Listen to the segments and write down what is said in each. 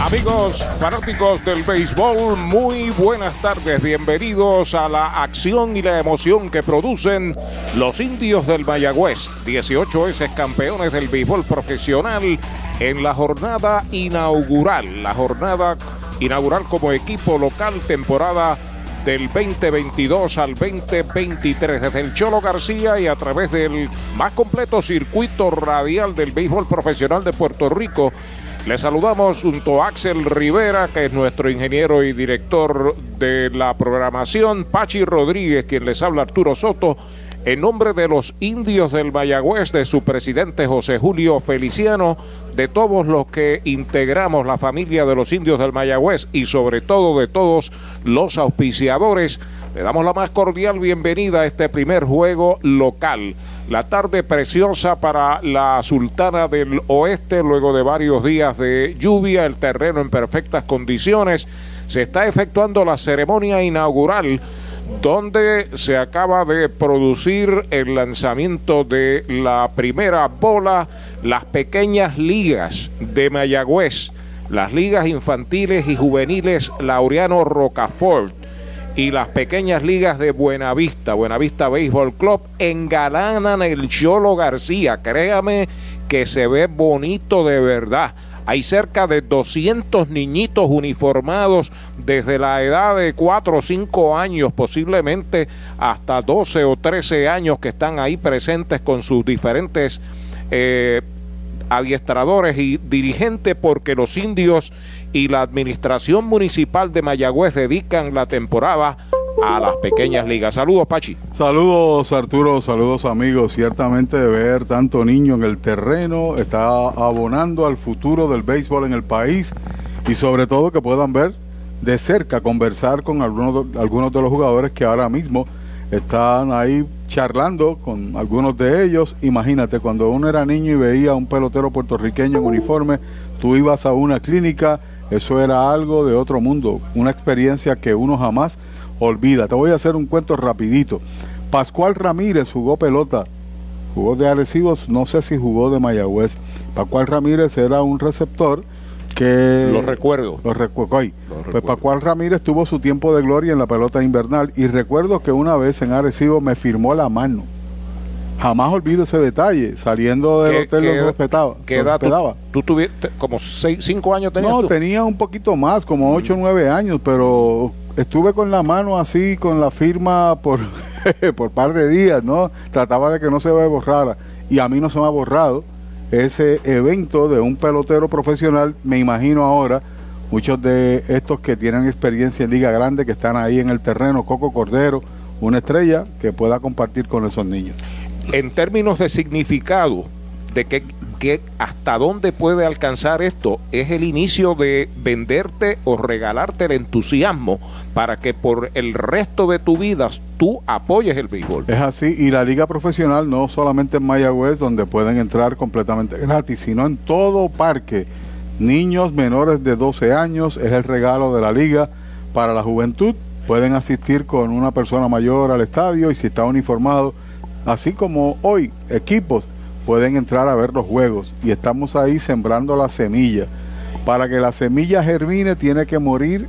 Amigos fanáticos del béisbol, muy buenas tardes. Bienvenidos a la acción y la emoción que producen los indios del Mayagüez. 18 veces campeones del béisbol profesional en la jornada inaugural. La jornada inaugural como equipo local, temporada del 2022 al 2023 desde el Cholo García y a través del más completo circuito radial del béisbol profesional de Puerto Rico le saludamos junto a Axel Rivera, que es nuestro ingeniero y director de la programación, Pachi Rodríguez, quien les habla Arturo Soto, en nombre de los indios del Mayagüez, de su presidente José Julio Feliciano, de todos los que integramos la familia de los indios del Mayagüez y sobre todo de todos los auspiciadores, le damos la más cordial bienvenida a este primer juego local. La tarde preciosa para la Sultana del Oeste, luego de varios días de lluvia, el terreno en perfectas condiciones. Se está efectuando la ceremonia inaugural donde se acaba de producir el lanzamiento de la primera bola, las pequeñas ligas de Mayagüez, las ligas infantiles y juveniles Laureano Rocafort y las pequeñas ligas de Buenavista, Buenavista Baseball Club, engalanan el Cholo García. Créame que se ve bonito de verdad. Hay cerca de 200 niñitos uniformados desde la edad de 4 o 5 años, posiblemente hasta 12 o 13 años que están ahí presentes con sus diferentes eh, adiestradores y dirigentes porque los indios y la administración municipal de Mayagüez dedican la temporada a las pequeñas ligas. Saludos, Pachi. Saludos, Arturo. Saludos, amigos. Ciertamente de ver tanto niño en el terreno está abonando al futuro del béisbol en el país y sobre todo que puedan ver de cerca, conversar con algunos, algunos de los jugadores que ahora mismo están ahí charlando con algunos de ellos. Imagínate, cuando uno era niño y veía a un pelotero puertorriqueño en uniforme, tú ibas a una clínica, eso era algo de otro mundo, una experiencia que uno jamás olvida. Te voy a hacer un cuento rapidito. Pascual Ramírez jugó pelota, jugó de Arrecibos, no sé si jugó de Mayagüez. Pascual Ramírez era un receptor que... Lo recuerdo. Lo recuerdo. Pues Pascual Ramírez tuvo su tiempo de gloria en la pelota invernal y recuerdo que una vez en Arecibo me firmó la mano. Jamás olvido ese detalle. Saliendo del hotel lo respetaba. ¿Qué edad tú, tuviste? ¿Como seis, cinco años tenías No, tenía un poquito más, como ocho o nueve años, pero estuve con la mano así, con la firma por, por par de días, ¿no? Trataba de que no se me borrara. Y a mí no se me ha borrado ese evento de un pelotero profesional, me imagino ahora, muchos de estos que tienen experiencia en Liga Grande, que están ahí en el terreno, Coco Cordero, una estrella que pueda compartir con esos niños. En términos de significado, de que hasta dónde puede alcanzar esto es el inicio de venderte o regalarte el entusiasmo para que por el resto de tu vida tú apoyes el béisbol. Es así, y la liga profesional no solamente en Mayagüez, donde pueden entrar completamente gratis, sino en todo parque. Niños menores de 12 años es el regalo de la liga para la juventud. Pueden asistir con una persona mayor al estadio y si está uniformado, así como hoy, equipos pueden entrar a ver los juegos y estamos ahí sembrando la semilla. Para que la semilla germine tiene que morir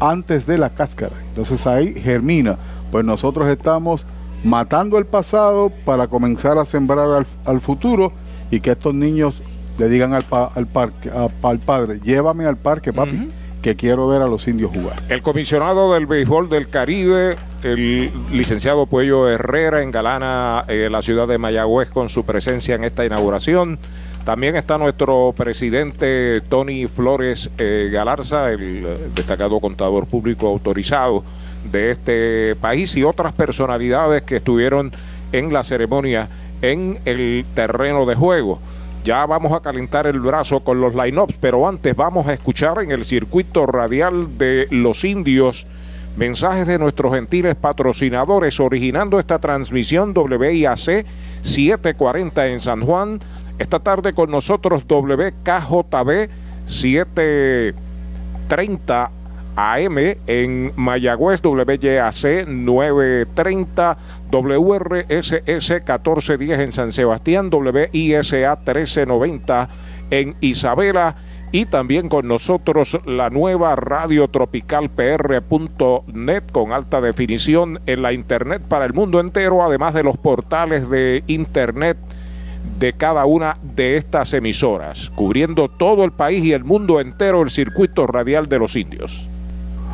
antes de la cáscara. Entonces ahí germina. Pues nosotros estamos matando el pasado para comenzar a sembrar al, futuro y que estos niños le digan al, parque, al padre, llévame al parque, papi que quiero ver a los indios jugar. El comisionado del béisbol del Caribe, el licenciado Puello Herrera, engalana eh, la ciudad de Mayagüez con su presencia en esta inauguración. También está nuestro presidente Tony Flores eh, Galarza, el destacado contador público autorizado de este país y otras personalidades que estuvieron en la ceremonia en el terreno de juego. Ya vamos a calentar el brazo con los line-ups, pero antes vamos a escuchar en el circuito radial de los indios mensajes de nuestros gentiles patrocinadores originando esta transmisión WIAC 740 en San Juan. Esta tarde con nosotros WKJB 730 AM en Mayagüez, WYAC 930, WRSS 1410 en San Sebastián, WISA 1390 en Isabela y también con nosotros la nueva radio tropical pr.net con alta definición en la internet para el mundo entero, además de los portales de internet de cada una de estas emisoras, cubriendo todo el país y el mundo entero el circuito radial de los indios.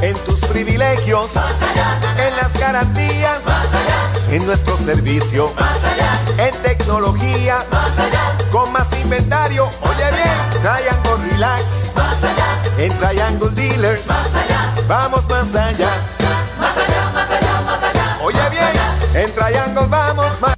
En tus privilegios, más allá. en las garantías, más allá. en nuestro servicio, más allá. en tecnología, más allá. con más inventario. Oye bien, Triangle Relax, más allá. en Triangle Dealers, más allá. vamos más allá. Más allá, más allá, más allá. Oye bien, en Triangle vamos más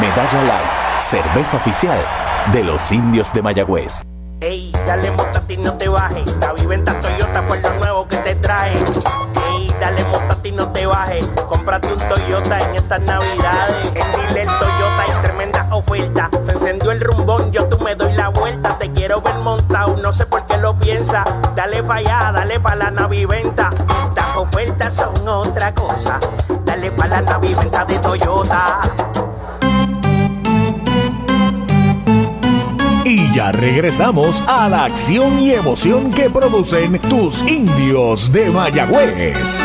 Medalla Light, cerveza oficial de los indios de Mayagüez. Ey, dale montate y no te bajes. La viventa Toyota fue lo nuevo que te trae. Ey, dale montate y no te bajes. Cómprate un Toyota en estas navidades. En Dile Toyota hay tremenda oferta. Se encendió el rumbón, yo tú me doy la vuelta. Te quiero ver montado, no sé por qué lo piensa. Dale pa' allá, dale pa' la naviventa. Estas ofertas son otra cosa. Dale pa' la naviventa de Toyota. Ya regresamos a la acción y emoción que producen tus indios de Mayagüez.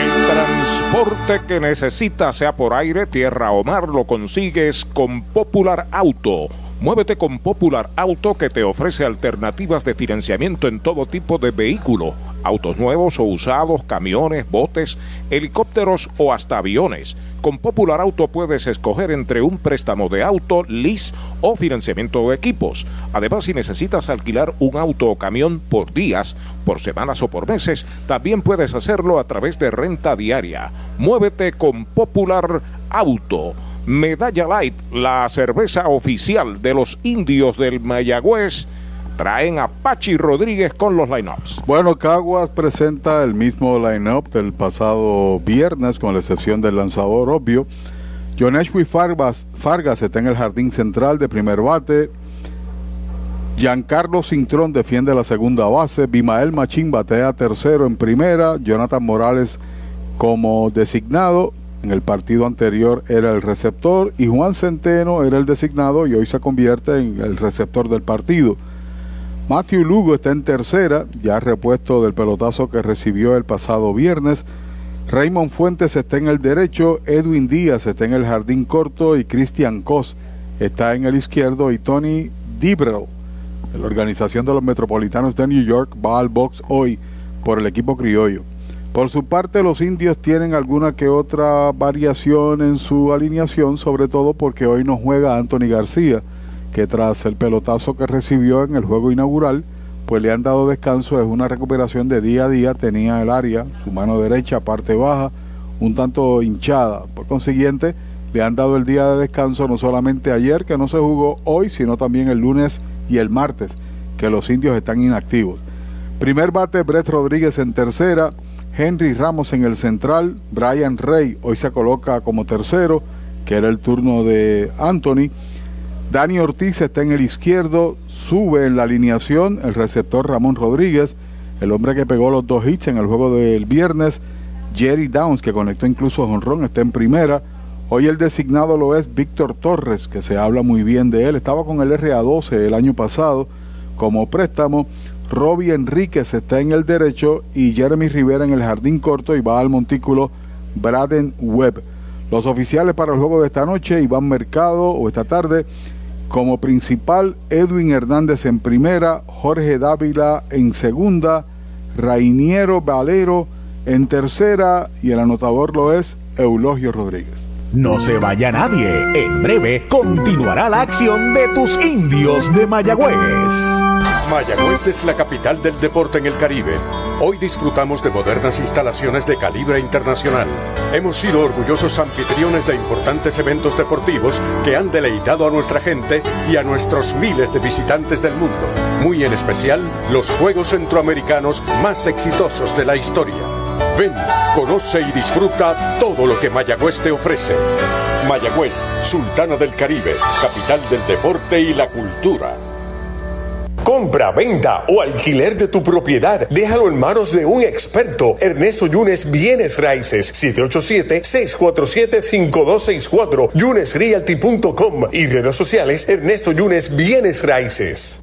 El transporte que necesitas, sea por aire, tierra o mar, lo consigues con Popular Auto. Muévete con Popular Auto que te ofrece alternativas de financiamiento en todo tipo de vehículo, autos nuevos o usados, camiones, botes, helicópteros o hasta aviones. Con Popular Auto puedes escoger entre un préstamo de auto, lease o financiamiento de equipos. Además, si necesitas alquilar un auto o camión por días, por semanas o por meses, también puedes hacerlo a través de renta diaria. Muévete con Popular Auto. Medalla Light, la cerveza oficial de los indios del Mayagüez, traen a Pachi Rodríguez con los lineups. Bueno, Caguas presenta el mismo lineup del pasado viernes, con la excepción del lanzador obvio. Joneshwi Fargas, Fargas está en el jardín central de primer bate. Giancarlo Cintrón defiende la segunda base. Bimael Machín batea tercero en primera. Jonathan Morales como designado. En el partido anterior era el receptor y Juan Centeno era el designado y hoy se convierte en el receptor del partido. Matthew Lugo está en tercera, ya repuesto del pelotazo que recibió el pasado viernes. Raymond Fuentes está en el derecho, Edwin Díaz está en el jardín corto y Christian Cos está en el izquierdo y Tony Dibrel de la organización de los Metropolitanos de New York va al box hoy por el equipo criollo. Por su parte, los indios tienen alguna que otra variación en su alineación, sobre todo porque hoy no juega Anthony García, que tras el pelotazo que recibió en el juego inaugural, pues le han dado descanso, es una recuperación de día a día, tenía el área, su mano derecha, parte baja, un tanto hinchada. Por consiguiente, le han dado el día de descanso no solamente ayer, que no se jugó hoy, sino también el lunes y el martes, que los indios están inactivos. Primer bate, Brett Rodríguez en tercera, Henry Ramos en el central, Brian Rey hoy se coloca como tercero, que era el turno de Anthony. Dani Ortiz está en el izquierdo, sube en la alineación el receptor Ramón Rodríguez, el hombre que pegó los dos hits en el juego del viernes. Jerry Downs, que conectó incluso a Honrón, está en primera. Hoy el designado lo es Víctor Torres, que se habla muy bien de él. Estaba con el RA12 el año pasado como préstamo. Robbie Enríquez está en el derecho y Jeremy Rivera en el jardín corto y va al montículo Braden Webb. Los oficiales para el juego de esta noche, Iván Mercado o esta tarde, como principal Edwin Hernández en primera, Jorge Dávila en segunda, Rainiero Valero en tercera y el anotador lo es Eulogio Rodríguez. No se vaya nadie. En breve continuará la acción de tus indios de Mayagüez. Mayagüez es la capital del deporte en el Caribe. Hoy disfrutamos de modernas instalaciones de calibre internacional. Hemos sido orgullosos anfitriones de importantes eventos deportivos que han deleitado a nuestra gente y a nuestros miles de visitantes del mundo. Muy en especial, los Juegos Centroamericanos más exitosos de la historia. Ven, conoce y disfruta todo lo que Mayagüez te ofrece. Mayagüez, Sultana del Caribe, capital del deporte y la cultura. Compra, venta o alquiler de tu propiedad. Déjalo en manos de un experto. Ernesto Yunes Bienes Raíces. 787-647-5264. YunesRealty.com y redes sociales Ernesto Yunes Bienes Raíces.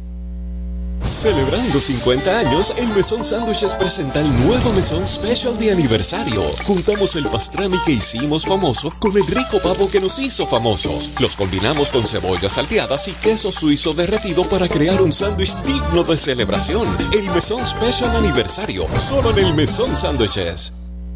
Celebrando 50 años, el Mesón Sándwiches presenta el nuevo Mesón Special de aniversario. Juntamos el pastrami que hicimos famoso con el rico pavo que nos hizo famosos. Los combinamos con cebollas salteadas y queso suizo derretido para crear un sándwich digno de celebración. El Mesón Special Aniversario, solo en el Mesón Sándwiches.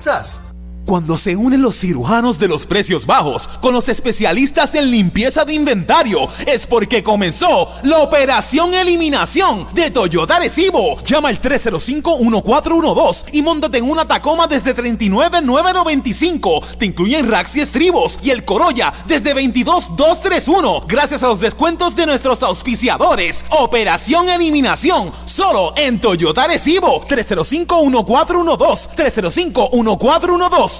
It's us. Cuando se unen los cirujanos de los precios bajos con los especialistas en limpieza de inventario, es porque comenzó la operación eliminación de Toyota Recibo. Llama al 305-1412 y montate en una Tacoma desde 39,995. Te incluyen racks y estribos y el Corolla desde 22,231. Gracias a los descuentos de nuestros auspiciadores. Operación eliminación solo en Toyota Recibo. 305-1412. 305-1412.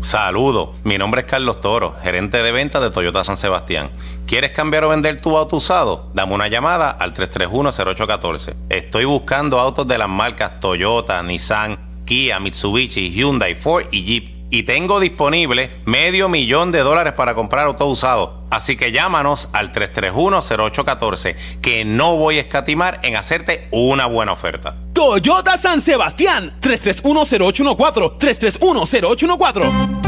Saludos, mi nombre es Carlos Toro, gerente de venta de Toyota San Sebastián. ¿Quieres cambiar o vender tu auto usado? Dame una llamada al 331-0814. Estoy buscando autos de las marcas Toyota, Nissan, Kia, Mitsubishi, Hyundai, Ford y Jeep. Y tengo disponible medio millón de dólares para comprar auto usado. Así que llámanos al 331-0814, que no voy a escatimar en hacerte una buena oferta. Toyota San Sebastián, 331-0814, 331-0814.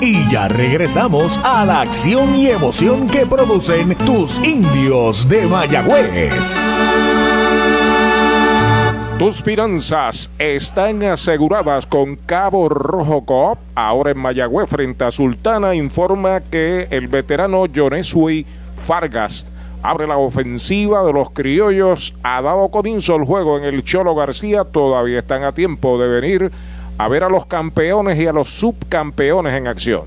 Y ya regresamos a la acción y emoción que producen tus indios de Mayagüez. Tus finanzas están aseguradas con Cabo Rojo Coop. Ahora en Mayagüez, frente a Sultana, informa que el veterano Jonesui Fargas abre la ofensiva de los criollos. Ha dado comienzo el juego en el Cholo García. Todavía están a tiempo de venir a ver a los campeones y a los subcampeones en acción.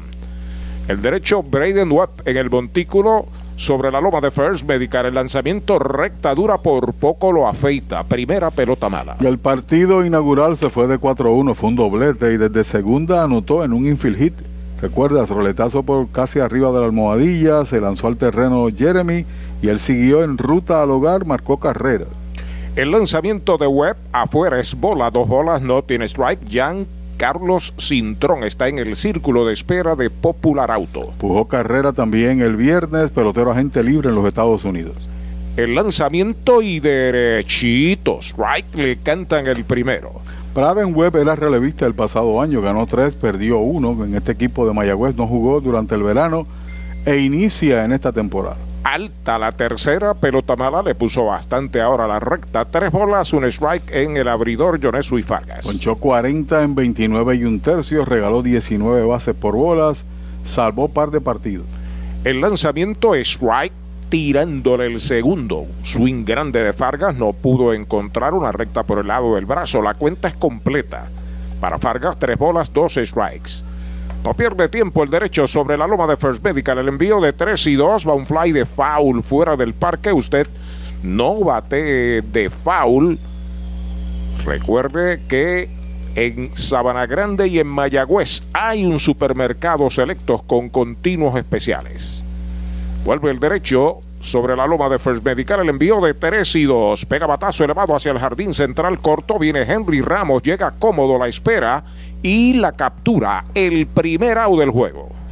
El derecho Braden Webb en el montículo sobre la loma de First Medical. El lanzamiento recta dura por poco lo afeita. Primera pelota mala. El partido inaugural se fue de 4-1, fue un doblete y desde segunda anotó en un infield hit. Recuerdas, roletazo por casi arriba de la almohadilla, se lanzó al terreno Jeremy y él siguió en ruta al hogar, marcó carrera. El lanzamiento de Webb afuera es bola, dos bolas, no tiene strike. Jan Carlos Cintrón está en el círculo de espera de Popular Auto. Pujó carrera también el viernes, pelotero agente libre en los Estados Unidos. El lanzamiento y derechito, strike, le cantan el primero. Braden Webb era relevista el pasado año, ganó tres, perdió uno. En este equipo de Mayagüez no jugó durante el verano e inicia en esta temporada alta la tercera, pelota mala, le puso bastante ahora la recta, tres bolas, un strike en el abridor Jonesu y Fargas. Ponchó 40 en 29 y un tercio, regaló 19 bases por bolas, salvó par de partidos. El lanzamiento strike tirándole el segundo. Swing grande de Fargas no pudo encontrar una recta por el lado del brazo. La cuenta es completa. Para Fargas, tres bolas, dos strikes. No pierde tiempo el derecho sobre la loma de First Medical. El envío de 3 y 2 va un fly de foul fuera del parque. Usted no bate de foul. Recuerde que en Sabana Grande y en Mayagüez hay un supermercado selectos con continuos especiales. Vuelve el derecho sobre la loma de First Medical. El envío de 3 y 2. Pega batazo elevado hacia el jardín central corto. Viene Henry Ramos. Llega cómodo la espera y la captura. El primer out del juego.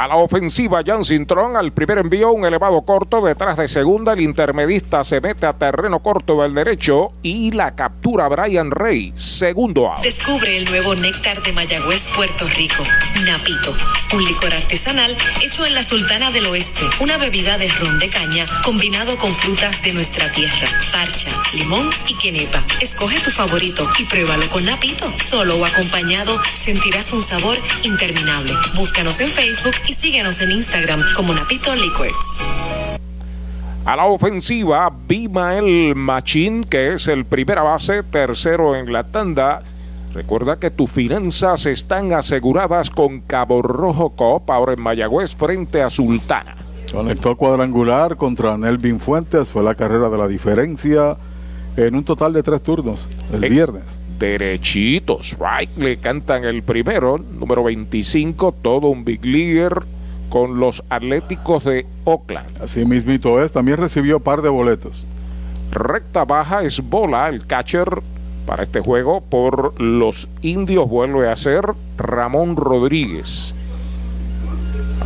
A la ofensiva, Jan Cintrón al primer envío, un elevado corto detrás de segunda. El intermedista se mete a terreno corto del derecho y la captura Brian Rey, segundo out. Descubre el nuevo néctar de Mayagüez, Puerto Rico. Napito, un licor artesanal hecho en la Sultana del Oeste. Una bebida de ron de caña combinado con frutas de nuestra tierra. Parcha, limón y quenepa. Escoge tu favorito y pruébalo con Napito. Solo o acompañado sentirás un sabor interminable. Búscanos en Facebook y síguenos en Instagram como Napito Liquors. A la ofensiva, Bimael Machín, que es el primera base, tercero en la tanda. Recuerda que tus finanzas están aseguradas con Cabo Rojo Coop, ahora en Mayagüez, frente a Sultana. Conectó cuadrangular contra Nelvin Fuentes, fue la carrera de la diferencia en un total de tres turnos el viernes. Derechitos, right, le cantan el primero, número 25, todo un big leaguer con los Atléticos de Oakland. Así mismito es, también recibió par de boletos. Recta baja es bola, el catcher para este juego por los indios vuelve a ser Ramón Rodríguez.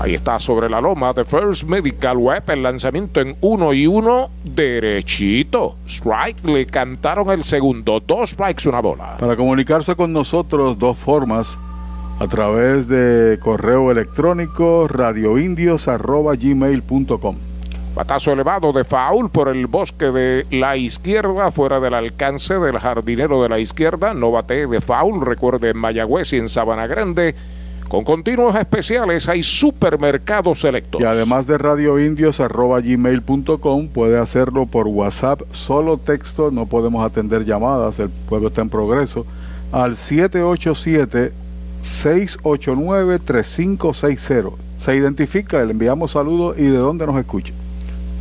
Ahí está sobre la loma de First Medical Web. El lanzamiento en uno y uno. Derechito. Strike. Le cantaron el segundo. Dos strikes, una bola. Para comunicarse con nosotros, dos formas. A través de correo electrónico radioindios.gmail.com. Batazo elevado de foul por el bosque de la izquierda, fuera del alcance del jardinero de la izquierda. No bate de foul. Recuerde en Mayagüez y en Sabana Grande. Con continuos especiales hay supermercados selectos. Y además de radioindios.gmail.com puede hacerlo por WhatsApp, solo texto, no podemos atender llamadas, el juego está en progreso, al 787-689-3560. Se identifica, le enviamos saludos y de dónde nos escucha.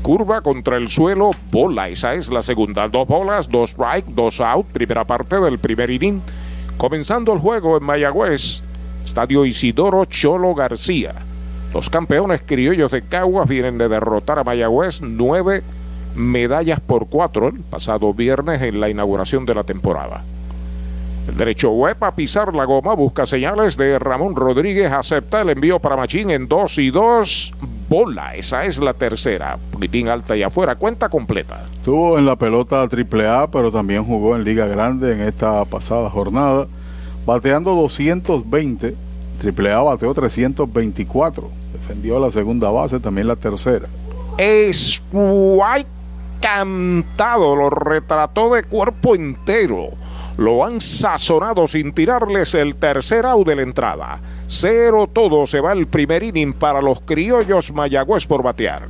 Curva contra el suelo, bola, esa es la segunda. Dos bolas, dos strike, dos out, primera parte del primer inning. Comenzando el juego en Mayagüez, Estadio Isidoro Cholo García. Los campeones criollos de Caguas vienen de derrotar a Mayagüez nueve medallas por cuatro el pasado viernes en la inauguración de la temporada. El derecho web a pisar la goma busca señales de Ramón Rodríguez. Acepta el envío para Machín en dos y dos. Bola, esa es la tercera. Poquitín alta y afuera, cuenta completa. Estuvo en la pelota AAA, pero también jugó en Liga Grande en esta pasada jornada bateando 220, AAA bateó 324, defendió la segunda base, también la tercera. Es cantado, lo retrató de cuerpo entero. Lo han sazonado sin tirarles el tercer out de la entrada. Cero todo se va el primer inning para los criollos Mayagüez por batear.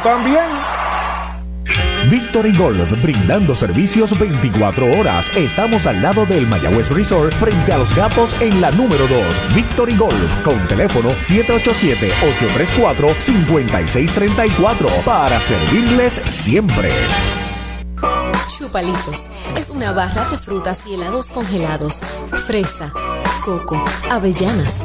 también. Victory Golf, brindando servicios 24 horas. Estamos al lado del Mayagüez Resort, frente a los gatos en la número 2. Victory Golf, con teléfono 787-834-5634, para servirles siempre. Chupalitos es una barra de frutas y helados congelados. Fresa, coco, avellanas,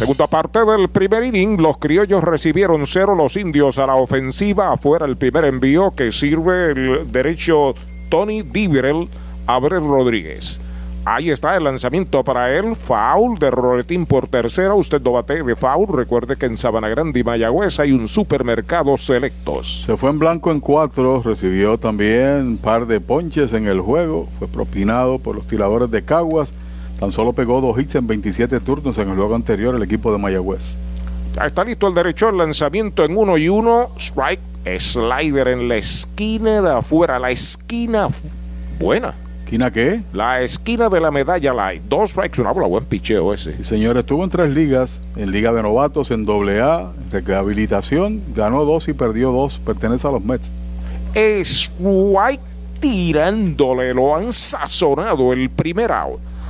Segunda parte del primer inning, los criollos recibieron cero, los indios a la ofensiva, afuera el primer envío que sirve el derecho Tony Diverel a Brett Rodríguez. Ahí está el lanzamiento para él. Foul de Roletín por tercera. Usted no bate de foul. Recuerde que en Sabana Grande y Mayagüez hay un supermercado selectos. Se fue en blanco en cuatro. Recibió también un par de ponches en el juego. Fue propinado por los tiradores de Caguas. Tan solo pegó dos hits en 27 turnos en el juego anterior el equipo de Mayagüez. Ya está listo el derecho, el lanzamiento en uno y uno. Strike, slider en la esquina de afuera, la esquina buena. ¿Esquina qué? La esquina de la medalla light. Dos strikes, una bola, buen picheo ese. Sí, señor, estuvo en tres ligas, en Liga de Novatos, en AA, en rehabilitación, ganó dos y perdió dos, pertenece a los Mets. Strike tirándole, lo han sazonado el primer out.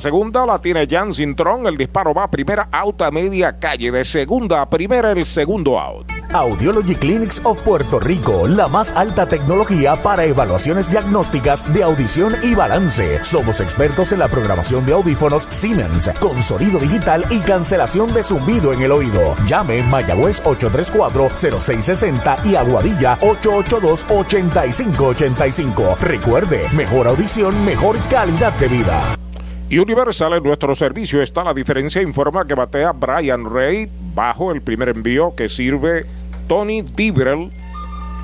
segunda, la tiene Jan Cintrón, el disparo va a primera, out a media calle, de segunda a primera, el segundo out. Audiology Clinics of Puerto Rico, la más alta tecnología para evaluaciones diagnósticas de audición y balance. Somos expertos en la programación de audífonos Siemens, con sonido digital y cancelación de zumbido en el oído. Llame Mayagüez 834-0660 y Aguadilla 882-8585. Recuerde, mejor audición, mejor calidad de vida. Universal en nuestro servicio está la diferencia. Informa que batea Brian Ray bajo el primer envío que sirve Tony Dibrel.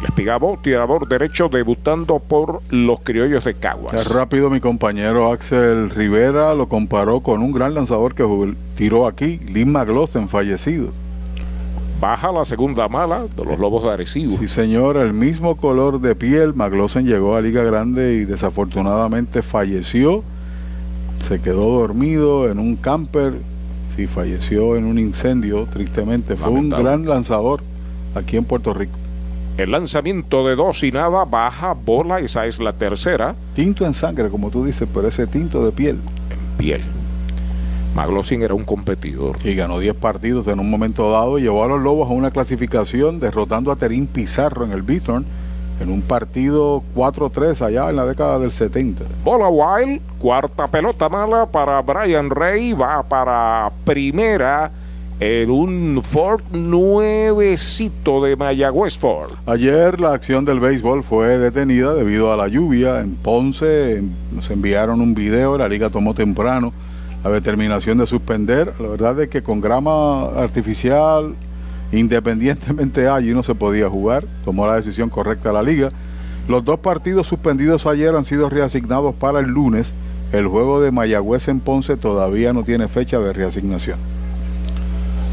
Les pegaba tirador derecho debutando por los criollos de Caguas. Es rápido, mi compañero Axel Rivera lo comparó con un gran lanzador que tiró aquí, Lynn McLaughlin, fallecido. Baja la segunda mala de los Lobos de Arecibo. Sí, señor, el mismo color de piel. McLaughlin llegó a Liga Grande y desafortunadamente falleció. Se quedó dormido en un camper y falleció en un incendio, tristemente. Fue un gran lanzador aquí en Puerto Rico. El lanzamiento de dos y nada, baja, bola, esa es la tercera. Tinto en sangre, como tú dices, pero ese tinto de piel. En piel. Maglosin era un competidor. Y ganó 10 partidos en un momento dado. Llevó a los Lobos a una clasificación derrotando a Terín Pizarro en el Beaton en un partido 4-3 allá en la década del 70. Bola Wild, cuarta pelota mala para Brian Rey, va para primera en un Ford nuevecito de Mayagüez Ford. Ayer la acción del béisbol fue detenida debido a la lluvia en Ponce. Nos enviaron un video, la liga tomó temprano la determinación de suspender. La verdad es que con grama artificial, independientemente allí no se podía jugar. Tomó la decisión correcta la liga. Los dos partidos suspendidos ayer han sido reasignados para el lunes. El juego de Mayagüez en Ponce todavía no tiene fecha de reasignación.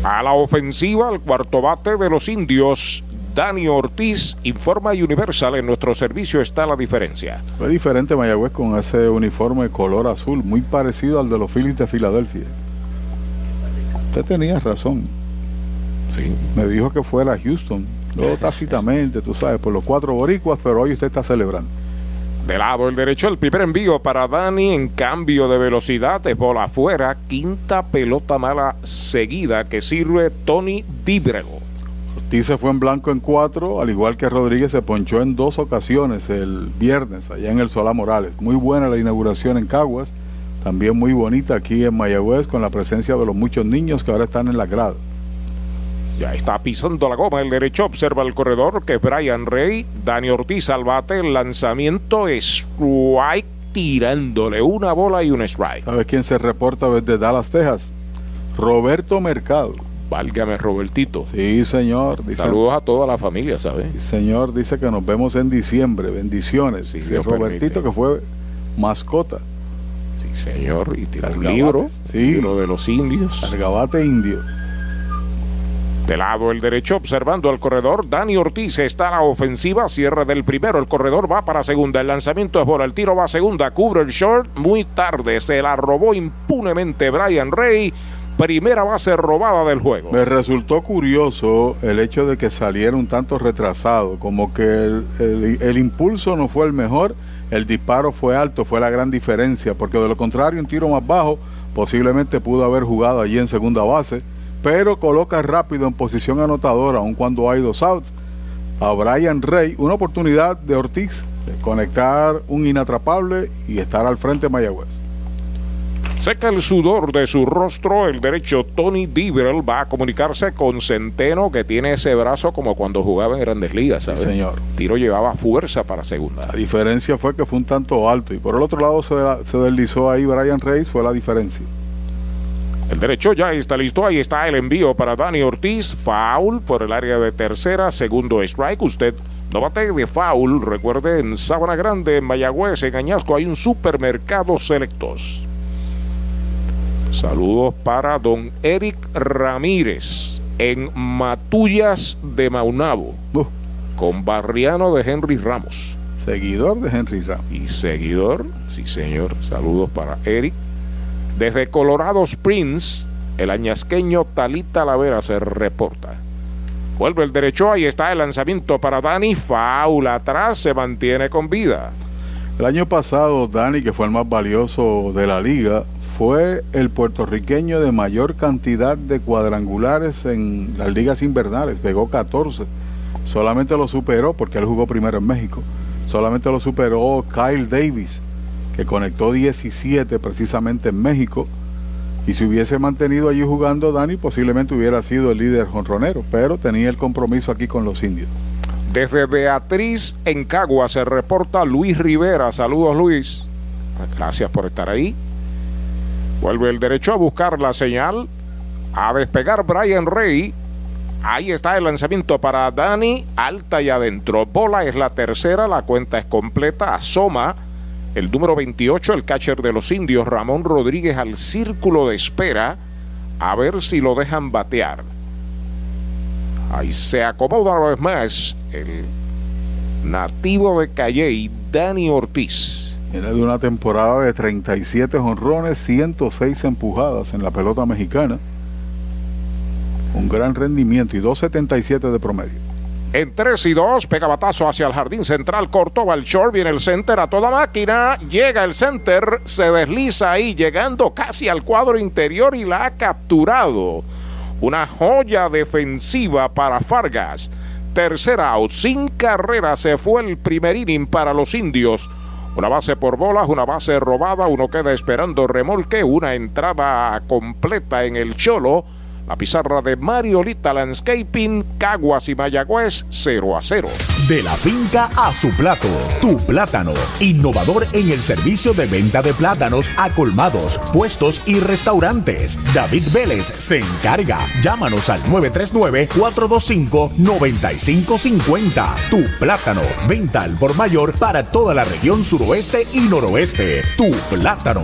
A la ofensiva, el cuarto bate de los indios, Dani Ortiz, informa Universal, en nuestro servicio está la diferencia. Fue diferente Mayagüez con ese uniforme color azul, muy parecido al de los Phillies de Filadelfia. Usted tenía razón. Sí. Me dijo que fuera Houston. Luego tácitamente, tú sabes, por los cuatro boricuas, pero hoy usted está celebrando. De lado el derecho, el primer envío para Dani en cambio de velocidad de bola afuera. Quinta pelota mala seguida que sirve Tony Dibrego. Ortiz se fue en blanco en cuatro, al igual que Rodríguez se ponchó en dos ocasiones el viernes allá en el Solá Morales. Muy buena la inauguración en Caguas, también muy bonita aquí en Mayagüez con la presencia de los muchos niños que ahora están en la grada. Ya está pisando la goma el derecho. Observa el corredor que es Brian Rey. Dani Ortiz al bate. El lanzamiento strike tirándole una bola y un strike. ¿Sabes quién se reporta desde Dallas, Texas? Roberto Mercado. Válgame, Robertito. Sí, señor. Dice, Saludos a toda la familia, ¿sabes? Sí, señor, dice que nos vemos en diciembre. Bendiciones. Sí, sí Robertito, permite. que fue mascota. Sí, señor. Y tiene un libro. Sí. Libro de los indios. Argabate indio. De lado el derecho, observando al corredor, Dani Ortiz está a la ofensiva, cierre del primero, el corredor va para segunda, el lanzamiento es bola, el tiro va a segunda, cubre el short, muy tarde, se la robó impunemente Brian Rey, primera base robada del juego. Me resultó curioso el hecho de que saliera un tanto retrasado, como que el, impulso no fue el mejor, el disparo fue alto, fue la gran diferencia, porque de lo contrario un tiro más bajo posiblemente pudo haber jugado allí en segunda base pero coloca rápido en posición anotadora, aun cuando hay dos outs, a Brian Rey, una oportunidad de Ortiz de conectar un inatrapable y estar al frente de Mayagüez. Seca el sudor de su rostro, el derecho Tony Diverl va a comunicarse con Centeno, que tiene ese brazo como cuando jugaba en Grandes Ligas, ¿sabes? Sí, señor. Tiro llevaba fuerza para segunda. La diferencia fue que fue un tanto alto y por el otro lado se, se deslizó ahí Brian Reyes, fue la diferencia. El derecho ya está listo. Ahí está el envío para Dani Ortiz. Foul por el área de tercera. Segundo strike. Usted no bate de foul. Recuerde, en Sabana Grande, en Mayagüez, en Añasco, hay un supermercado selectos. Saludos para don Eric Ramírez en Matullas de Maunabo. Uh. Con Barriano de Henry Ramos. Seguidor de Henry Ramos. Y seguidor, sí señor. Saludos para Eric. Desde Colorado Springs, el añasqueño Talita Lavera se reporta. Vuelve el derecho, ahí está el lanzamiento para Dani. Faula atrás, se mantiene con vida. El año pasado, Dani, que fue el más valioso de la liga, fue el puertorriqueño de mayor cantidad de cuadrangulares en las ligas invernales. Pegó 14. Solamente lo superó, porque él jugó primero en México. Solamente lo superó Kyle Davis que conectó 17 precisamente en México. Y si hubiese mantenido allí jugando Dani, posiblemente hubiera sido el líder jonronero, pero tenía el compromiso aquí con los indios. Desde Beatriz en Cagua se reporta Luis Rivera. Saludos Luis. Gracias por estar ahí. Vuelve el derecho a buscar la señal. A despegar Brian Rey. Ahí está el lanzamiento para Dani. Alta y adentro. Bola es la tercera. La cuenta es completa. Asoma el número 28, el catcher de los indios, Ramón Rodríguez, al círculo de espera a ver si lo dejan batear. Ahí se acomoda una vez más el nativo de Calley, Dani Ortiz. Viene de una temporada de 37 honrones, 106 empujadas en la pelota mexicana. Un gran rendimiento y 2.77 de promedio. En 3 y 2, pega batazo hacia el jardín central, corto, va el viene el center a toda máquina, llega el center, se desliza ahí, llegando casi al cuadro interior y la ha capturado. Una joya defensiva para Fargas. Tercera out, sin carrera, se fue el primer inning para los indios. Una base por bolas, una base robada, uno queda esperando remolque, una entrada completa en el cholo. La pizarra de Mariolita Landscaping, Caguas y Mayagüez 0 a 0. De la finca a su plato, tu plátano. Innovador en el servicio de venta de plátanos a colmados, puestos y restaurantes. David Vélez se encarga. Llámanos al 939-425-9550. Tu plátano. Venta al por mayor para toda la región suroeste y noroeste. Tu plátano.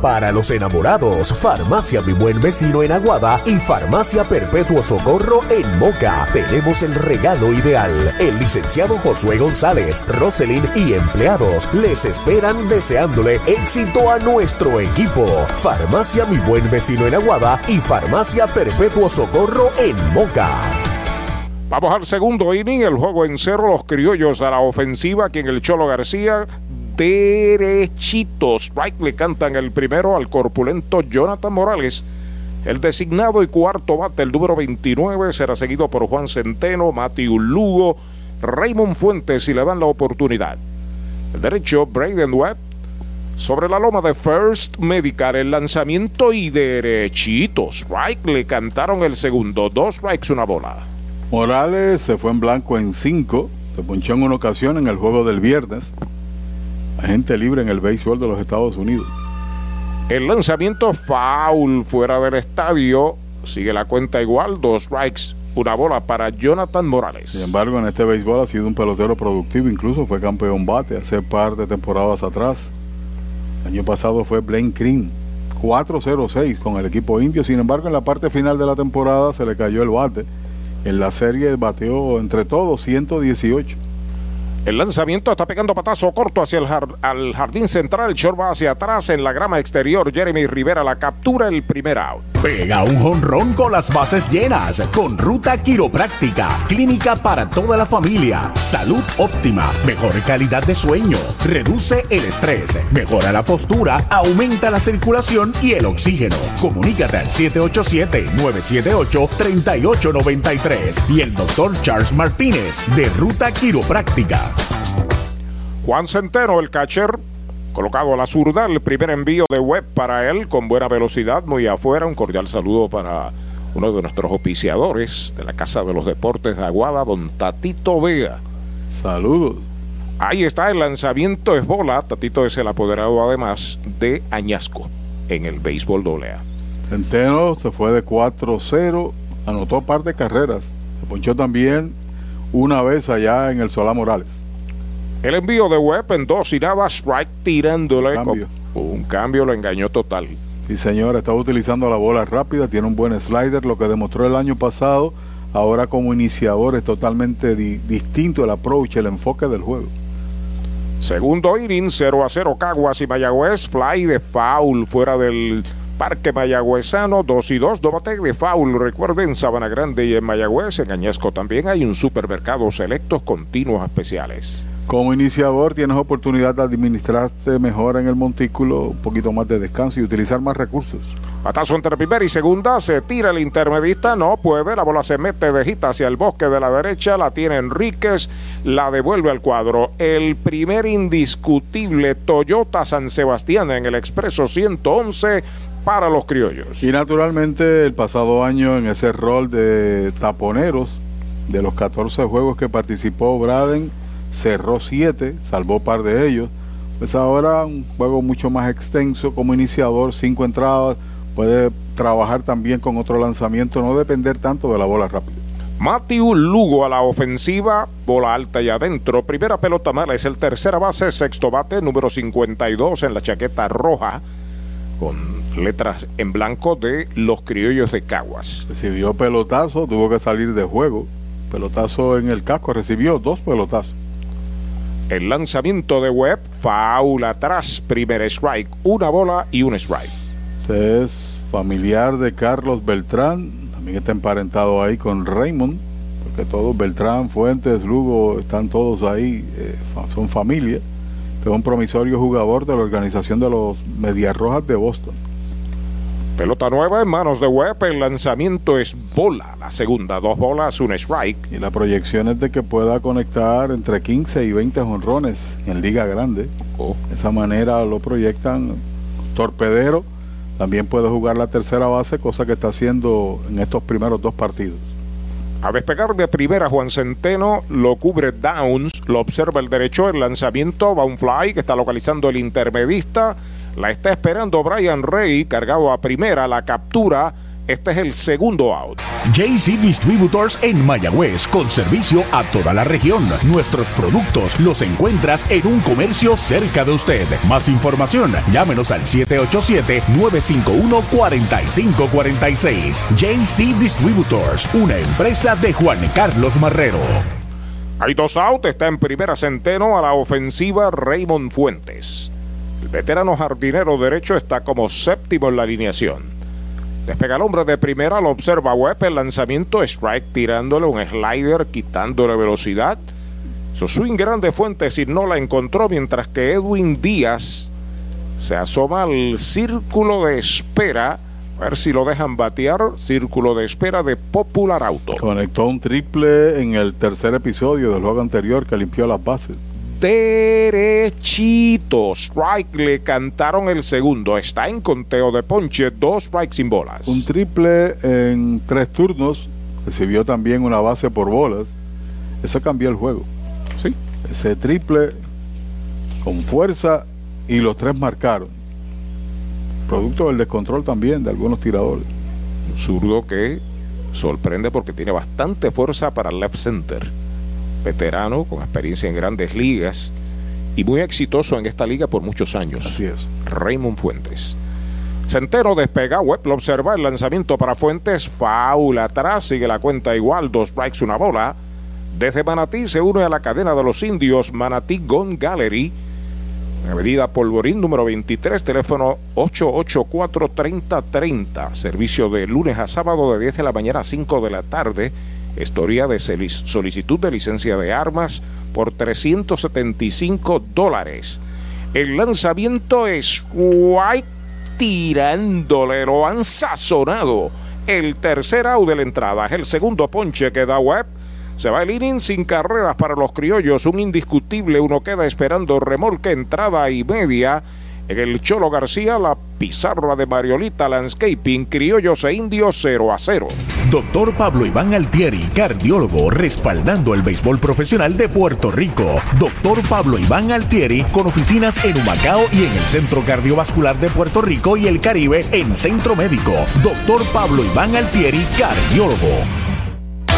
Para los enamorados, Farmacia Mi Buen Vecino en Aguada y Farmacia Perpetuo Socorro en Moca. Tenemos el regalo ideal. El licenciado Josué González, Roselyn y empleados les esperan deseándole éxito a nuestro equipo. Farmacia Mi Buen Vecino en Aguada y Farmacia Perpetuo Socorro en Moca. Vamos al segundo inning, el juego en cero, los criollos a la ofensiva, quien el Cholo García derechito. Strike le cantan el primero al corpulento Jonathan Morales. El designado y cuarto bate, el número 29, será seguido por Juan Centeno, Matthew Lugo, Raymond Fuentes y le dan la oportunidad. El derecho, Braden Webb. Sobre la loma de First Medical, el lanzamiento y derechito. Strike le cantaron el segundo. Dos strikes, una bola. Morales se fue en blanco en cinco. Se ponchó en una ocasión en el juego del viernes agente libre en el béisbol de los Estados Unidos. El lanzamiento foul fuera del estadio. Sigue la cuenta igual, dos strikes, una bola para Jonathan Morales. Sin embargo, en este béisbol ha sido un pelotero productivo, incluso fue campeón bate hace par de temporadas atrás. El año pasado fue Blaine Cream, 4-0-6 con el equipo indio. Sin embargo, en la parte final de la temporada se le cayó el bate. En la serie bateó entre todos 118. El lanzamiento está pegando patazo corto hacia el jardín central. El short va hacia atrás en la grama exterior. Jeremy Rivera la captura el primer out. Pega un jonrón con las bases llenas. Con ruta quiropráctica. Clínica para toda la familia. Salud óptima. Mejor calidad de sueño. Reduce el estrés. Mejora la postura. Aumenta la circulación y el oxígeno. Comunícate al 787-978-3893. Y el doctor Charles Martínez de Ruta Quiropráctica. Juan Centeno, el catcher, colocado a la zurda, el primer envío de web para él con buena velocidad, muy afuera. Un cordial saludo para uno de nuestros oficiadores de la Casa de los Deportes de Aguada, don Tatito Vega. Saludos. Ahí está el lanzamiento es bola. Tatito es el apoderado además de Añasco en el béisbol doblea. Centeno se fue de 4-0, anotó par de carreras. Se ponchó también una vez allá en el Solá Morales. El envío de Webb en dos y nada, strike tirándole. Cambio. Un cambio lo engañó total. Sí, señor, estaba utilizando la bola rápida, tiene un buen slider, lo que demostró el año pasado. Ahora como iniciador es totalmente di distinto el approach, el enfoque del juego. Segundo inning, 0 a 0 Caguas y Mayagüez, fly de foul fuera del Parque Mayagüezano, 2 y 2, dobate de foul. Recuerden, Sabana Grande y en Mayagüez, en Añasco también hay un supermercado selectos continuos especiales. Como iniciador tienes oportunidad de administrarte mejor en el montículo, un poquito más de descanso y utilizar más recursos. Batazo entre primera y segunda, se tira el intermedista, no puede, la bola se mete de gita hacia el bosque de la derecha, la tiene Enríquez, la devuelve al cuadro. El primer indiscutible Toyota San Sebastián en el Expreso 111 para los criollos. Y naturalmente el pasado año en ese rol de taponeros, de los 14 juegos que participó Braden, cerró 7, salvó un par de ellos. Pues ahora un juego mucho más extenso como iniciador, cinco entradas, puede trabajar también con otro lanzamiento, no depender tanto de la bola rápida. Matthew Lugo a la ofensiva, bola alta y adentro. Primera pelota mala es el tercera base, sexto bate, número 52 en la chaqueta roja, con letras en blanco de los criollos de Caguas. Recibió pelotazo, tuvo que salir de juego. Pelotazo en el casco, recibió dos pelotazos. El lanzamiento de Webb, faula atrás, primer strike, una bola y un strike. Este es familiar de Carlos Beltrán, también está emparentado ahí con Raymond, porque todos, Beltrán, Fuentes, Lugo, están todos ahí, eh, son familia. Este es un promisorio jugador de la organización de los Medias Rojas de Boston. Pelota nueva en manos de Webb, el lanzamiento es bola, la segunda, dos bolas, un strike. Y la proyección es de que pueda conectar entre 15 y 20 jonrones en Liga Grande. Oh. De esa manera lo proyectan torpedero también puede jugar la tercera base, cosa que está haciendo en estos primeros dos partidos. A despegar de primera, Juan Centeno lo cubre Downs, lo observa el derecho, el lanzamiento va un fly que está localizando el intermedista. La está esperando Brian Rey, cargado a primera, la captura este es el segundo out. JC Distributors en Mayagüez, con servicio a toda la región. Nuestros productos los encuentras en un comercio cerca de usted. Más información, llámenos al 787-951-4546. JC Distributors, una empresa de Juan Carlos Marrero. Hay dos outs, está en primera centeno a la ofensiva Raymond Fuentes. El veterano jardinero derecho está como séptimo en la alineación. Despega el hombre de primera, lo observa Webb, el lanzamiento strike tirándole un slider, quitándole velocidad. Su swing grande Fuentes y no la encontró, mientras que Edwin Díaz se asoma al círculo de espera. A ver si lo dejan batear. Círculo de espera de Popular Auto. Conectó un triple en el tercer episodio del juego anterior que limpió las bases derechito. Strike le cantaron el segundo. Está en conteo de ponche, dos strikes sin bolas. Un triple en tres turnos. Recibió también una base por bolas. Eso cambió el juego. Sí. Ese triple con fuerza y los tres marcaron. Producto del descontrol también de algunos tiradores. Un zurdo que sorprende porque tiene bastante fuerza para el left center veterano con experiencia en grandes ligas y muy exitoso en esta liga por muchos años. Así es. Raymond Fuentes. Centeno despega, Webb lo observa, el lanzamiento para Fuentes, faula atrás, sigue la cuenta igual, dos strikes, una bola. Desde Manatí se une a la cadena de los indios Manatí Gun Gallery. Avenida Polvorín número 23, teléfono 884-3030. Servicio de lunes a sábado de 10 de la mañana a 5 de la tarde historia de solicitud de licencia de armas por 375 dólares. El lanzamiento es White tirándole, lo han sazonado. El tercer out de la entrada es el segundo ponche que da Webb. Se va el inning sin carreras para los criollos, un indiscutible, uno queda esperando remolque, entrada y media en el Cholo García, la pizarra de Mariolita Landscaping, criollos e indios 0 a 0. Doctor Pablo Iván Altieri, cardiólogo, respaldando el béisbol profesional de Puerto Rico. Doctor Pablo Iván Altieri, con oficinas en Humacao y en el Centro Cardiovascular de Puerto Rico y el Caribe en Centro Médico. Doctor Pablo Iván Altieri, cardiólogo.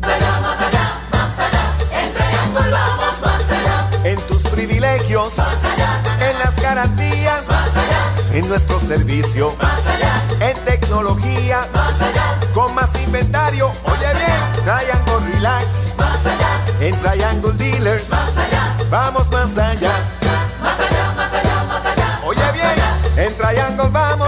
Más allá, más allá, más allá. En Triangle vamos más allá. En tus privilegios. Más allá. En las garantías. Más allá. En nuestro servicio. Más allá. En tecnología. Más allá. Con más inventario. Oye bien. Triangle Relax. Más allá. En Triangle Dealers. Más allá. Vamos más allá. Más allá, más allá, más allá. Oye bien. En Triangle vamos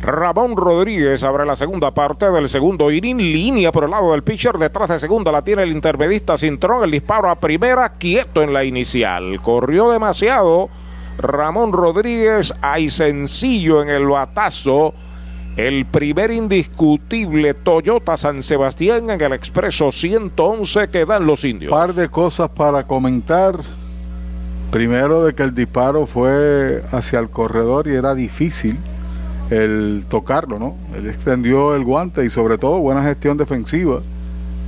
Ramón Rodríguez abre la segunda parte del segundo inning. Línea por el lado del pitcher. Detrás de segunda la tiene el intermedista Cintrón. El disparo a primera, quieto en la inicial. Corrió demasiado. Ramón Rodríguez, hay sencillo en el batazo. El primer indiscutible Toyota San Sebastián en el expreso 111 que dan los indios. Par de cosas para comentar. Primero de que el disparo fue hacia el corredor y era difícil el tocarlo, ¿no? Él extendió el guante y sobre todo buena gestión defensiva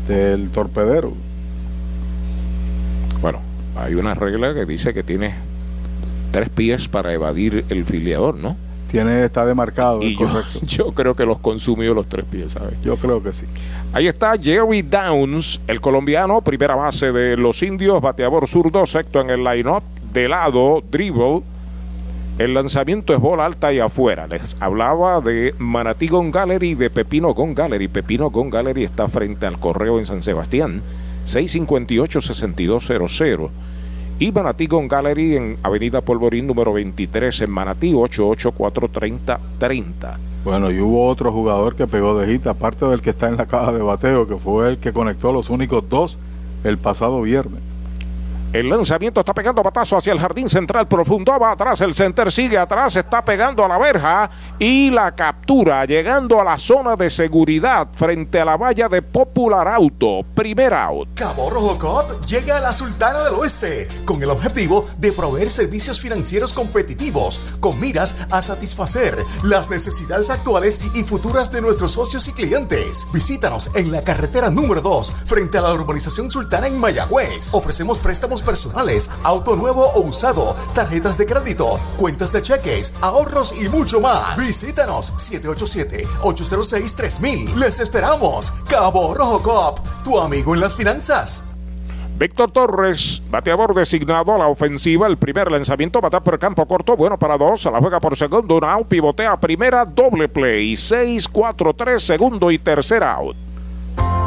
del torpedero. Bueno, hay una regla que dice que tiene tres pies para evadir el filiador, ¿no? Tiene, está demarcado, y yo, yo, creo que los consumió los tres pies, ¿sabes? Yo creo que sí. Ahí está Jerry Downs, el colombiano, primera base de los indios, bateador zurdo, sexto en el line-up, de lado, dribble, el lanzamiento es bola alta y afuera. Les hablaba de Manatí Gon Gallery y de Pepino Gon Gallery. Pepino Gon Gallery está frente al correo en San Sebastián, 658-6200. Y Manatí Gon Gallery en Avenida Polvorín número 23 en Manatí, 884-3030. Bueno, y hubo otro jugador que pegó de hit, aparte del que está en la caja de bateo, que fue el que conectó los únicos dos el pasado viernes. El lanzamiento está pegando batazo hacia el jardín central profundo. Va atrás, el center sigue atrás, está pegando a la verja y la captura, llegando a la zona de seguridad frente a la valla de Popular Auto. Primer out. Cabo Rojo Cop llega a la Sultana del Oeste con el objetivo de proveer servicios financieros competitivos con miras a satisfacer las necesidades actuales y futuras de nuestros socios y clientes. Visítanos en la carretera número 2 frente a la urbanización Sultana en Mayagüez. Ofrecemos préstamos personales, auto nuevo o usado, tarjetas de crédito, cuentas de cheques, ahorros y mucho más. Visítanos 787-806-3000. Les esperamos. Cabo Rojo Cop, tu amigo en las finanzas. Víctor Torres, bateador designado a la ofensiva. El primer lanzamiento bata por campo corto, bueno para dos. A la juega por segundo, un out, pivotea primera, doble play. 6-4-3, segundo y tercer out.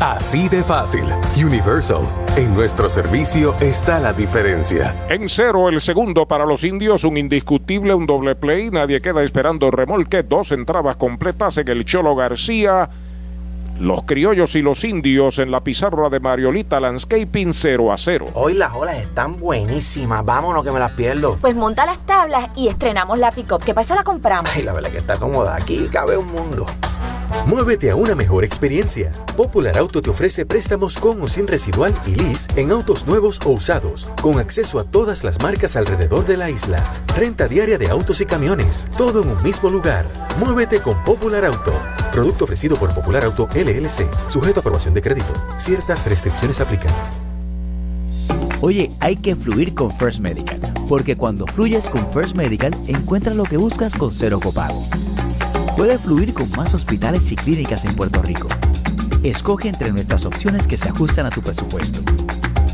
Así de fácil. Universal. En nuestro servicio está la diferencia. En cero, el segundo para los indios, un indiscutible, un doble play. Nadie queda esperando remolque. Dos entradas completas en el Cholo García. Los criollos y los indios en la pizarra de Mariolita Landscaping 0 a 0. Hoy las olas están buenísimas. Vámonos que me las pierdo. Pues monta las tablas y estrenamos la pick-up. ¿Qué pasa? La compramos. Ay, la verdad que está cómoda. Aquí cabe un mundo. Muévete a una mejor experiencia. Popular Auto te ofrece préstamos con o sin residual y lease en autos nuevos o usados, con acceso a todas las marcas alrededor de la isla. Renta diaria de autos y camiones, todo en un mismo lugar. Muévete con Popular Auto. Producto ofrecido por Popular Auto LLC, sujeto a aprobación de crédito. Ciertas restricciones aplican. Oye, hay que fluir con First Medical, porque cuando fluyes con First Medical encuentras lo que buscas con cero copago. Puedes fluir con más hospitales y clínicas en Puerto Rico. Escoge entre nuestras opciones que se ajustan a tu presupuesto.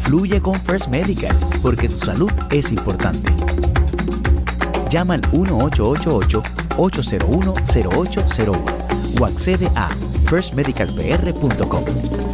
Fluye con First Medical, porque tu salud es importante. Llama al 1888-801-0801 o accede a firstmedicalpr.com.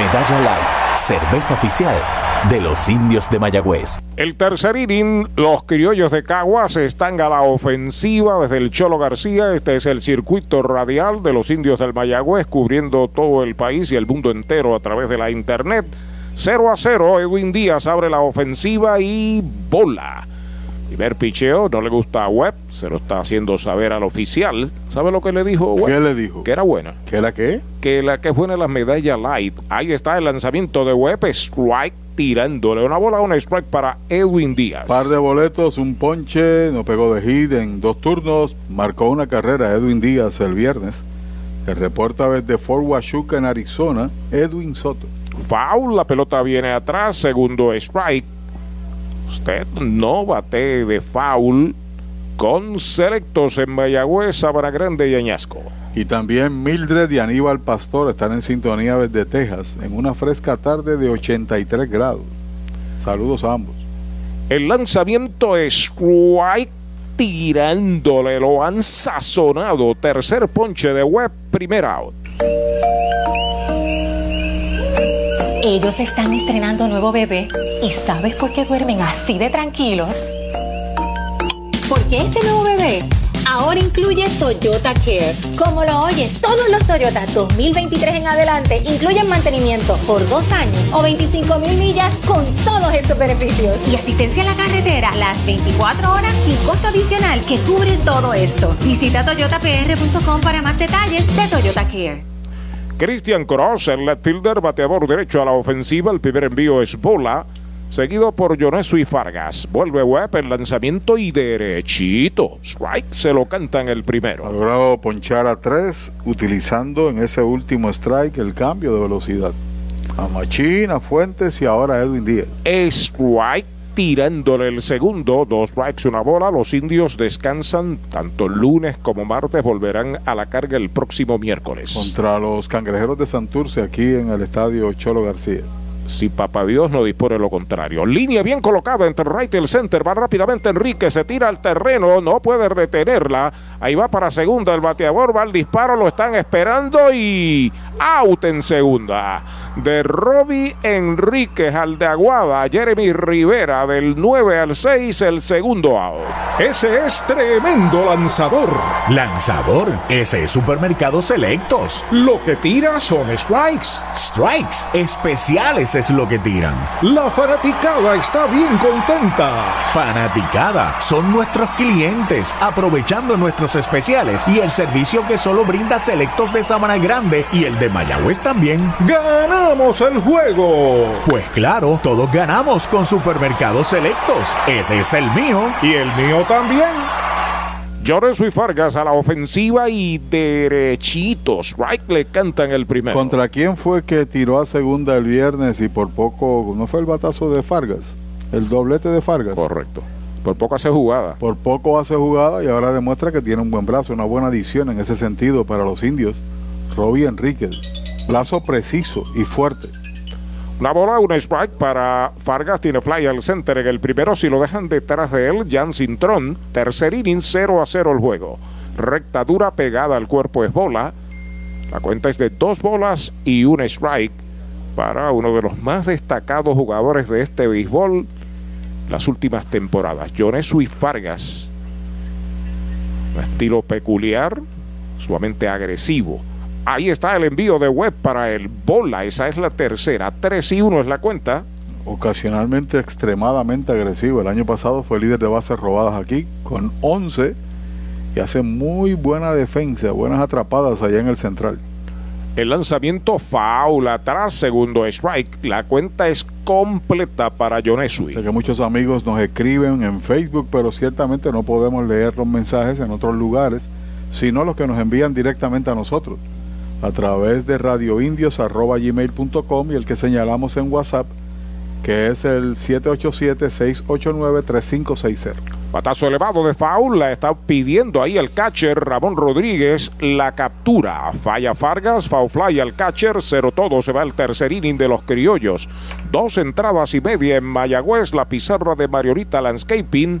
Medalla Light, cerveza oficial de los indios de Mayagüez. El tercer inning, los criollos de Caguas están a la ofensiva desde el Cholo García. Este es el circuito radial de los indios del Mayagüez, cubriendo todo el país y el mundo entero a través de la internet. 0 a 0, Edwin Díaz abre la ofensiva y bola. Primer picheo, no le gusta a Webb, se lo está haciendo saber al oficial. ¿Sabe lo que le dijo Webb? ¿Qué le dijo? Que era buena. ¿Que era qué? Que la que es buena la medalla light. Ahí está el lanzamiento de Webb, strike tirándole una bola, una strike para Edwin Díaz. Par de boletos, un ponche, no pegó de hit en dos turnos, marcó una carrera Edwin Díaz el viernes. El reporta desde Fort Huachuca en Arizona, Edwin Soto. Foul, la pelota viene atrás, segundo strike. Usted no bate de foul con selectos en Mayagüez, Sabana Grande y Añasco. Y también Mildred y Aníbal Pastor están en sintonía desde Texas en una fresca tarde de 83 grados. Saludos a ambos. El lanzamiento es strike tirándole, lo han sazonado. Tercer ponche de web, primer out. Ellos están estrenando nuevo bebé y ¿sabes por qué duermen así de tranquilos? Porque este nuevo bebé ahora incluye Toyota Care. Como lo oyes, todos los Toyota 2023 en adelante incluyen mantenimiento por dos años o 25 mil millas con todos estos beneficios. Y asistencia a la carretera las 24 horas sin costo adicional que cubre todo esto. Visita toyotapr.com para más detalles de Toyota Care. Christian Cross, el left fielder, bateador derecho a la ofensiva. El primer envío es bola, seguido por Jonesu y Fargas. Vuelve Webb, el lanzamiento y derechito. Strike se lo canta en el primero. Ha logrado ponchar a tres, utilizando en ese último strike el cambio de velocidad. A Machín, a Fuentes y ahora Edwin Díaz. Strike tirándole el segundo, dos strikes, una bola. Los indios descansan tanto lunes como martes, volverán a la carga el próximo miércoles. Contra los cangrejeros de Santurce aquí en el estadio Cholo García. Si Papá Dios no dispone lo contrario. Línea bien colocada entre el right y el center. Va rápidamente Enrique, se tira al terreno, no puede retenerla. Ahí va para segunda el bateador, va al disparo, lo están esperando y out en segunda. De Robbie Enríquez al de Aguada, Jeremy Rivera del 9 al 6, el segundo out. Ese es tremendo lanzador. Lanzador, ese es Supermercados Selectos. Lo que tira son strikes. Strikes, especiales es lo que tiran. La fanaticada está bien contenta. Fanaticada, son nuestros clientes, aprovechando nuestros especiales y el servicio que solo brinda Selectos de Sabana Grande y el de Mayagüez también. ¡Ganamos el juego! Pues claro, todos ganamos con Supermercados Selectos. Ese es el mío. Y el mío también. Llores y Fargas a la ofensiva y derechitos. Right le cantan el primero. ¿Contra quién fue que tiró a segunda el viernes y por poco no fue el batazo de Fargas? El doblete de Fargas. Correcto. Por poco hace jugada. Por poco hace jugada y ahora demuestra que tiene un buen brazo, una buena adición en ese sentido para los indios. Robbie Enríquez. Lazo preciso y fuerte. Una bola, un strike para Fargas. Tiene fly al center en el primero. Si lo dejan detrás de él, Jan Cintrón. Tercer inning, 0 a 0 el juego. Recta dura pegada al cuerpo es bola. La cuenta es de dos bolas y un strike para uno de los más destacados jugadores de este béisbol las últimas temporadas. Jonesui Fargas. Un estilo peculiar, sumamente agresivo. Ahí está el envío de web para el bola. Esa es la tercera. 3 y 1 es la cuenta. Ocasionalmente extremadamente agresivo. El año pasado fue líder de bases robadas aquí con 11 y hace muy buena defensa, buenas atrapadas allá en el central. El lanzamiento foul atrás, segundo strike. La cuenta es completa para Jonesui. Sé que muchos amigos nos escriben en Facebook, pero ciertamente no podemos leer los mensajes en otros lugares, sino los que nos envían directamente a nosotros a través de radioindios.gmail.com y el que señalamos en WhatsApp, que es el 787-689-3560. Patazo elevado de foul, la está pidiendo ahí el catcher Ramón Rodríguez, la captura. Falla Fargas, foul fly al catcher, cero todo, se va el tercer inning de los criollos. Dos entradas y media en Mayagüez, la pizarra de Mariorita Landscaping,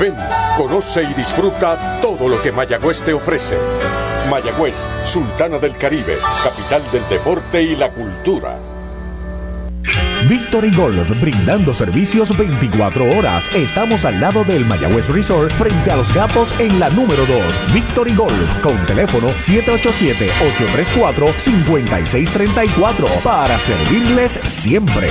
Ven, conoce y disfruta todo lo que Mayagüez te ofrece. Mayagüez, Sultana del Caribe, capital del deporte y la cultura. Victory Golf, brindando servicios 24 horas. Estamos al lado del Mayagüez Resort, frente a los gatos en la número 2. Victory Golf, con teléfono 787-834-5634, para servirles siempre.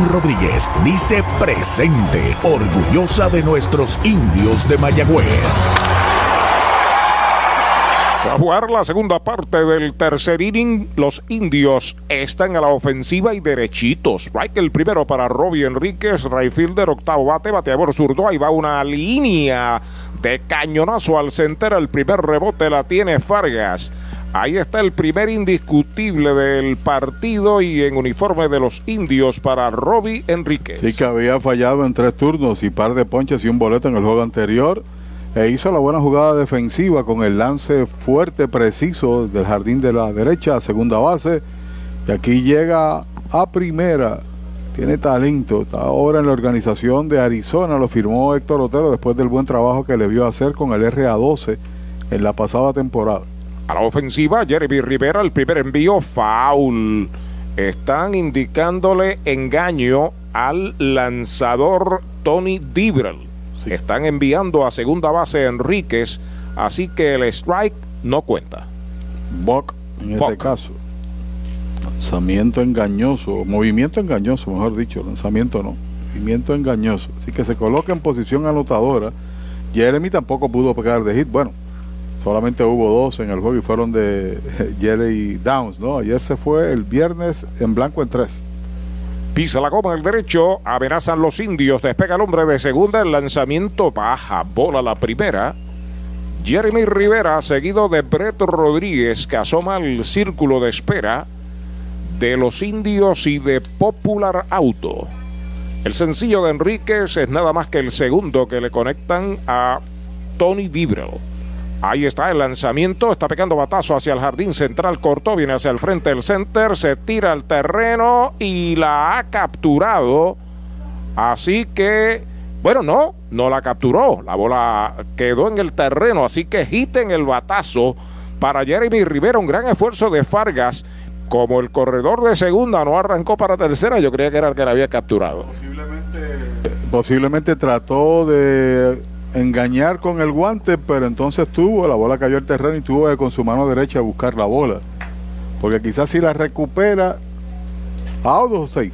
Rodríguez dice presente, orgullosa de nuestros indios de Mayagüez. A jugar la segunda parte del tercer inning. Los indios están a la ofensiva y derechitos. Strike el primero para Robbie Enríquez, Rayfielder, octavo bate, bateador zurdo. Ahí va una línea de cañonazo al center. El primer rebote la tiene Fargas. Ahí está el primer indiscutible del partido y en uniforme de los indios para Robbie Enríquez. Sí que había fallado en tres turnos y par de ponches y un boleto en el juego anterior. E hizo la buena jugada defensiva con el lance fuerte, preciso del jardín de la derecha a segunda base. Y aquí llega a primera. Tiene talento. Está ahora en la organización de Arizona. Lo firmó Héctor Otero después del buen trabajo que le vio hacer con el RA12 en la pasada temporada. A la ofensiva, Jeremy Rivera, el primer envío, foul. Están indicándole engaño al lanzador Tony Dibrel. Están enviando a segunda base Enríquez. así que el strike no cuenta. Buck en ese caso. Lanzamiento engañoso, movimiento engañoso, mejor dicho, lanzamiento no, movimiento engañoso. Así que se coloca en posición anotadora. Jeremy tampoco pudo pegar de hit. Bueno, solamente hubo dos en el juego y fueron de Jerry Downs, ¿no? Ayer se fue el viernes en blanco en tres. Pisa la goma el derecho, amenazan los indios, despega el hombre de segunda, el lanzamiento baja, bola la primera. Jeremy Rivera, seguido de Brett Rodríguez, que asoma al círculo de espera de los indios y de Popular Auto. El sencillo de Enríquez es nada más que el segundo que le conectan a Tony Dibrel. Ahí está el lanzamiento, está pegando batazo hacia el jardín central, corto, viene hacia el frente del center, se tira al terreno y la ha capturado. Así que, bueno, no, no la capturó, la bola quedó en el terreno, así que en el batazo para Jeremy Rivera, un gran esfuerzo de Fargas. Como el corredor de segunda no arrancó para tercera, yo creía que era el que la había capturado. Posiblemente trató de engañar con el guante, pero entonces tuvo, la bola cayó al terreno y tuvo que con su mano derecha buscar la bola. Porque quizás si la recupera, out o safe.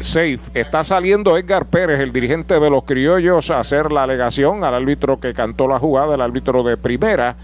Safe. Está saliendo Edgar Pérez, el dirigente de los criollos, a hacer la alegación al árbitro que cantó la jugada, el árbitro de primera.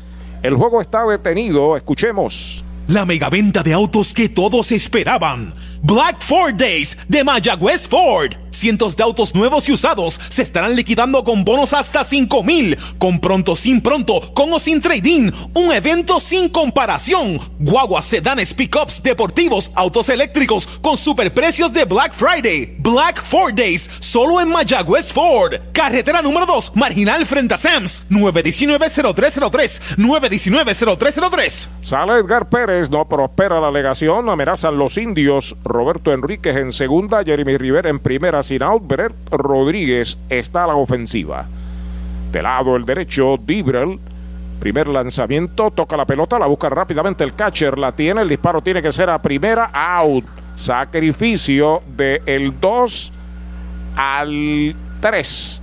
El juego está detenido. Escuchemos. La megaventa de autos que todos esperaban. Black Ford Days de Mayagüez Ford. Cientos de autos nuevos y usados se estarán liquidando con bonos hasta 5 mil. Con pronto, sin pronto, con o sin trading. Un evento sin comparación. Guaguas, sedanes, pickups, deportivos, autos eléctricos con superprecios de Black Friday. Black Ford Days, solo en Mayagüez Ford. Carretera número 2, marginal frente a Sams. 919-0303. 919-0303. Sale Edgar Pérez, no prospera la alegación, amenazan los indios. Roberto Enríquez en segunda, Jeremy Rivera en primera sin out, Brett Rodríguez está a la ofensiva. De lado el derecho, Dibrel. Primer lanzamiento, toca la pelota, la busca rápidamente el catcher, la tiene, el disparo tiene que ser a primera, out. Sacrificio del el 2 al 3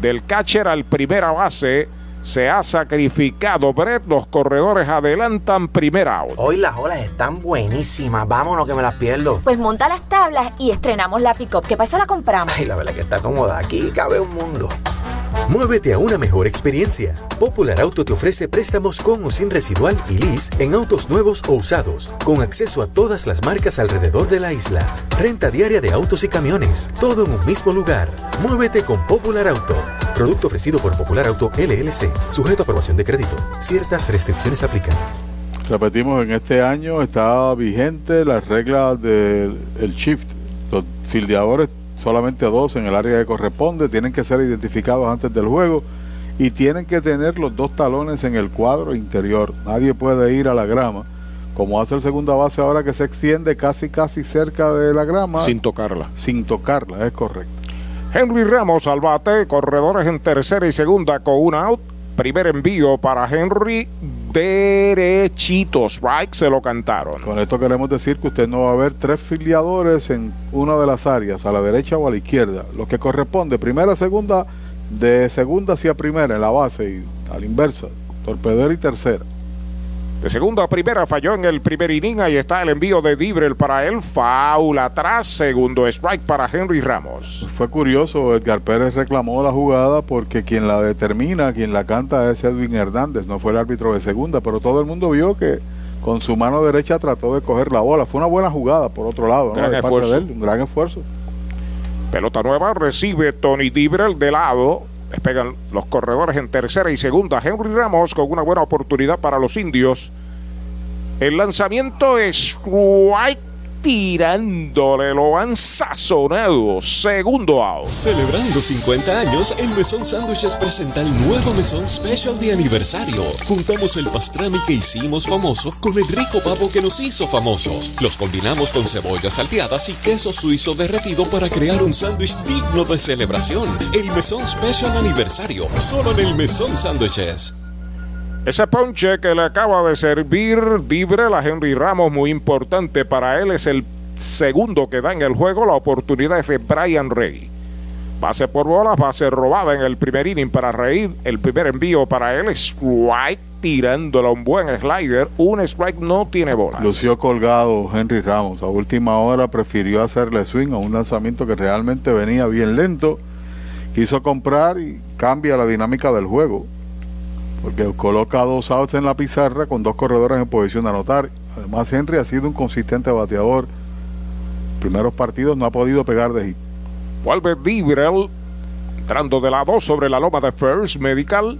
del catcher al primera base se ha sacrificado Brett. Los corredores adelantan primera out. Hoy las olas están buenísimas. Vámonos que me las pierdo. Pues monta las tablas y estrenamos la pick-up. ¿Qué pasa? La compramos. Ay, la verdad que está cómoda. Aquí cabe un mundo. Muévete a una mejor experiencia. Popular Auto te ofrece préstamos con o sin residual y lease en autos nuevos o usados, con acceso a todas las marcas alrededor de la isla. Renta diaria de autos y camiones, todo en un mismo lugar. Muévete con Popular Auto. Producto ofrecido por Popular Auto LLC, sujeto a aprobación de crédito. Ciertas restricciones aplican. Repetimos, en este año está vigente la regla del el shift. Los fildeadores solamente dos en el área que corresponde, tienen que ser identificados antes del juego y tienen que tener los dos talones en el cuadro interior. Nadie puede ir a la grama, como hace el segunda base ahora que se extiende casi casi cerca de la grama. Sin tocarla. Sin tocarla, es correcto. Henry Ramos al bate, corredores en tercera y segunda con un out. Primer envío para Henry, derechito, strike, se lo cantaron. Con esto queremos decir que usted no va a ver tres filiadores en una de las áreas, a la derecha o a la izquierda. Lo que corresponde, primera, segunda, de segunda hacia primera en la base y a la inversa, torpedero y tercera. De segunda a primera falló en el primer inning. Ahí está el envío de Dibrel para él. Foul atrás. Segundo strike para Henry Ramos. Fue curioso. Edgar Pérez reclamó la jugada porque quien la determina, quien la canta es Edwin Hernández. No fue el árbitro de segunda. Pero todo el mundo vio que con su mano derecha trató de coger la bola. Fue una buena jugada por otro lado. ¿no? Gran De parte esfuerzo. de él, un gran esfuerzo. Pelota nueva. Recibe Tony Dibrel de lado. Despegan los corredores en tercera y segunda. Henry Ramos con una buena oportunidad para los indios. El lanzamiento es strike tirándole. Lo han sazonado. Segundo out. Celebrando 50 años, el Mesón Sándwiches presenta el nuevo Mesón Special de aniversario. Juntamos el pastrami que hicimos famoso con el rico pavo que nos hizo famosos. Los combinamos con cebollas salteadas y queso suizo derretido para crear un sándwich digno de celebración. El Mesón Special Aniversario, solo en el Mesón Sándwiches. Ese ponche que le acaba de servir Dibrel a Henry Ramos, muy importante para él, es el segundo que da en el juego. La oportunidad es de Brian Rey. Base por bolas, base robada en el primer inning para Reid. El primer envío para él, strike, tirándola un buen slider. Un strike no tiene bola. Lució colgado Henry Ramos. A última hora prefirió hacerle swing a un lanzamiento que realmente venía bien lento. Quiso comprar y cambia la dinámica del juego. Porque coloca dos outs en la pizarra con dos corredores en posición de anotar. Además, Henry ha sido un consistente bateador. Primeros partidos no ha podido pegar de hit. Vuelve Dibrel entrando de lado sobre la loma de First Medical.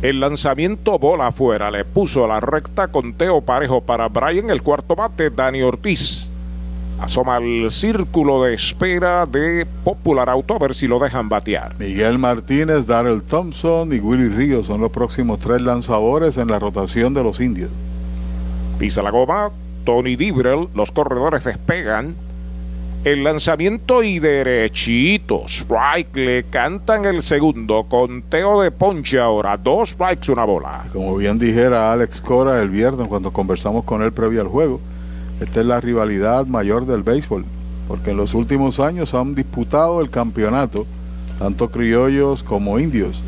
El lanzamiento bola afuera. Le puso la recta conteo parejo para Brian. El cuarto bate, Dani Ortiz. Asoma el círculo de espera de Popular Auto a ver si lo dejan batear. Miguel Martínez, Darrell Thompson y Willy Ríos son los próximos tres lanzadores en la rotación de los indios. Pisa la goma. Tony Dibrel. Los corredores despegan. El lanzamiento y derechito. Strike. Le cantan el segundo. Conteo de ponche ahora. Dos strikes, una bola. Como bien dijera Alex Cora el viernes cuando conversamos con él previo al juego, esta es la rivalidad mayor del béisbol. Porque en los últimos años han disputado el campeonato, tanto criollos como indios.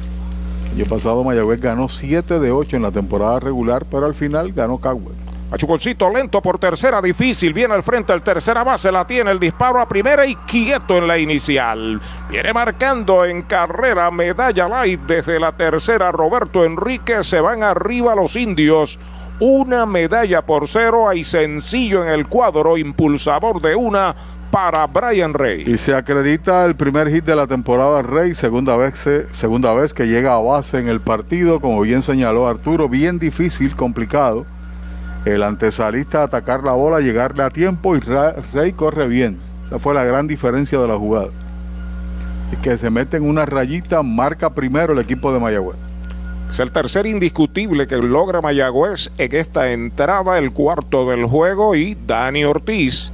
El año pasado Mayagüez ganó 7 de 8 en la temporada regular, pero al final ganó Cagüey. Machuconcito lento por tercera, difícil. Viene al frente el tercera base, la tiene el disparo a primera y quieto en la inicial. Viene marcando en carrera medalla light desde la tercera. Roberto Enrique se van arriba los indios. Una medalla por cero. Hay sencillo en el cuadro, impulsador de una para Brian Rey. Y se acredita el primer hit de la temporada Rey, segunda vez, segunda vez que llega a base en el partido, como bien señaló Arturo, bien difícil, complicado el antesalista atacar la bola, llegarle a tiempo y Rey corre bien. Esa fue la gran diferencia de la jugada. Es que se mete en una rayita, marca primero el equipo de Mayagüez. Es el tercer indiscutible que logra Mayagüez en esta entrada, el cuarto del juego y Dani Ortiz.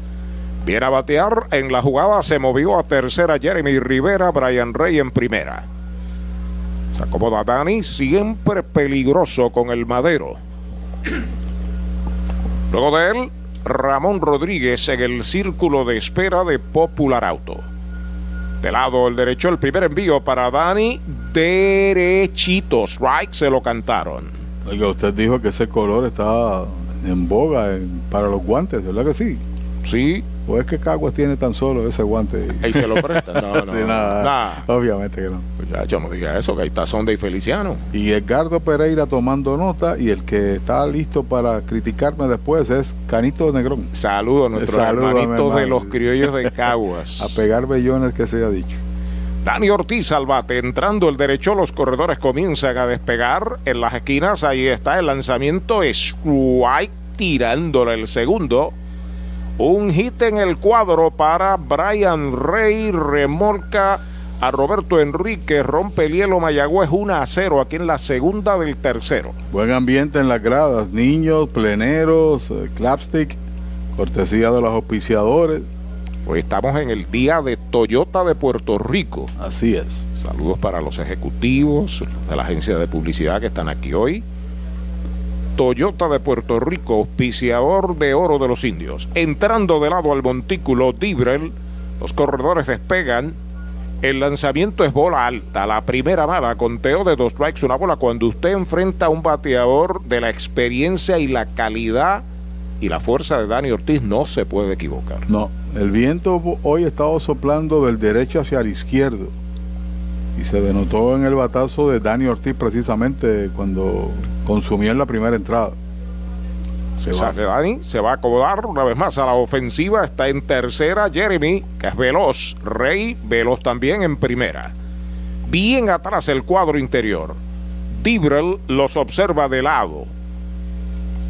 Viene a batear en la jugada, se movió a tercera Jeremy Rivera, Brian Rey en primera. Se acomoda Dani, siempre peligroso con el madero. Luego de él, Ramón Rodríguez en el círculo de espera de Popular Auto. De lado el derecho, el primer envío para Dani, derechito, strike, se lo cantaron. Oiga, usted dijo que ese color está en boga para los guantes, ¿verdad que sí? Sí. ¿O es que Caguas tiene tan solo ese guante? Ahí se lo presta. No, no. Sí, nada, nada. Obviamente que no. Pues ya, yo no diga eso, que ahí está Sonda y Feliciano. Y Edgardo Pereira tomando nota y el que está listo para criticarme después es Canito Negrón. Saludos a nuestros Saludo, hermanitos mi de los criollos de Caguas. A pegar bellones que se ha dicho. Dani Ortiz al bate, entrando el derecho, los corredores comienzan a despegar en las esquinas. Ahí está el lanzamiento, strike, tirándole el segundo. Un hit en el cuadro para Brian Rey, remolca a Roberto Enrique, rompe el hielo Mayagüez 1 a 0 aquí en la segunda del tercero. Buen ambiente en las gradas, niños, pleneros, eh, clapstick, cortesía de los auspiciadores. Hoy estamos en el día de Toyota de Puerto Rico. Así es. Saludos para los ejecutivos de la agencia de publicidad que están aquí hoy. Toyota de Puerto Rico, auspiciador de oro de los indios. Entrando de lado al montículo Dibrel, los corredores despegan. El lanzamiento es bola alta, la primera mala, conteo de dos strikes, una bola. Cuando usted enfrenta a un bateador de la experiencia y la calidad y la fuerza de Dani Ortiz, no se puede equivocar. No, el viento hoy ha estado soplando del derecho hacia el izquierdo. Y se denotó en el batazo de Dani Ortiz precisamente cuando consumió en la primera entrada. Se sale Dani, se va a acomodar una vez más a la ofensiva. Está en tercera Jeremy, que es veloz. Rey, veloz también en primera. Bien atrás el cuadro interior. Dibrel los observa de lado.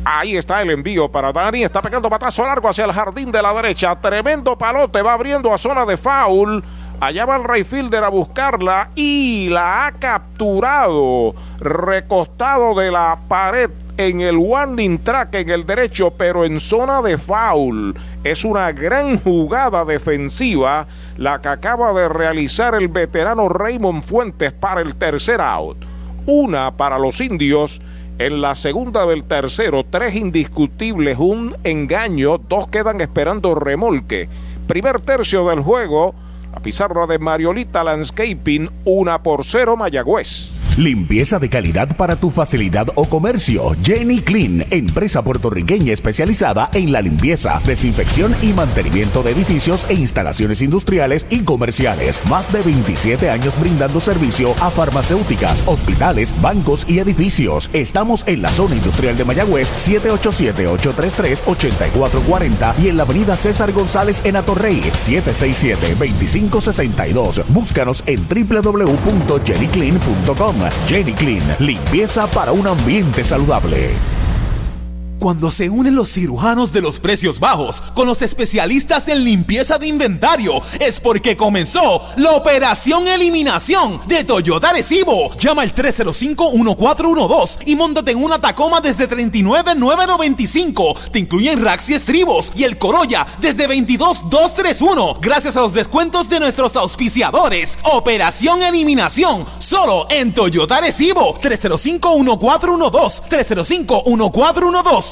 Ahí está el envío para Dani. Está pegando batazo largo hacia el jardín de la derecha. Tremendo palote. Va abriendo a zona de foul. Allá va el right fielder a buscarla y la ha capturado. Recostado de la pared en el warning track en el derecho, pero en zona de foul. Es una gran jugada defensiva la que acaba de realizar el veterano Raymond Fuentes para el tercer out. Una para los indios. En la segunda del tercero, tres indiscutibles, un engaño, dos quedan esperando remolque. Primer tercio del juego, La pizarra de Mariolita Landscaping, 1 por 0 Mayagüez. Limpieza de calidad para tu facilidad o comercio. Jenny Clean, empresa puertorriqueña especializada en la limpieza, desinfección y mantenimiento de edificios e instalaciones industriales y comerciales. Más de 27 años brindando servicio a farmacéuticas, hospitales, bancos y edificios. Estamos en la zona industrial de Mayagüez, 787-833-8440 y en la avenida César González en Atorrey, 767-2562. Búscanos en www.jennyclean.com. Jenny Clean, limpieza para un ambiente saludable. Cuando se unen los cirujanos de los precios bajos con los especialistas en limpieza de inventario, es porque comenzó la operación eliminación de Toyota Recibo. Llama al 305-1412 y montate en una Tacoma desde 39,995. Te incluyen racks y estribos y el Corolla desde 22,231. Gracias a los descuentos de nuestros auspiciadores. Operación eliminación solo en Toyota Recibo. 305-1412. 305-1412.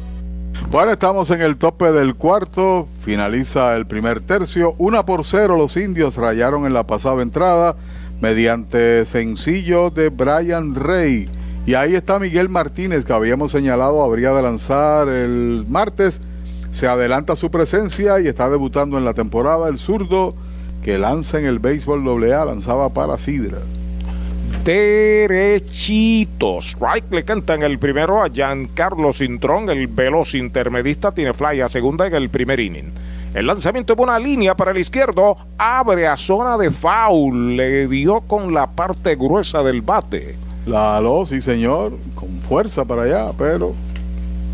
Bueno, estamos en el tope del cuarto, finaliza el primer tercio, una por cero los indios rayaron en la pasada entrada mediante sencillo de Brian Rey. Y ahí está Miguel Martínez, que habíamos señalado habría de lanzar el martes. Se adelanta su presencia y está debutando en la temporada el zurdo que lanza en el béisbol AA, lanzaba para Sidra derechitos. Strike le cantan el primero a Giancarlo Cintrón, el veloz intermedista tiene fly a segunda en el primer inning. El lanzamiento de una línea para el izquierdo abre a zona de foul, le dio con la parte gruesa del bate. La aló, sí señor, con fuerza para allá, pero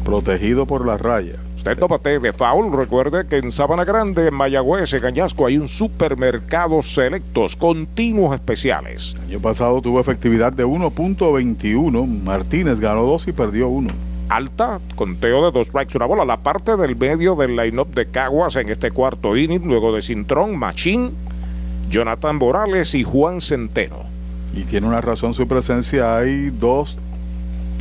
protegido por la raya. Usted no bate de foul. Recuerde que en Sabana Grande, en Mayagüez, en Cañasco, hay un supermercado selectos, continuos especiales. El año pasado tuvo efectividad de 1.21. Martínez ganó dos y perdió uno. Alta, conteo de dos strikes, una bola. La parte del medio del line-up de Caguas en este cuarto inning, luego de Cintrón, Machín, Jonathan Morales y Juan Centeno. Y tiene una razón su presencia. Hay dos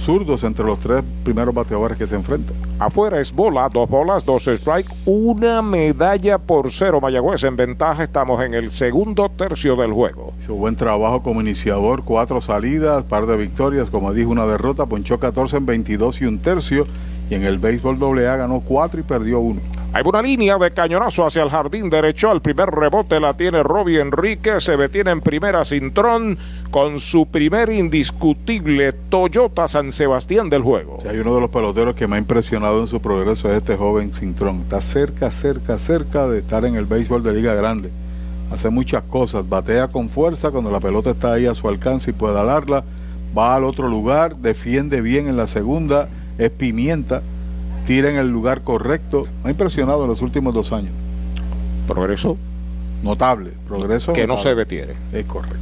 zurdos entre los tres primeros bateadores que se enfrentan. Afuera es bola, dos bolas, dos strike, una medalla por cero. Mayagüez en ventaja, estamos en el segundo tercio del juego. Hizo buen trabajo como iniciador, cuatro salidas, par de victorias, como dijo, una derrota, ponchó 14 en 22 y un tercio. Y en el béisbol AA ganó cuatro y perdió uno. Hay una línea de cañonazo hacia el jardín derecho. Al primer rebote la tiene Robbie Enrique. Se detiene en primera Cintrón con su primer indiscutible Toyota San Sebastián del juego. Hay uno de los peloteros que me ha impresionado en su progreso es este joven Cintrón. Está cerca, cerca, cerca de estar en el béisbol de Liga Grande. Hace muchas cosas. Batea con fuerza cuando la pelota está ahí a su alcance y puede alarla. Va al otro lugar, defiende bien en la segunda. Es pimienta tira en el lugar correcto. Me ha impresionado en los últimos dos años. Progreso. Notable, progreso. Que no se detiene. Es correcto.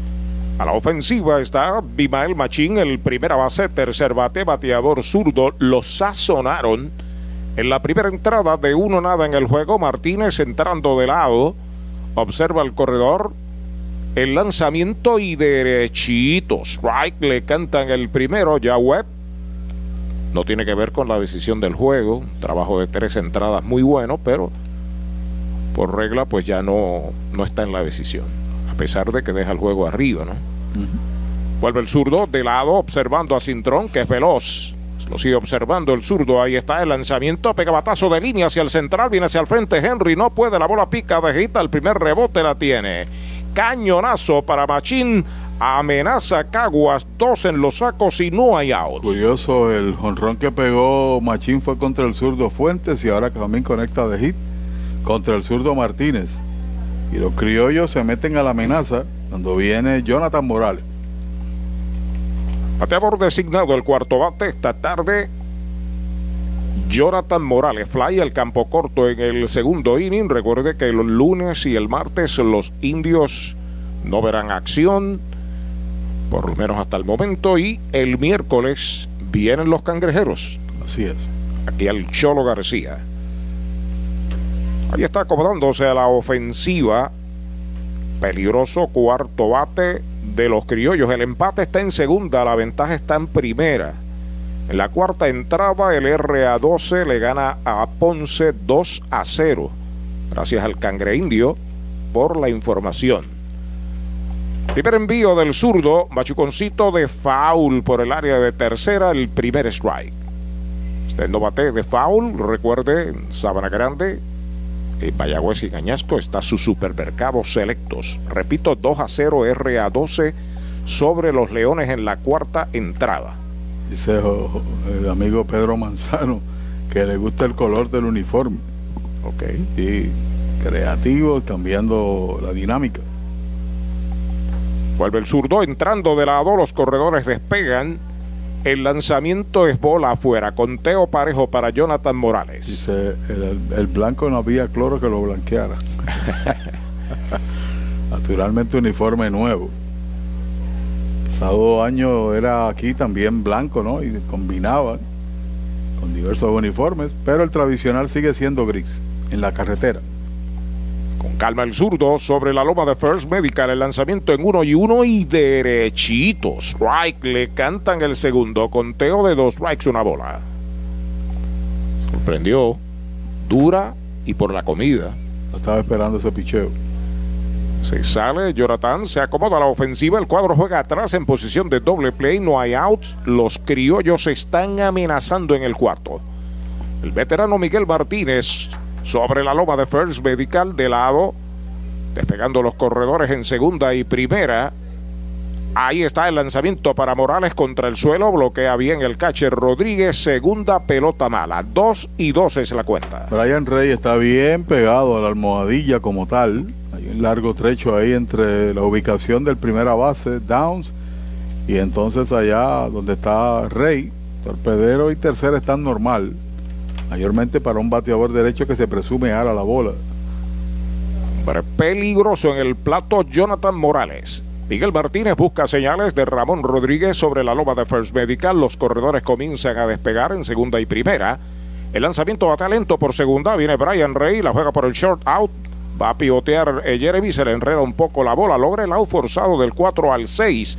A la ofensiva está Bimael Machín, el primera base, tercer bate, bateador zurdo. Lo sazonaron en la primera entrada de uno nada en el juego. Martínez entrando de lado. Observa el corredor. El lanzamiento y derechito. Strike le cantan el primero. Ya Webb no tiene que ver con la decisión del juego. Trabajo de tres entradas muy bueno, pero por regla pues ya no, no está en la decisión. A pesar de que deja el juego arriba, ¿no? Vuelve el zurdo de lado observando a Cintrón, que es veloz. Lo sigue observando el zurdo. Ahí está el lanzamiento. Pega batazo de línea hacia el central. Viene hacia el frente. Henry no puede. La bola pica. Vegeta. El primer rebote la tiene. Cañonazo para Machín amenaza Caguas, dos en los sacos y no hay outs. Curioso, el jonrón que pegó Machín fue contra el zurdo Fuentes y ahora también conecta de hit contra el zurdo Martínez. Y los criollos se meten a la amenaza cuando viene Jonathan Morales. Bateador designado el cuarto bate esta tarde. Jonathan Morales, fly al campo corto en el segundo inning. Recuerde que los lunes y el martes los indios no verán acción, por lo menos hasta el momento. Y el miércoles vienen los cangrejeros. Así es. Aquí al Cholo García. Ahí está acomodándose a la ofensiva. Peligroso cuarto bate de los criollos. El empate está en segunda, la ventaja está en primera. En la cuarta entrada, el RA12 le gana a Ponce 2 a 0. Gracias al cangre indio por la información. Primer envío del zurdo, machuconcito de foul por el área de tercera, el primer strike. Usted no bate de foul, recuerde, en Sabana Grande, en Mayagüez y Cañasco está su supermercado selectos. Repito, 2 a 0 RA12 sobre los Leones en la cuarta entrada. Dice el amigo Pedro Manzano que le gusta el color del uniforme. Ok. Y creativo, cambiando la dinámica. Vuelve el zurdo entrando de lado, los corredores despegan. El lanzamiento es bola afuera, conteo parejo para Jonathan Morales. Dice, el, el blanco no había cloro que lo blanqueara. Naturalmente uniforme nuevo. Pasado año era aquí también blanco, ¿no? Y combinaban con diversos uniformes, pero el tradicional sigue siendo gris en la carretera. Con calma el zurdo sobre la loma de First Medical. El lanzamiento en uno y uno y derechito. Strike. Le cantan el segundo. Conteo de dos strikes, una bola. Sorprendió. Dura y por la comida. Estaba esperando ese picheo. Se sale Jonathan, se acomoda a la ofensiva, el cuadro juega atrás en posición de doble play, no hay outs, los criollos están amenazando en el cuarto. El veterano Miguel Martínez sobre la loma de First Medical de lado, despegando los corredores en segunda y primera. Ahí está el lanzamiento para Morales contra el suelo, bloquea bien el catcher Rodríguez, segunda pelota mala, dos y dos es la cuenta. Brian Rey está bien pegado a la almohadilla como tal, hay un largo trecho ahí entre la ubicación del primera base, Downs, y entonces allá donde está Rey, torpedero y tercera están normal mayormente para un bateador derecho que se presume ala la bola. Peligroso en el plato Jonathan Morales. Miguel Martínez busca señales de Ramón Rodríguez sobre la loma de First Medical. Los corredores comienzan a despegar en segunda y primera. El lanzamiento va talento por segunda. Viene Brian Rey, la juega por el short out. Va a pivotear eh, Jeremy, se le enreda un poco la bola. Logra el out forzado del 4 al 6.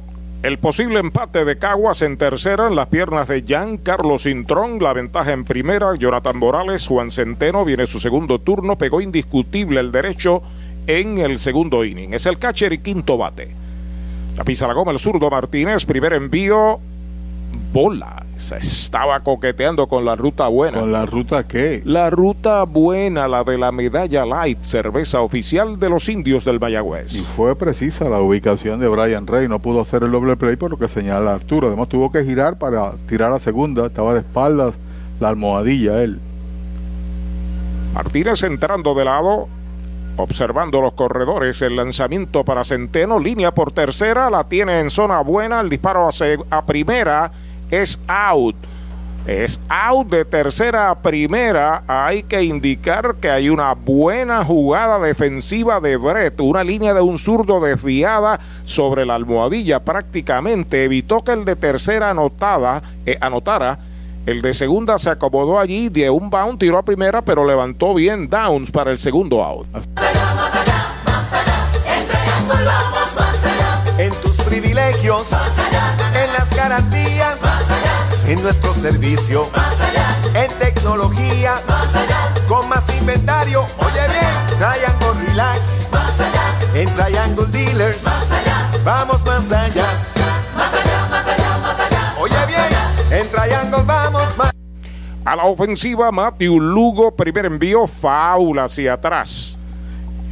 el posible empate de Caguas en tercera en las piernas de Jan Carlos Intrón. La ventaja en primera, Jonathan Morales, Juan Centeno viene su segundo turno, pegó indiscutible el derecho en el segundo inning. Es el catcher y quinto bate. La pisa la goma el zurdo Martínez, primer envío, bola. Se estaba coqueteando con la ruta buena. ¿Con la ruta qué? La ruta buena, la de la medalla light, cerveza oficial de los indios del Mayagüez. Y fue precisa la ubicación de Brian Rey. No pudo hacer el doble play por lo que señala Arturo. Además tuvo que girar para tirar a segunda. Estaba de espaldas la almohadilla él. Martínez entrando de lado, observando los corredores. El lanzamiento para Centeno, línea por tercera, la tiene en zona buena. El disparo a, seg- a primera es out. Es out de tercera a primera. Hay que indicar que hay una buena jugada defensiva de Brett. Una línea de un zurdo desviada sobre la almohadilla. Prácticamente evitó que el de tercera anotada, eh, anotara. El de segunda se acomodó allí de un bound, tiró a primera, pero levantó bien Downs para el segundo out. En tus privilegios, en las garantías. En nuestro servicio. Más allá, En tecnología, más allá, con más inventario. Oye bien, Triangle Relax. más allá, En Triangle Dealers, más allá, vamos más allá. más allá, más allá, más allá. Oye bien, en Triangle vamos más A la ofensiva, Matthew Lugo, primer envío, foul hacia atrás.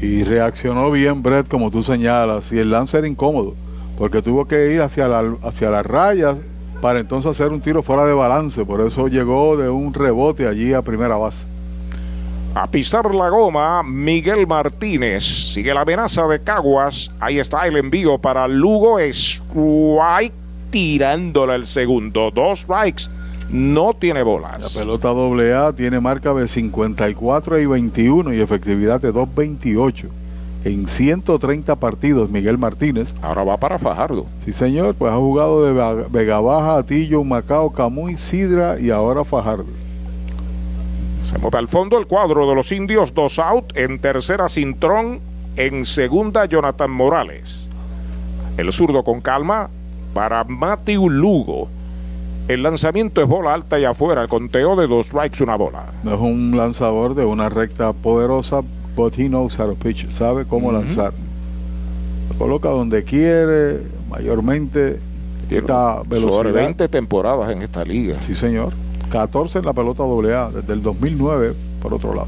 Y reaccionó bien Brett, como tú señalas. Y el lance era incómodo, porque tuvo que ir hacia, la, hacia las rayas para entonces hacer un tiro fuera de balance. Por eso llegó de un rebote allí a primera base. A pisar la goma, Miguel Martínez. Sigue la amenaza de Caguas. Ahí está el envío para Lugo. Strike tirándole el segundo. Dos strikes. No tiene La bolas. pelota AA tiene marca de 54 y 21 y efectividad de 2.28. En 130 partidos, Miguel Martínez. Ahora va para Fajardo. Sí, señor, pues ha jugado de Vega- Baja, Atillo, Macao, Camuy, Sidra y ahora Fajardo. Se mueve al fondo el cuadro de los indios. Dos out. En tercera, Cintrón. En segunda, Jonathan Morales. El zurdo con calma para Matthew Lugo. El lanzamiento es bola alta y afuera. El conteo de dos strikes, una bola. No es un lanzador de una recta poderosa, but he knows how to pitch. Sabe cómo lanzar. Lo coloca donde quiere, mayormente. Sobre velocidad. 20 temporadas en esta liga. Sí, señor. 14 en la pelota AA, desde el 2009, por otro lado.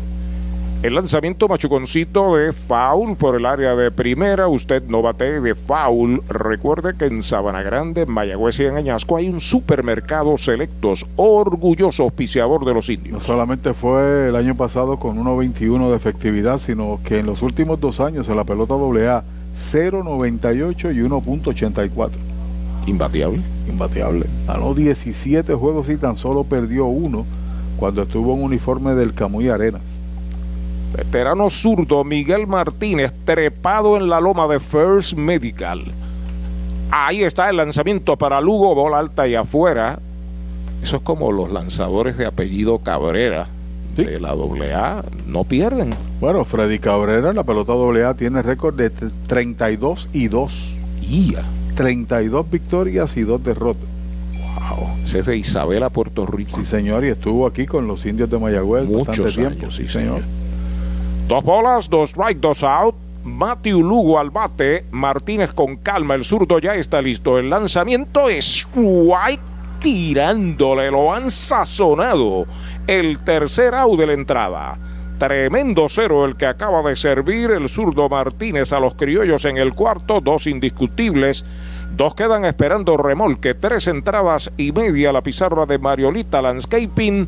El lanzamiento machuconcito de foul por el área de primera. Usted no bate de foul. Recuerde que en Sabana Grande, en Mayagüez y en Añasco hay un supermercado selectos, orgulloso auspiciador de los No indios. solamente fue el año pasado con 1.21 de efectividad, sino que en los últimos dos años en la pelota AA, 0.98 y 1.84. Imbateable. Imbateable. Ganó 17 juegos y tan solo perdió uno cuando estuvo en uniforme del Camuy Arenas. Veterano zurdo Miguel Martínez, trepado en la loma de First Medical. Ahí está el lanzamiento para Lugo, bola alta y afuera. Eso es como los lanzadores de apellido Cabrera de la AA. No pierden. Bueno, Freddy Cabrera en la pelota AA tiene récord de t- 32 y 2. Ia. 32 victorias y 2 derrotas. Wow. Ese es de Isabela, Puerto Rico. Sí, señor, y estuvo aquí con los indios de Mayagüez bastante Muchos tiempo. años, sí, señor. Dos bolas, dos strike, dos out. Matthew Lugo al bate. Martínez con calma. El zurdo ya está listo. El lanzamiento es strike tirándole. Lo han sazonado. El tercer out de la entrada. Tremendo cero el que acaba de servir el zurdo Martínez a los criollos en el cuarto. Dos indiscutibles. Dos quedan esperando remolque. Tres entradas y media la pizarra de Mariolita Landscaping.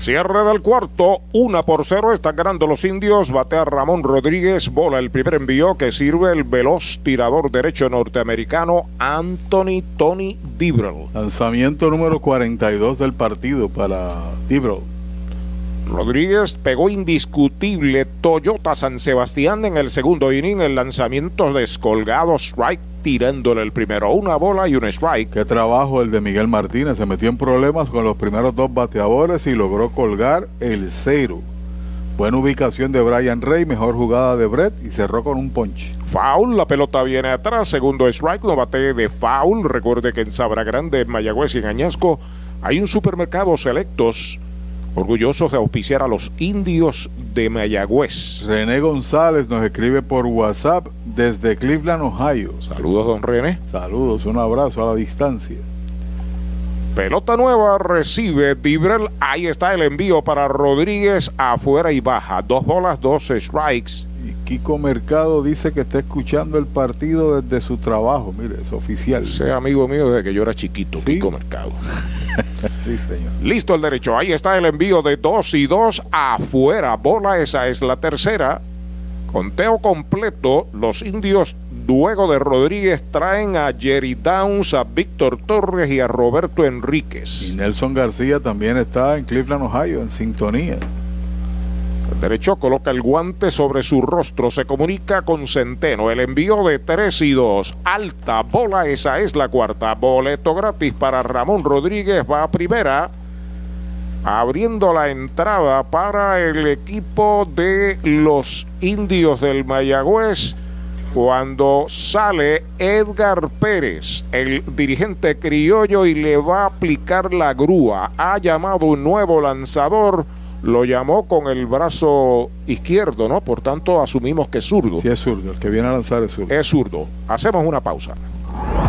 Cierre del cuarto, una por cero, están ganando los indios, batea Ramón Rodríguez, bola el primer envío que sirve el veloz tirador derecho norteamericano Anthony Tony Dibrel. Lanzamiento número 42 del partido para Dibrel. Rodríguez pegó indiscutible Toyota San Sebastián en el segundo inning, el lanzamiento descolgado, strike tirándole el primero, una bola y un strike. Qué trabajo el de Miguel Martínez, se metió en problemas con los primeros dos bateadores y logró colgar el cero. Buena ubicación de Brian Rey, mejor jugada de Brett y cerró con un ponche. Foul, la pelota viene atrás, segundo strike, no bate de foul. Recuerde que en Sabra Grande, en Mayagüez y en Añasco hay un supermercado selectos orgullosos de auspiciar a los indios de Mayagüez. René González nos escribe por WhatsApp desde Cleveland, Ohio. Saludos, don René. Saludos, un abrazo a la distancia. Pelota nueva recibe Dibrel. Ahí está el envío para Rodríguez afuera y baja. Dos bolas, dos strikes. Kiko Mercado dice que está escuchando el partido desde su trabajo. Mire, es oficial. Sea amigo mío desde que yo era chiquito, ¿Sí? Kiko Mercado. sí, señor. Listo el derecho. Ahí está el envío de dos y dos afuera. Bola, esa es la tercera. Conteo completo. Los indios, luego de Rodríguez, traen a Jerry Downs, a Víctor Torres y a Roberto Enríquez. Y Nelson García también está en Cleveland, Ohio, en sintonía. Derecho coloca el guante sobre su rostro, se comunica con Centeno. El envío de 3 y 2. Alta bola, esa es la cuarta. Boleto gratis para Ramón Rodríguez, va a primera. Abriendo la entrada para el equipo de los indios del Mayagüez. Cuando sale Edgar Pérez, el dirigente criollo, y le va a aplicar la grúa. Ha llamado un nuevo lanzador lo llamó con el brazo izquierdo, ¿no? Por tanto, asumimos que es zurdo. Sí, es zurdo. El que viene a lanzar es zurdo. Es zurdo. Hacemos una pausa.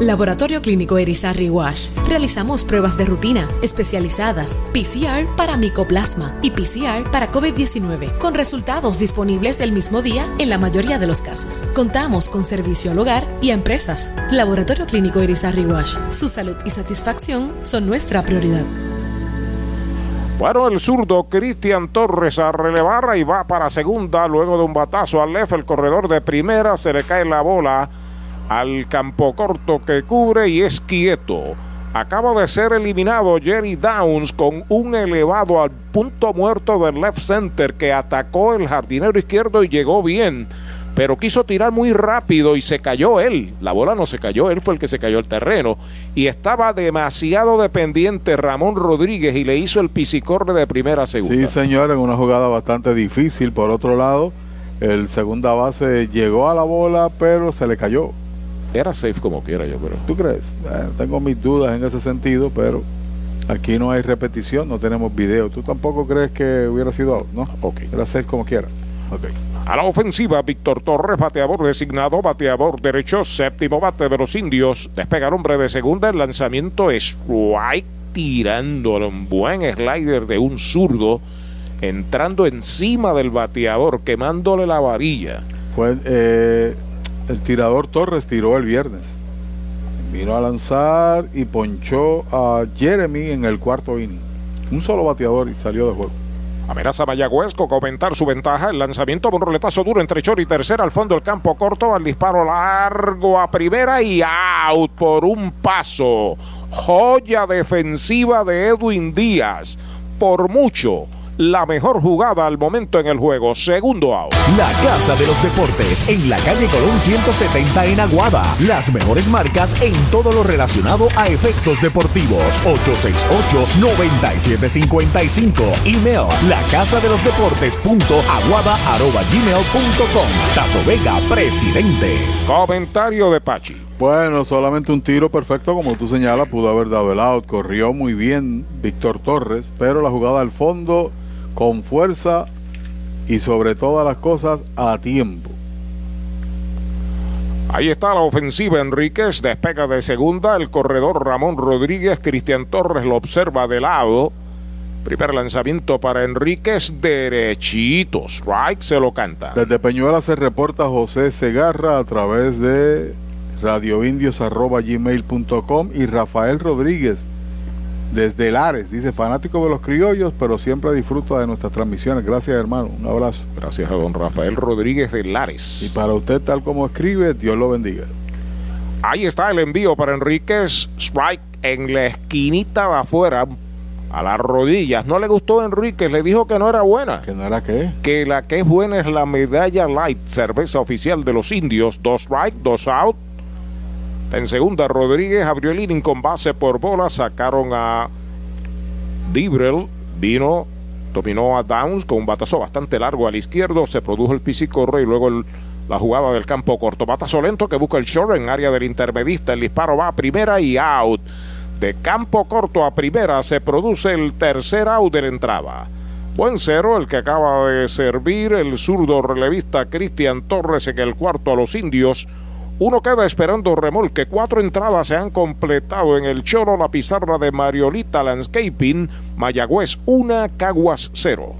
Laboratorio Clínico Erizarri Wash. Realizamos pruebas de rutina especializadas, PCR para micoplasma y PCR para COVID-19, con resultados disponibles el mismo día en la mayoría de los casos. Contamos con servicio al hogar y a empresas. Laboratorio Clínico Erizarri Wash. Su salud y satisfacción son nuestra prioridad. Bueno, el zurdo Cristian Torres a relevar y va para segunda luego de un batazo al left. El corredor de primera se le cae la bola al campo corto que cubre y es quieto. Acaba de ser eliminado Jerry Downs con un elevado al punto muerto del left center que atacó el jardinero izquierdo y llegó bien. Pero quiso tirar muy rápido y se cayó él. La bola no se cayó, él fue el que se cayó el terreno. Y estaba demasiado dependiente Ramón Rodríguez y le hizo el pisicorre de primera a segunda. Sí, señor, en una jugada bastante difícil. Por otro lado, el segunda base llegó a la bola, pero se le cayó. Era safe como quiera, yo creo. ¿Tú crees? Eh, tengo mis dudas en ese sentido, pero aquí no hay repetición, no tenemos video. ¿Tú tampoco crees que hubiera sido out? No. Ok. Era safe como quiera. Ok. A la ofensiva, Víctor Torres, bateador designado, bateador derecho, séptimo bate de los indios. Despega el hombre de segunda, el lanzamiento es strike tirándole un buen slider de un zurdo, entrando encima del bateador, quemándole la varilla. Fue eh, el tirador Torres tiró el viernes. Vino a lanzar y ponchó a Jeremy en el cuarto inning. Un solo bateador y salió de juego. Amenaza Mayagüez con aumentar su ventaja. El lanzamiento un roletazo duro entre short y tercera al fondo del campo corto. Al disparo largo a primera y out por un paso. Joya defensiva de Edwin Díaz. Por mucho la mejor jugada al momento en el juego. Segundo out. La Casa de los Deportes en la calle Colón 170 en Aguada. Las mejores marcas en todo lo relacionado a efectos deportivos. 868-9755. Email la casa de los deportes punto aguada arroba gmail.com. Tato Vega, presidente. Comentario de Pachi. Bueno, solamente un tiro perfecto, como tú señalas, pudo haber dado el out. Corrió muy bien Víctor Torres, pero la jugada al fondo con fuerza y sobre todas las cosas a tiempo. Ahí está la ofensiva Enríquez, despega de segunda, el corredor Ramón Rodríguez, Cristian Torres lo observa de lado. Primer lanzamiento para Enríquez, derechito, strike, se lo canta. Desde Peñuela se reporta José Segarra a través de radioindios.gmail.com y Rafael Rodríguez desde Lares, dice fanático de los criollos, pero siempre disfruta de nuestras transmisiones. Gracias, hermano. Un abrazo. Gracias a don Rafael Rodríguez de Lares. Y para usted, tal como escribe, Dios lo bendiga. Ahí está el envío para Enríquez. Strike en la esquinita de afuera, a las rodillas. No le gustó a Enríquez, le dijo que no era buena. ¿Que no era qué? Que la que es buena es la medalla light, cerveza oficial de los indios. Dos strike, dos out. En segunda, Rodríguez abrió el inning con base por bola. Sacaron a Dibrel. Vino, dominó a Downs con un batazo bastante largo al izquierdo. Se produjo el pisicorre y luego la jugada del campo corto. Batazo lento que busca el short en área del intermedista. El disparo va a primera y out. De campo corto a primera se produce el tercer out de entrada. Buen cero el que acaba de servir el zurdo relevista Cristian Torres en el cuarto a los indios. Uno queda esperando remolque. Cuatro entradas se han completado en el choro la pizarra de Mariolita Landscaping. Mayagüez 1, Caguas 0.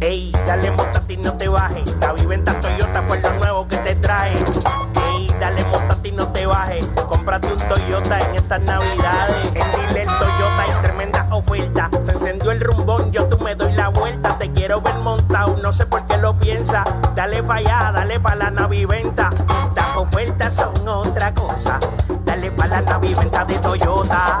Ey, dale montate y no te bajes. La viventa Toyota fue lo nuevo que te trae. Ey, dale montate y no te bajes. Cómprate un Toyota en estas navidades. En Dile Toyota hay tremenda oferta. Se encendió el rumbón, yo tú me doy la vuelta. Te quiero ver montado, no sé por qué lo piensa. Dale pa' allá, dale pa' la naviventa. Las ofertas son otra cosa. Dale pa' la naviventa de Toyota.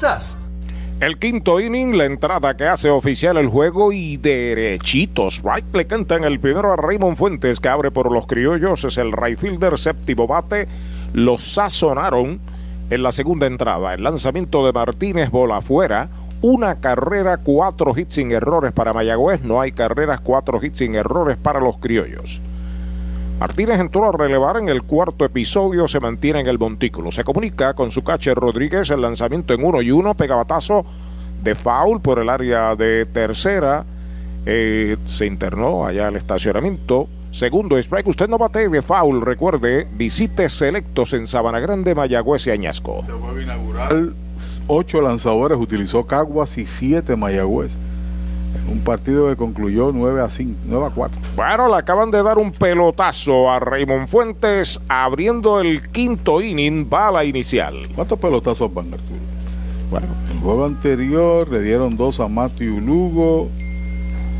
El quinto inning, la entrada que hace oficial el juego y derechitos. Right le cantan el primero a Raymond Fuentes que abre por los criollos. Es el right fielder, séptimo bate. Lo sazonaron en la segunda entrada. El lanzamiento de Martínez, bola afuera. Una carrera, cuatro hits sin errores para Mayagüez. No hay carreras, cuatro hits sin errores para los criollos. Martínez entró a relevar en el cuarto episodio, se mantiene en el montículo. Se comunica con su catcher Rodríguez, el lanzamiento en uno y uno, pegabatazo de foul por el área de tercera. Eh, se internó allá al estacionamiento. Segundo strike, usted no bate de foul, recuerde, visite selectos en Sabana Grande, Mayagüez y Añasco. Se juego inaugural, ocho lanzadores, utilizó Caguas y siete Mayagüez. Un partido que concluyó 9 a 5, 9 a 4. Bueno, le acaban de dar un pelotazo a Raymond Fuentes abriendo el quinto inning, bala inicial. ¿Cuántos pelotazos van, Arturo? Bueno, el juego anterior le dieron dos a Matthew Lugo,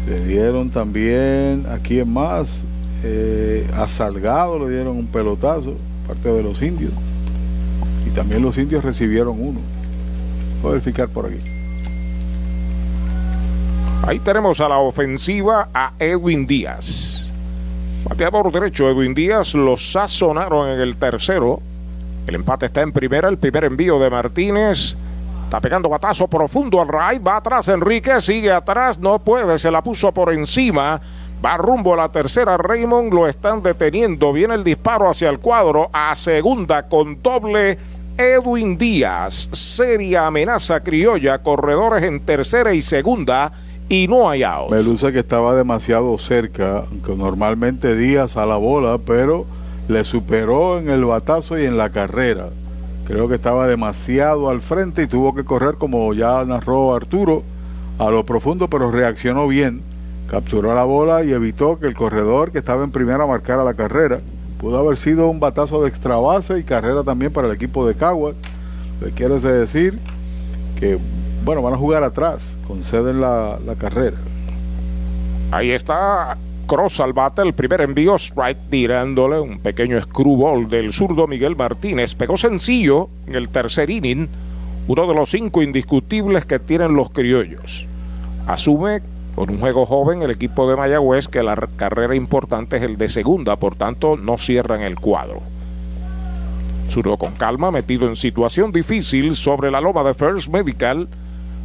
le dieron también, aquí en más, eh, a Salgado le dieron un pelotazo, parte de los indios. Y también los indios recibieron uno. Voy a verificar por aquí. Ahí tenemos a la ofensiva a Edwin Díaz. Bateador derecho, Edwin Díaz lo sazonaron en el tercero. El empate está en primera, el primer envío de Martínez. Está pegando batazo profundo al right, va atrás Enrique, sigue atrás, no puede, se la puso por encima. Va rumbo a la tercera, Raymond lo están deteniendo. Viene el disparo hacia el cuadro, a segunda con doble. Edwin Díaz, seria amenaza criolla, corredores en tercera y segunda y no hay out. Me luce que estaba demasiado cerca, que normalmente Díaz a la bola, pero le superó en el batazo y en la carrera. Creo que estaba demasiado al frente y tuvo que correr, como ya narró Arturo, a lo profundo, pero reaccionó bien. Capturó la bola y evitó que el corredor que estaba en primera marcara la carrera. Pudo haber sido un batazo de extra base y carrera también para el equipo de Caguas. Le quiere decir que bueno, van a jugar atrás, conceden la, la carrera. Ahí está Cross al bate, el primer envío, strike tirándole un pequeño screwball del zurdo Miguel Martínez. Pegó sencillo en el tercer inning, uno de los cinco indiscutibles que tienen los criollos. Asume con un juego joven el equipo de Mayagüez que la carrera importante es el de segunda, por tanto no cierran el cuadro. Zurdo con calma, metido en situación difícil sobre la loma de First Medical.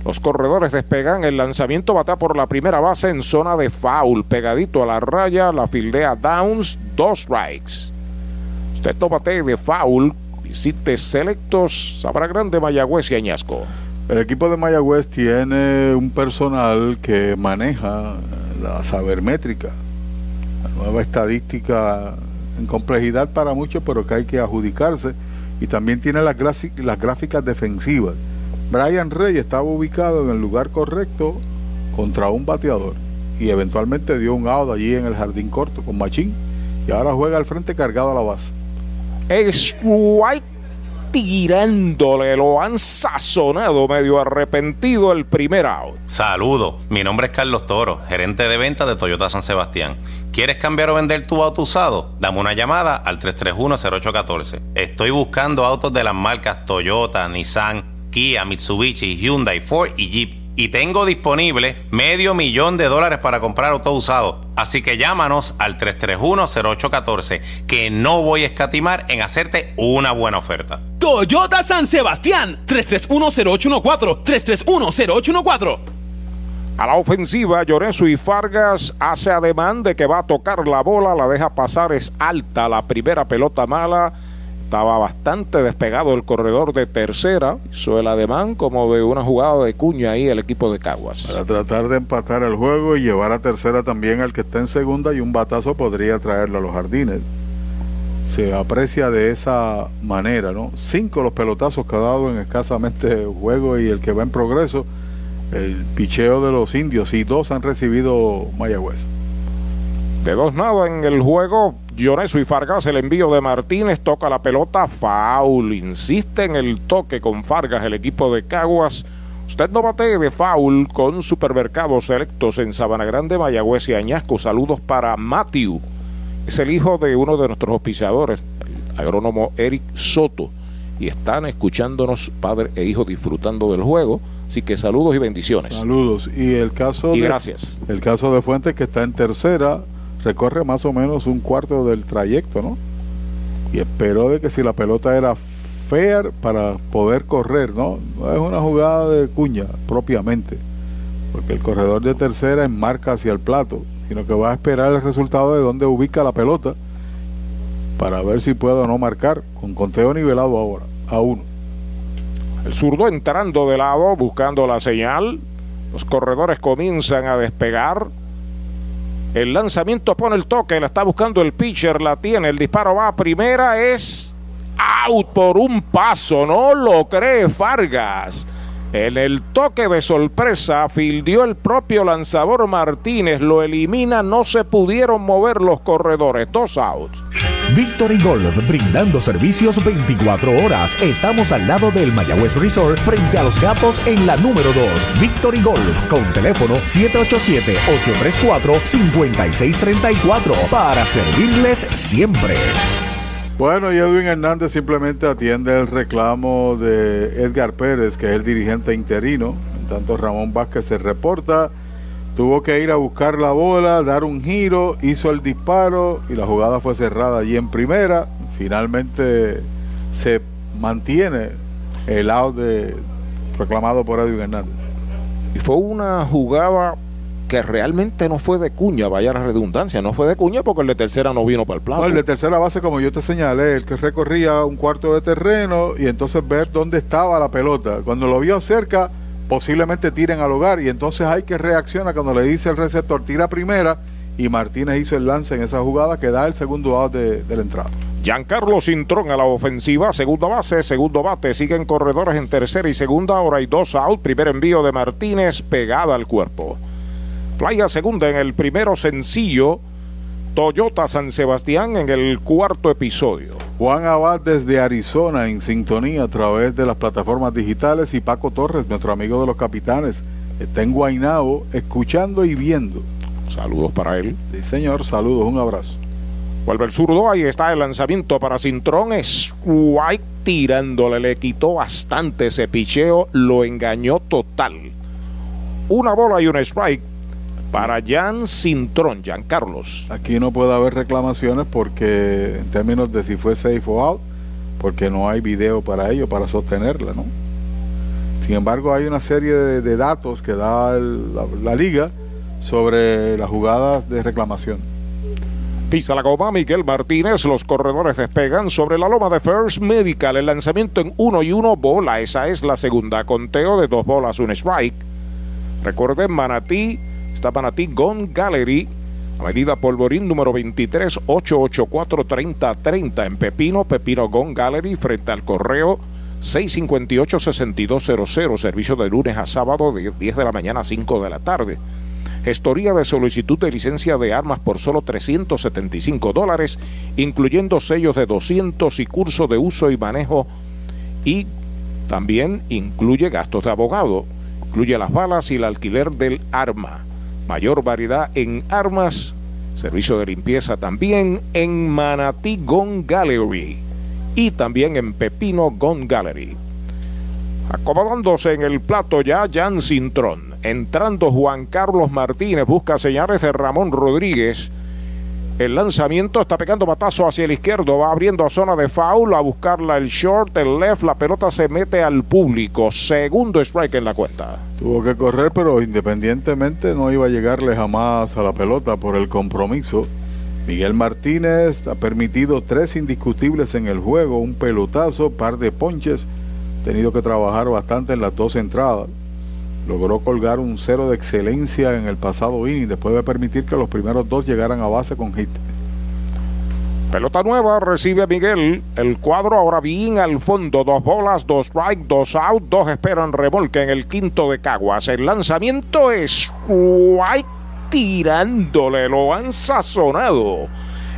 Los corredores despegan. El lanzamiento bata por la primera base en zona de foul. Pegadito a la raya. La fildea Downs. Dos strikes. Usted bate de foul. Visite selectos. Sabra Grande, Mayagüez y Añasco. El equipo de Mayagüez tiene un personal que maneja la sabermétrica. La nueva estadística en complejidad para muchos, pero que hay que adjudicarse. Y también tiene las gráficas defensivas. Brian Rey estaba ubicado en el lugar correcto contra un bateador y eventualmente dio un out allí en el jardín corto con Machín y ahora juega al frente cargado a la base. Strike tirándole, lo han sazonado medio arrepentido el primer out. Saludo, mi nombre es Carlos Toro, gerente de ventas de Toyota San Sebastián. ¿Quieres cambiar o vender tu auto usado? Dame una llamada al 331-0814. Estoy buscando autos de las marcas Toyota, Nissan, Kia, Mitsubishi, Hyundai, Ford y Jeep. y tengo disponible medio millón de dólares para comprar auto usado. Así que llámanos al 331-0814, que no voy a escatimar en hacerte una buena oferta. Toyota San Sebastián, 3310814, 3310814. A la ofensiva, Lloreso y Fargas hace ademán de que va a tocar la bola, la deja pasar, es alta la primera pelota mala. Estaba bastante despegado el corredor de tercera. Hizo el ademán como de una jugada de cuña ahí el equipo de Caguas. Para tratar de empatar el juego y llevar a tercera también al que está en segunda y un batazo podría traerlo a los jardines. Se aprecia de esa manera, ¿no? Cinco los pelotazos que ha dado en escasamente juego y el que va en progreso, el picheo de los indios y dos han recibido Mayagüez. De dos nada en el juego, Lloreso y Fargas, el envío de Martínez, toca la pelota, foul, insiste en el toque con Fargas, el equipo de Caguas. Usted no bate de foul con supermercados selectos en Sabana Grande, Mayagüez y Añasco. Saludos para Matthew, es el hijo de uno de nuestros auspiciadores, el agrónomo Eric Soto. Y están escuchándonos, padre e hijo, disfrutando del juego. Así que saludos y bendiciones. Saludos. Y el caso Y de, gracias. El caso de Fuentes que está en tercera, recorre más o menos un cuarto del trayecto, ¿no? Y esperó de que si la pelota era fair para poder correr, ¿no? No es una jugada de cuña propiamente, porque el corredor de tercera enmarca hacia el plato, sino que va a esperar el resultado de dónde ubica la pelota para ver si puede o no marcar, con conteo nivelado ahora, a uno. El zurdo entrando de lado, buscando la señal. Los corredores comienzan a despegar. El lanzamiento pone el toque, la está buscando el pitcher, la tiene, el disparo va a primera, es out por un paso, no lo cree Fargas. En el toque de sorpresa, fildió el propio lanzador Martínez, lo elimina, no se pudieron mover los corredores, dos outs. Victory Golf, brindando servicios 24 horas. Estamos al lado del Mayagüez Resort, frente a los gatos en la número 2. Victory Golf, con teléfono 787-834-5634, para servirles siempre. Bueno, y Edwin Hernández simplemente atiende el reclamo de Edgar Pérez, que es el dirigente interino. En tanto, Ramón Vázquez se reporta. Tuvo que ir a buscar la bola, dar un giro, hizo el disparo y la jugada fue cerrada allí en primera. Finalmente se mantiene el out de, reclamado por Edwin Hernández. Y fue una jugada que realmente no fue de cuña, vaya la redundancia, no fue de cuña porque el de tercera no vino para el plato. No, el de tercera base, como yo te señalé, el que recorría un cuarto de terreno y entonces ver dónde estaba la pelota. Cuando lo vio cerca, posiblemente tiren al hogar y entonces hay que reaccionar cuando le dice el receptor tira primera y Martínez hizo el lance en esa jugada que da el segundo out de, la entrada. Giancarlo Cintrón a la ofensiva, segunda base, segundo bate, siguen corredores en tercera y segunda, ahora hay dos out, primer envío de Martínez pegada al cuerpo. Fly a segunda en el primero sencillo, Toyota San Sebastián en el cuarto episodio. Juan Abad desde Arizona en sintonía a través de las plataformas digitales y Paco Torres, nuestro amigo de los capitanes, está en Guainabo escuchando y viendo. Saludos para él. Sí, señor, saludos, un abrazo. Vuelve el zurdo, ahí está el lanzamiento para Cintrón. Es White tirándole, le quitó bastante ese picheo, lo engañó total. Una bola y un strike para Jan Cintrón, Jan Carlos. Aquí no puede haber reclamaciones porque, en términos de si fue safe o out, porque no hay video para ello, para sostenerla, ¿no? Sin embargo, hay una serie de, de datos que da el- la, la liga sobre las jugadas de reclamación. Pisa la goma Miguel Martínez, los corredores despegan sobre la loma de First Medical, el lanzamiento en uno y uno bola, esa es la segunda, conteo de dos bolas, un strike. Recuerden, Manatí, está Manatí Gone Gallery, Avenida Polvorín número 23, 884-3030 en Pepino, Pepino Gone Gallery, frente al correo 658-6200, servicio de lunes a sábado de 10 de la mañana a 5 de la tarde. Gestoría de solicitud de licencia de armas por solo 375 dólares, incluyendo sellos de 200 y curso de uso y manejo y también incluye gastos de abogado, incluye las balas y el alquiler del arma. Mayor variedad en armas, servicio de limpieza también en Manatí Gun Gallery y también en Pepino Gun Gallery. Acomodándose en el plato ya Jan Cintrón. Entrando Juan Carlos Martínez, busca señales de Ramón Rodríguez. El lanzamiento está pegando batazo hacia el izquierdo, va abriendo a zona de foul, a buscarla el short, el left, la pelota se mete al público. Segundo strike en la cuenta. Tuvo que correr, pero independientemente no iba a llegarle jamás a la pelota por el compromiso. Miguel Martínez ha permitido tres indiscutibles en el juego, un pelotazo, par de ponches, tenido que trabajar bastante en las dos entradas. Logró colgar un cero de excelencia en el pasado inning después de permitir que los primeros dos llegaran a base con hit. Pelota nueva, recibe Miguel. El cuadro ahora bien al fondo. Dos bolas, dos strike, dos out. Dos esperan remolque en el quinto de Caguas. El lanzamiento es White tirándole. Lo han sazonado.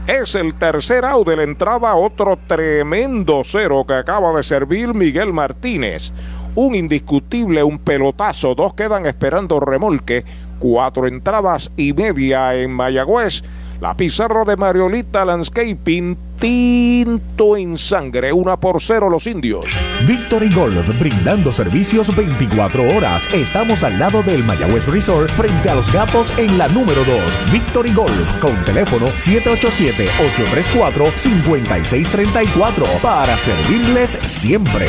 Es el tercer out de la entrada. Otro tremendo cero que acaba de servir Miguel Martínez. Un indiscutible, un pelotazo. Dos quedan esperando remolque. Cuatro entradas y media en Mayagüez. La pizarra de Mariolita Landscaping, tinto en sangre, una por cero los indios. Victory Golf, brindando servicios 24 horas. Estamos al lado del Mayagüez Resort, frente a los gatos en la número 2. Victory Golf, con teléfono 787-834-5634, para servirles siempre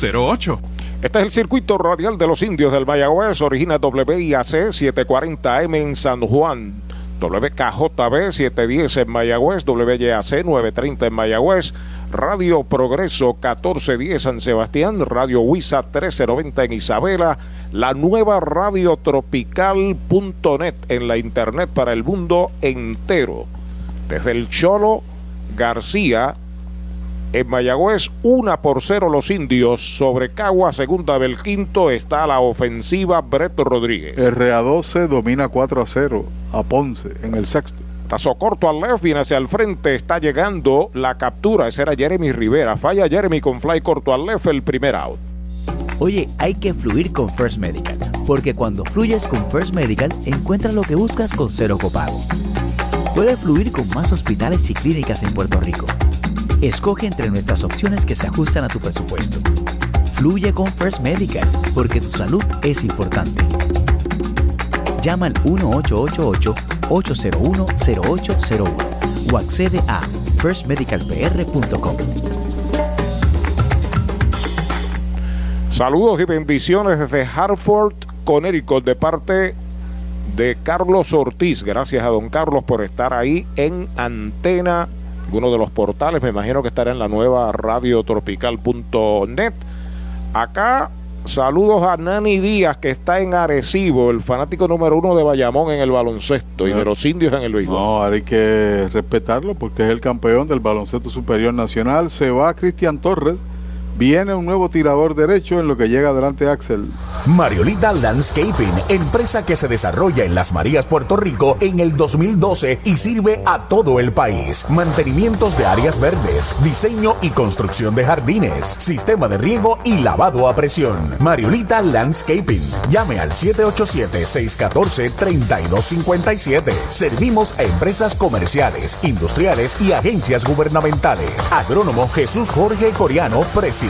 408-8808 Este es el circuito radial de los indios del Mayagüez, origina WIAC 740M en San Juan, WKJB 710 en Mayagüez, WYAC 930 en Mayagüez, Radio Progreso 1410 en Sebastián, Radio Huiza 1390 en Isabela, la nueva Radio Tropical.net en la internet para el mundo entero. Desde el Cholo García en Mayagüez, una por cero los indios. Sobre Cagua, segunda del quinto, está la ofensiva Brett Rodríguez. RA12 domina 4 a 0 a Ponce en el sexto. Tazo corto al left, viene hacia el frente, está llegando la captura. Ese era Jeremy Rivera. Falla Jeremy con fly corto al left, el primer out. Oye, hay que fluir con First Medical, porque cuando fluyes con First Medical, encuentras lo que buscas con cero copago. Puedes fluir con más hospitales y clínicas en Puerto Rico Escoge entre nuestras opciones que se ajustan a tu presupuesto. Fluye con First Medical, porque tu salud es importante. Llama al 1888-801-0801 o accede a firstmedicalpr.com. Saludos y bendiciones desde Hartford, Connecticut, de parte de Carlos Ortiz. Gracias a don Carlos por estar ahí en Antena uno de los portales. Me imagino que estará en la nueva radiotropical.net. Acá, saludos a Nani Díaz, que está en Arecibo, el fanático número uno de Bayamón en el baloncesto y de los indios en el béisbol. No, hay que respetarlo porque es el campeón del baloncesto superior nacional. Se va Cristian Torres, Viene un nuevo tirador derecho en lo que llega adelante Axel. Mariolita Landscaping, empresa que se desarrolla en Las Marías, Puerto Rico en el 2012 y sirve a todo el país. Mantenimientos de áreas verdes, diseño y construcción de jardines, sistema de riego y lavado a presión. Mariolita Landscaping. Llame al 787-614-3257. Servimos a empresas comerciales, industriales y agencias gubernamentales. Agrónomo Jesús Jorge Coriano, presidente.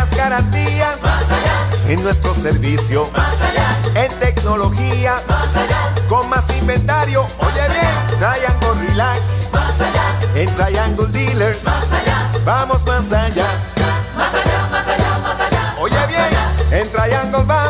las garantías, más allá, en nuestro servicio, más allá, en tecnología, más allá, con más inventario. Oye bien, Triangle Relax, más allá, en Triangle Dealers, más allá, vamos más allá. más allá, más allá, más allá. Oye bien, en Triangle vamos más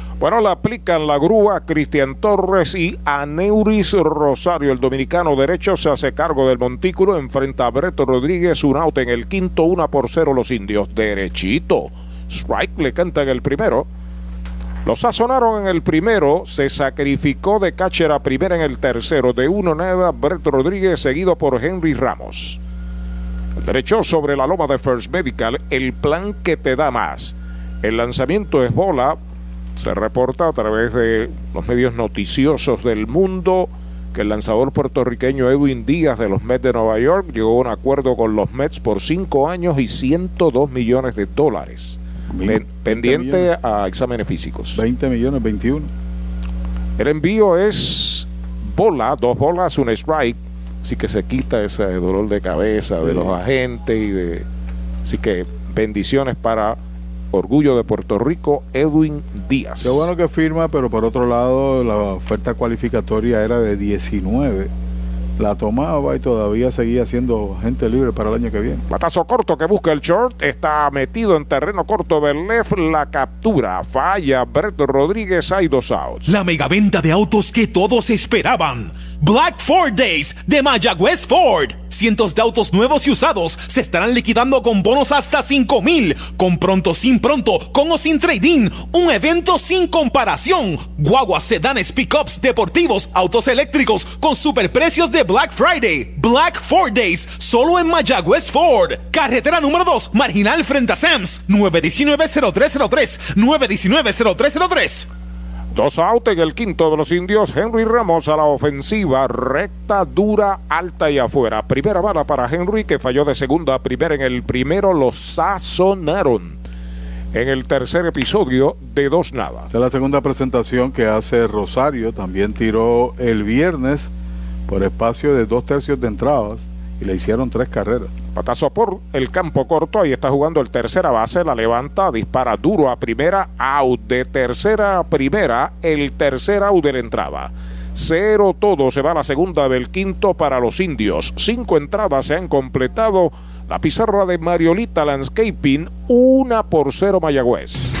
Bueno, la aplican la grúa Cristian Torres y Aneuris Rosario. El dominicano derecho se hace cargo del montículo. Enfrenta a Breto Rodríguez, un out en el quinto, una por cero los indios. Derechito. Strike le canta en el primero. Lo sazonaron en el primero, se sacrificó de catcher primera en el tercero. De uno nada, Breto Rodríguez seguido por Henry Ramos. El derecho sobre la loma de First Medical, el plan que te da más. El lanzamiento es bola, se reporta a través de los medios noticiosos del mundo que el lanzador puertorriqueño Edwin Díaz de los Mets de Nueva York llegó a un acuerdo con los Mets por 5 años y 102 millones de dólares. Pen- pendiente a exámenes físicos. 20 millones, 21. El envío es bola, dos bolas, un strike. Así que se quita ese dolor de cabeza de Sí. los agentes y de. Así que bendiciones para Orgullo de Puerto Rico, Edwin Díaz. Qué bueno que firma, pero por otro lado, la oferta cualificatoria era de 19. La tomaba y todavía seguía siendo gente libre para el año que viene. Patazo corto que busca el short. Está metido en terreno corto. Berlef la captura. Falla. Berto Rodríguez. Hay dos outs. La megaventa de autos que todos esperaban. Black Ford Days de Mayagüez Ford. Cientos de autos nuevos y usados se estarán liquidando con bonos hasta 5 mil. Con pronto, sin pronto, con o sin trading. Un evento sin comparación. Guaguas, sedanes, pickups, deportivos, autos eléctricos con superprecios de Black Friday. Black Ford Days, solo en Mayagüez Ford. Carretera número 2, marginal frente a Sams. 919-0303. 919-0303. Dos out en el quinto de los indios. Henry Ramos a la ofensiva. Recta, dura, alta y afuera. Primera bala para Henry que falló de segunda a primera en el primero. Lo sazonaron. En el tercer episodio de dos nada. Esta es la segunda presentación que hace Rosario. También tiró el viernes por espacio de dos tercios de entradas y le hicieron tres carreras. Patazo por el campo corto. Ahí está jugando el tercera base. La levanta, dispara duro a primera. Out de tercera a primera. El tercer out de la entrada. Cero todo. Se va a la segunda del quinto para los indios. Cinco entradas se han completado. La pizarra de Mariolita Landscaping. Una por cero Mayagüez.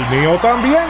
mío también.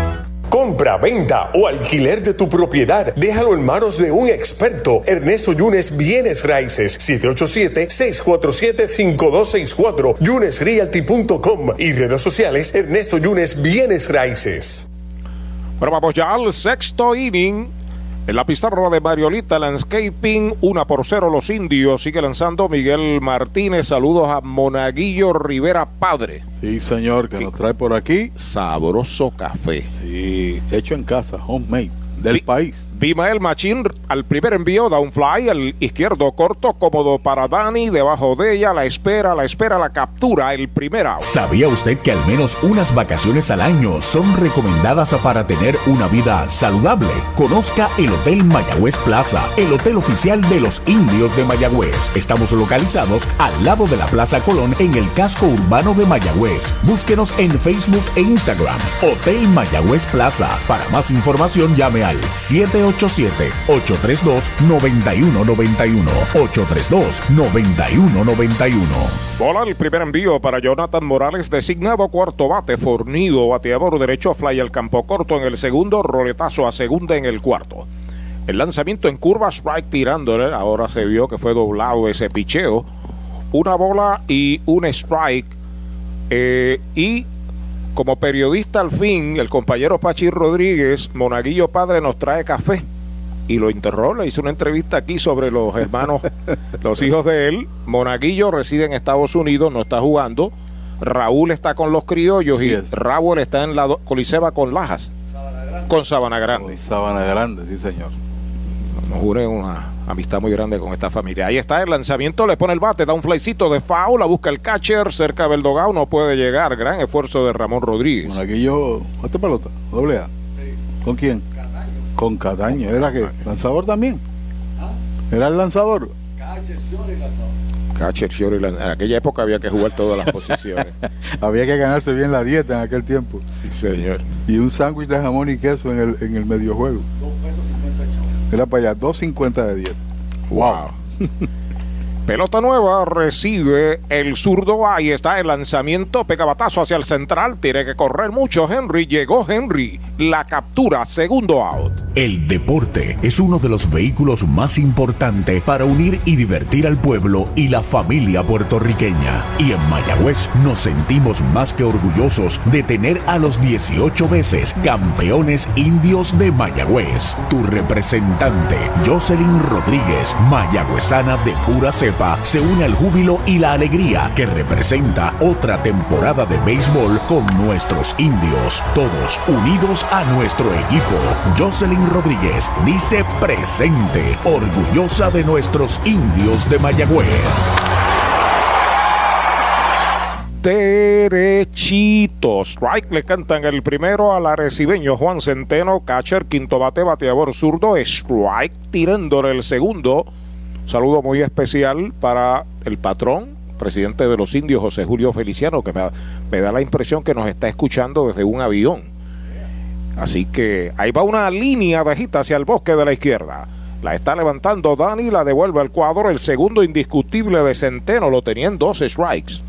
Compra, venta o alquiler de tu propiedad. Déjalo en manos de un experto. Ernesto Yunes Bienes Raíces. 787-647-5264. YunesRealty.com y redes sociales Ernesto Yunes Bienes Raíces. Bueno, vamos ya al sexto inning. En la pizarra de Mariolita Landscaping, una por cero los indios. Sigue lanzando Miguel Martínez. Saludos a Monaguillo Rivera Padre. Sí, señor, que nos trae por aquí. Sabroso café. Sí, hecho en casa, homemade, del país. Bimael Machín al primer envío da un fly al izquierdo corto, cómodo para Dani. Debajo de ella la espera, la espera, la captura, el primer out. ¿Sabía usted que al menos unas vacaciones al año son recomendadas para tener una vida saludable? Conozca el Hotel Mayagüez Plaza, el hotel oficial de los indios de Mayagüez. Estamos localizados al lado de la Plaza Colón en el casco urbano de Mayagüez. Búsquenos en Facebook e Instagram. Hotel Mayagüez Plaza. Para más información llame al 787-832-9191. 832-9191. Bola el primer envío para Jonathan Morales, designado cuarto bate, fornido, bateador derecho a fly al campo corto en el segundo, roletazo a segunda en el cuarto. El lanzamiento en curva, strike tirándole, ahora se vio que fue doblado ese picheo. Una bola y un strike. Eh, y como periodista al fin, el compañero Pachi Rodríguez, Monaguillo Padre, nos trae café. Y lo enterró, le hizo una entrevista aquí sobre los hermanos, los hijos de él. Monaguillo reside en Estados Unidos, no está jugando. Raúl está con los criollos y Raúl está en la Coliseba con Lajas. Con Sabana Grande. Sabana Grande, sí, señor. Nos une una amistad muy grande con esta familia. Ahí está el lanzamiento, le pone el bate, da un flycito de foul, la busca el catcher, cerca del dogao, no puede llegar. Gran esfuerzo de Ramón Rodríguez. Monaguillo, ¿esta pelota? ¿Doble A? ¿Con quién? Con Cataño. ¿Era qué? ¿Lanzador también? ¿Era el lanzador? Catcher, short y lan- En aquella época había que jugar todas las posiciones. Había que ganarse bien la dieta en aquel tiempo. Sí, señor. Y un sándwich de jamón y queso en el, en el medio juego. Era para allá, 2.50 de dieta. Wow. Pelota nueva recibe el zurdo. Ahí está el lanzamiento. Pega batazo hacia el central. Tiene que correr mucho. Henry llegó. Henry. La captura. Segundo out. El deporte es uno de los vehículos más importantes para unir y divertir al pueblo y la familia puertorriqueña. Y en Mayagüez nos sentimos más que orgullosos de tener a los 18 veces campeones indios de Mayagüez. Tu representante, Jocelyn Rodríguez, mayagüezana de pura cepa, se une al júbilo y la alegría que representa otra temporada de béisbol con nuestros indios, todos unidos a nuestro equipo. Jocelyn Rodríguez dice presente, orgullosa de nuestros indios de Mayagüez. Derechito. Strike le cantan el primero al arecibeño Juan Centeno. Catcher, quinto bate, bateador zurdo. Strike tirándole el segundo. Saludo muy especial para el patrón, presidente de los indios, José Julio Feliciano, que me da, me da la impresión que nos está escuchando desde un avión. Así que ahí va una línea de agita hacia el bosque de la izquierda. La está levantando Dani, la devuelve al cuadro. El segundo indiscutible de Centeno lo tenía en dos strikes.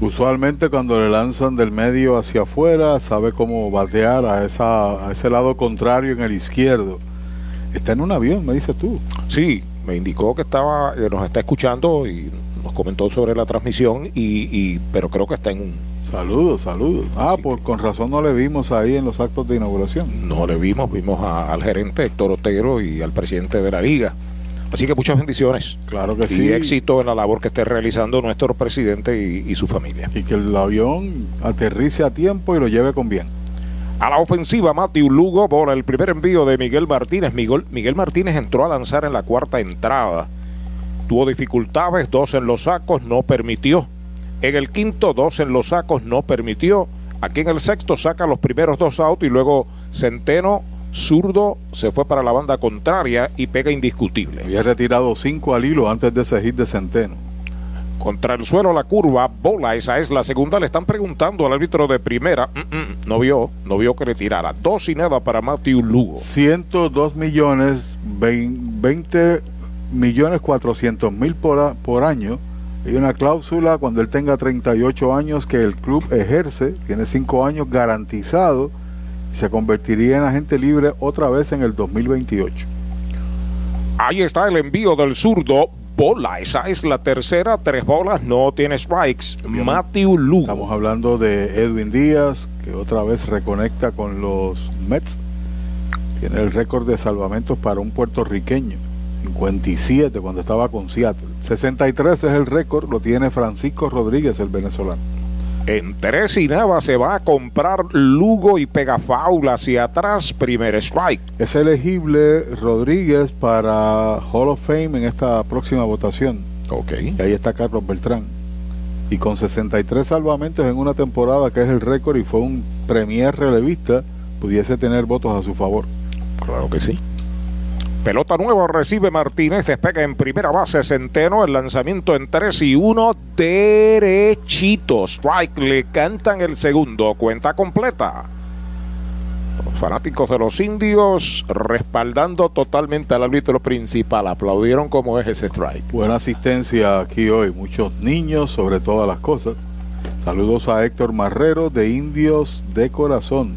Usualmente cuando le lanzan del medio hacia afuera, sabe cómo batear a, esa, a ese lado contrario en el izquierdo. Está en un avión, me dices tú. Sí, me indicó que estaba, que nos está escuchando y nos comentó sobre la transmisión, y, y pero creo que está en un... Saludos, saludos. Ah, por, con razón no le vimos ahí en los actos de inauguración. No le vimos, vimos a- al gerente Héctor Otero y al presidente de la liga. Así que muchas bendiciones. Claro que y sí. éxito en la labor que esté realizando nuestro presidente y, y su familia. Y que el avión aterrice a tiempo y lo lleve con bien. A la ofensiva, Matthew Lugo, bola el primer envío de Miguel Martínez. Miguel, Miguel Martínez entró a lanzar en la cuarta entrada. Tuvo dificultades, dos en los sacos, no permitió. En el quinto, dos en los sacos, no permitió. Aquí en el sexto saca los primeros dos outs y luego Centeno, zurdo, se fue para la banda contraria y pega indiscutible. Había retirado cinco al hilo antes de ese hit de Centeno. Contra el suelo la curva, bola, esa es la segunda. Le están preguntando al árbitro de primera. Mm, mm, no vio, no vio que le tirara. Dos y nada para Matthew Lugo. 102 millones, 20 millones 400 mil por, por año. Hay una cláusula cuando él tenga 38 años que el club ejerce, tiene 5 años garantizado y se convertiría en agente libre otra vez en el 2028. Ahí está el envío del zurdo. Bola, esa es la tercera. Tres bolas, no tiene strikes. Matthew Lugo. Estamos hablando de Edwin Díaz, que otra vez reconecta con los Mets. Tiene el récord de salvamentos para un puertorriqueño. 57 cuando estaba con Seattle. 63 es el récord, lo tiene Francisco Rodríguez, el venezolano. En tres y nada se va a comprar Lugo y pega faula hacia atrás. Primer strike. Es elegible Rodríguez para Hall of Fame en esta próxima votación. Ok. Y ahí está Carlos Beltrán. Y con 63 salvamentos en una temporada, que es el récord, y fue un premier relevista, pudiese tener votos a su favor. Claro que sí. Pelota nueva recibe Martínez, despega en primera base Centeno, el lanzamiento en 3 y 1, derechito. Strike, le cantan el segundo, cuenta completa. Los fanáticos de los indios respaldando totalmente al árbitro principal, aplaudieron como es ese strike. Buena asistencia aquí hoy, muchos niños sobre todas las cosas. Saludos a Héctor Marrero de Indios de Corazón,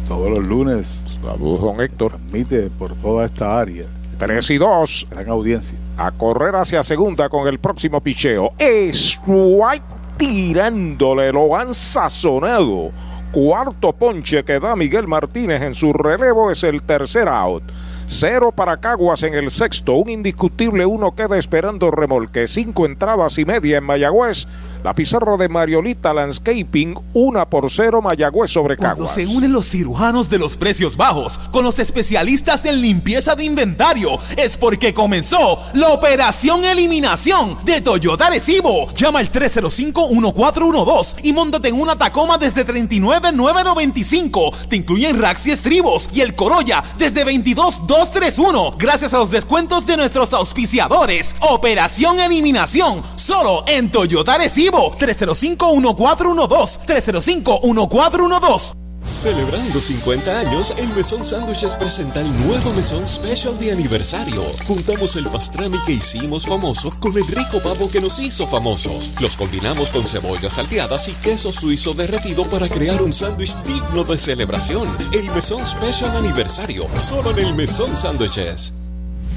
todos los lunes Saludos, don Héctor. transmite por toda esta área. 3 y 2. Gran audiencia. A correr hacia segunda con el próximo picheo. Strike tirándole, lo han sazonado. Cuarto ponche que da Miguel Martínez en su relevo es el tercer out. Cero para Caguas en el sexto, un indiscutible uno queda esperando remolque. Cinco entradas y media en Mayagüez. La pizarra de Mariolita Landscaping, una por cero Mayagüez sobre Cuando Caguas. se unen los cirujanos de los precios bajos con los especialistas en limpieza de inventario, es porque comenzó la operación eliminación de Toyota Recibo. Llama al 305-1412 y móntate en una Tacoma desde 39,995. Te incluyen racks y estribos y el Corolla desde 22,231. Gracias a los descuentos de nuestros auspiciadores. Operación eliminación solo en Toyota Recibo. 305-1412. 305-1412. Celebrando 50 años, el Mesón Sándwiches presenta el nuevo Mesón Special de aniversario. Juntamos el pastrami que hicimos famoso con el rico pavo que nos hizo famosos. Los combinamos con cebollas salteadas y queso suizo derretido para crear un sándwich digno de celebración. El Mesón Special Aniversario, solo en el Mesón Sándwiches.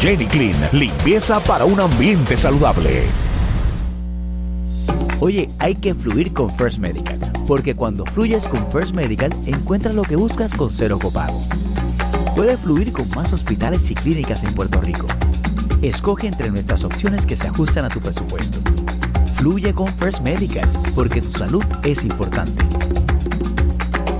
Jenny Clean, limpieza para un ambiente saludable. Oye, hay que fluir con First Medical, porque cuando fluyes con First Medical, encuentras lo que buscas con cero copago. Puedes fluir con más hospitales y clínicas en Puerto Rico. Escoge entre nuestras opciones que se ajustan a tu presupuesto. Fluye con First Medical, porque tu salud es importante.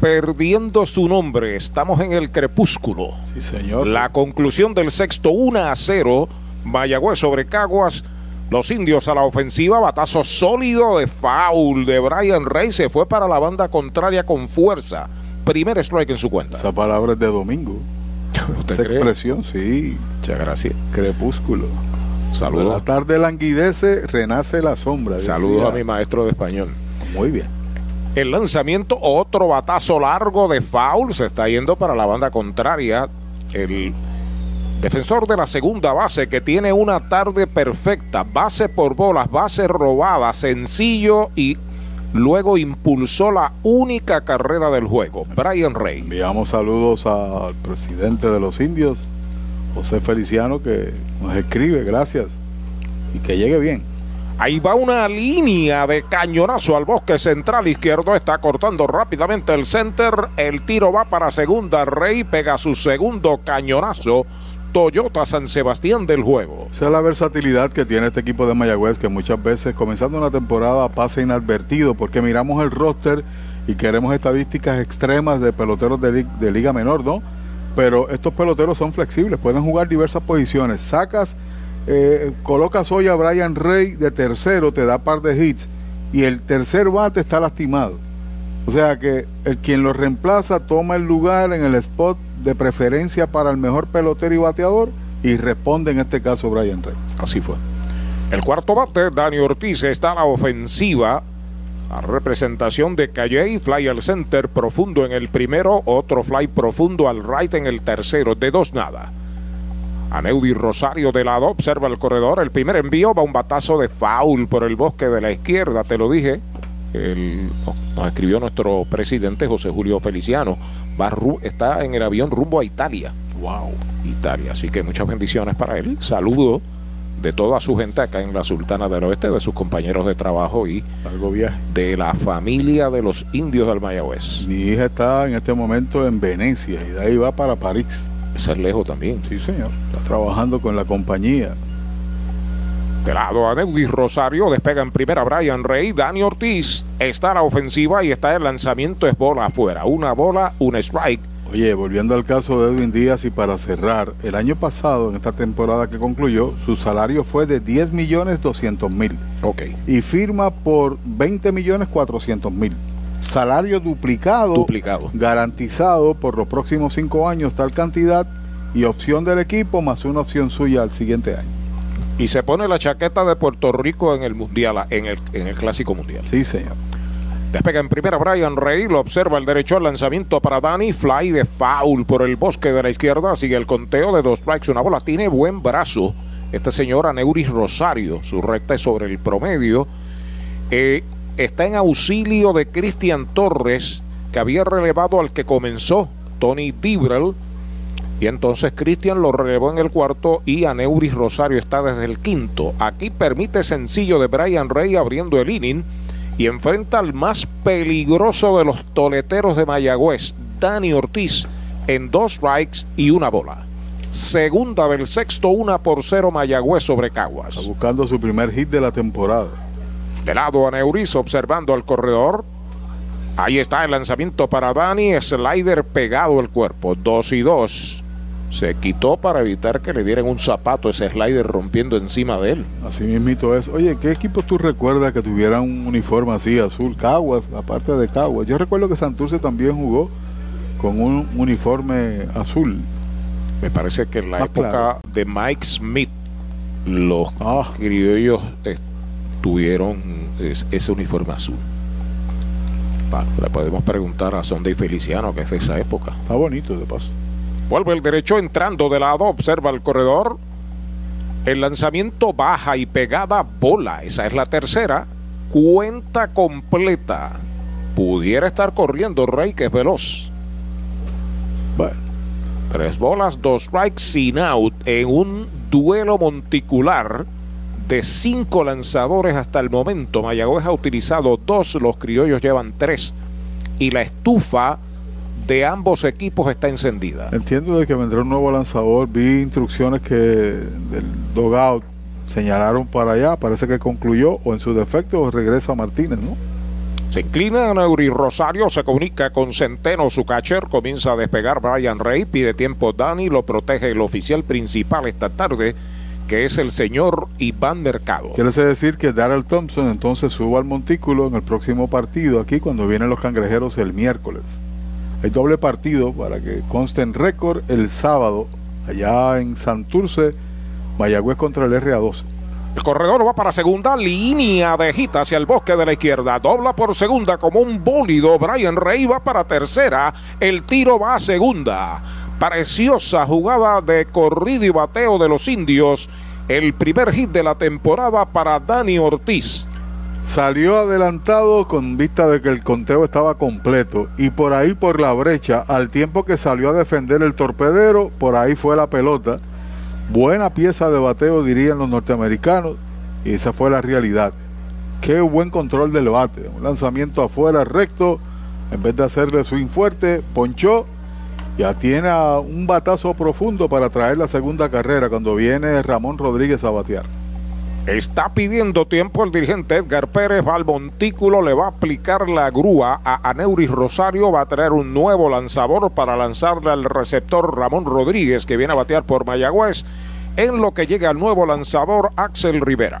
perdiendo su nombre. Estamos en el crepúsculo. Sí, señor. La conclusión del sexto 1 a 0. Mayagüez sobre Caguas. Los indios a la ofensiva, batazo sólido de foul de Brian Rey. Se fue para la banda contraria con fuerza. Primer strike en su cuenta. Esa palabra es de domingo. ¿Usted Esa cree? expresión, sí. Muchas gracias. Crepúsculo. Saludos. La tarde languidece, renace la sombra. Saludos a mi maestro de español. Muy bien. El lanzamiento, otro batazo largo de foul, se está yendo para la banda contraria. El defensor de la segunda base que tiene una tarde perfecta, base por bolas, base robada, sencillo y luego impulsó la única carrera del juego, Brian Rey. Enviamos saludos al presidente de los indios, José Feliciano, que nos escribe, gracias. Y que llegue bien. Ahí va una línea de cañonazo al bosque central izquierdo. Está cortando rápidamente el center. El tiro va para segunda. Rey pega su segundo cañonazo. Toyota San Sebastián del juego. Esa es la versatilidad que tiene este equipo de Mayagüez, que muchas veces comenzando una temporada pasa inadvertido, porque miramos el roster y queremos estadísticas extremas de peloteros de, de liga menor, ¿no? Pero estos peloteros son flexibles, pueden jugar diversas posiciones. Sacas, eh, colocas hoy a Brian Rey de tercero, te da par de hits, y el tercer bate está lastimado. O sea que el quien lo reemplaza toma el lugar en el spot de preferencia para el mejor pelotero y bateador y responde en este caso Brian Rey. Así fue. El cuarto bate, Dani Ortiz, está a la ofensiva. A representación de Calle, fly al center profundo en el primero, otro fly profundo al right en el tercero, de dos nada. Aneudi Rosario de lado observa el corredor. El primer envío va un batazo de foul por el bosque de la izquierda, te lo dije. El- no, nos escribió nuestro presidente José Julio Feliciano. Va está en el avión rumbo a Italia. Wow. Italia. Así que muchas bendiciones para él. Saludo de toda su gente acá en la Sultana del Oeste, de sus compañeros de trabajo y viaje. de la familia de los indios del Mayagüez. Mi hija está en este momento en Venecia y de ahí va para París. Lejos también. Sí, señor. Está trabajando con la compañía. De lado a Neudi Rosario, despega en primera Brian Rey, Dani Ortiz está la ofensiva y está el lanzamiento es bola afuera. Una bola, un strike. Oye, volviendo al caso de Edwin Díaz y para cerrar, el año pasado, en esta temporada que concluyó, su salario fue de 10 millones 200 mil. Ok. Y firma por 20 millones 400 mil. Salario duplicado, Duplicado. garantizado por los próximos cinco años tal cantidad y opción del equipo más una opción suya al siguiente año. Y se pone la chaqueta de Puerto Rico en el mundial, en el, en el clásico mundial. Sí, señor. Despega en primera Brian Rey, lo observa el derecho al lanzamiento para Dani, fly de foul por el bosque de la izquierda, sigue el conteo de dos strikes, una bola, tiene buen brazo. Este señor Aneuris Rosario, su recta es sobre el promedio. Eh, está en auxilio de Cristian Torres, que había relevado al que comenzó, Tony Dibrel. Y entonces Cristian lo relevó en el cuarto y Aneuris Rosario está desde el quinto. Aquí permite sencillo de Brian Rey abriendo el inning y enfrenta al más peligroso de los toleteros de Mayagüez, Dani Ortiz, en dos strikes y una bola. Segunda del sexto, una por cero Mayagüez sobre Caguas. Está buscando su primer hit de la temporada. De lado a Neuris observando al corredor. Ahí está el lanzamiento para Dani, slider pegado al cuerpo, dos y dos. Se quitó para evitar que le dieran un zapato ese slider rompiendo encima de él. Así mismito es. Oye, ¿qué equipo tú recuerdas que tuvieran un uniforme así azul? Caguas, aparte de Caguas. Yo recuerdo que Santurce también jugó con un uniforme azul. Me parece que en la Más época claro. de Mike Smith, los Ah. criollos eh, tuvieron es- ese uniforme azul. Bueno, le podemos preguntar a Sunday Feliciano, que es de esa época. Está bonito de paso. Vuelve el derecho entrando de lado, observa el corredor. El lanzamiento baja y pegada bola. Esa es la tercera. Cuenta completa. Pudiera estar corriendo Rey, que es veloz. Bueno, Tres bolas, dos strikes sin out en un duelo monticular de cinco lanzadores hasta el momento. Mayagüez ha utilizado dos, los criollos llevan tres. Y la estufa de ambos equipos está encendida. entiendo de que vendrá un nuevo lanzador. Vi instrucciones que del dogout señalaron para allá. Parece que concluyó o en su defecto regresa a Martínez, ¿no? Se inclina Neuri Rosario, se comunica con Centeno, su catcher, comienza a despegar Brian Rey, pide tiempo Dani, lo protege el oficial principal esta tarde, que es el señor Iván Mercado. Quiere decir que Darrell Thompson entonces suba al montículo en el próximo partido aquí cuando vienen los cangrejeros el miércoles. Hay doble partido para que conste en récord el sábado allá en Santurce, Mayagüez contra el RA12. El corredor va para segunda, línea de gita hacia el bosque de la izquierda, dobla por segunda como un bólido, Brian Rey va para tercera, el tiro va a segunda. Preciosa jugada de corrido y bateo de los indios, el primer hit de la temporada para Dani Ortiz. Salió adelantado con vista de que el conteo estaba completo y por ahí por la brecha, al tiempo que salió a defender el torpedero, por ahí fue la pelota. Buena pieza de bateo dirían los norteamericanos y esa fue la realidad. Qué buen control del bate, un lanzamiento afuera recto, en vez de hacerle swing fuerte, ponchó, ya tiene un batazo profundo para traer la segunda carrera cuando viene Ramón Rodríguez a batear. Está pidiendo tiempo el dirigente Edgar Pérez, va al montículo, le va a aplicar la grúa a Aneuris Rosario, va a traer un nuevo lanzador para lanzarle al receptor Ramón Rodríguez, que viene a batear por Mayagüez, en lo que llega el nuevo lanzador Axel Rivera.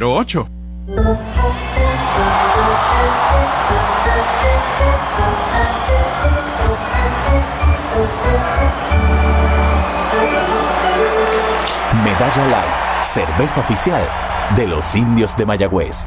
408-8808 Medalla Light, cerveza oficial de los indios de Mayagüez.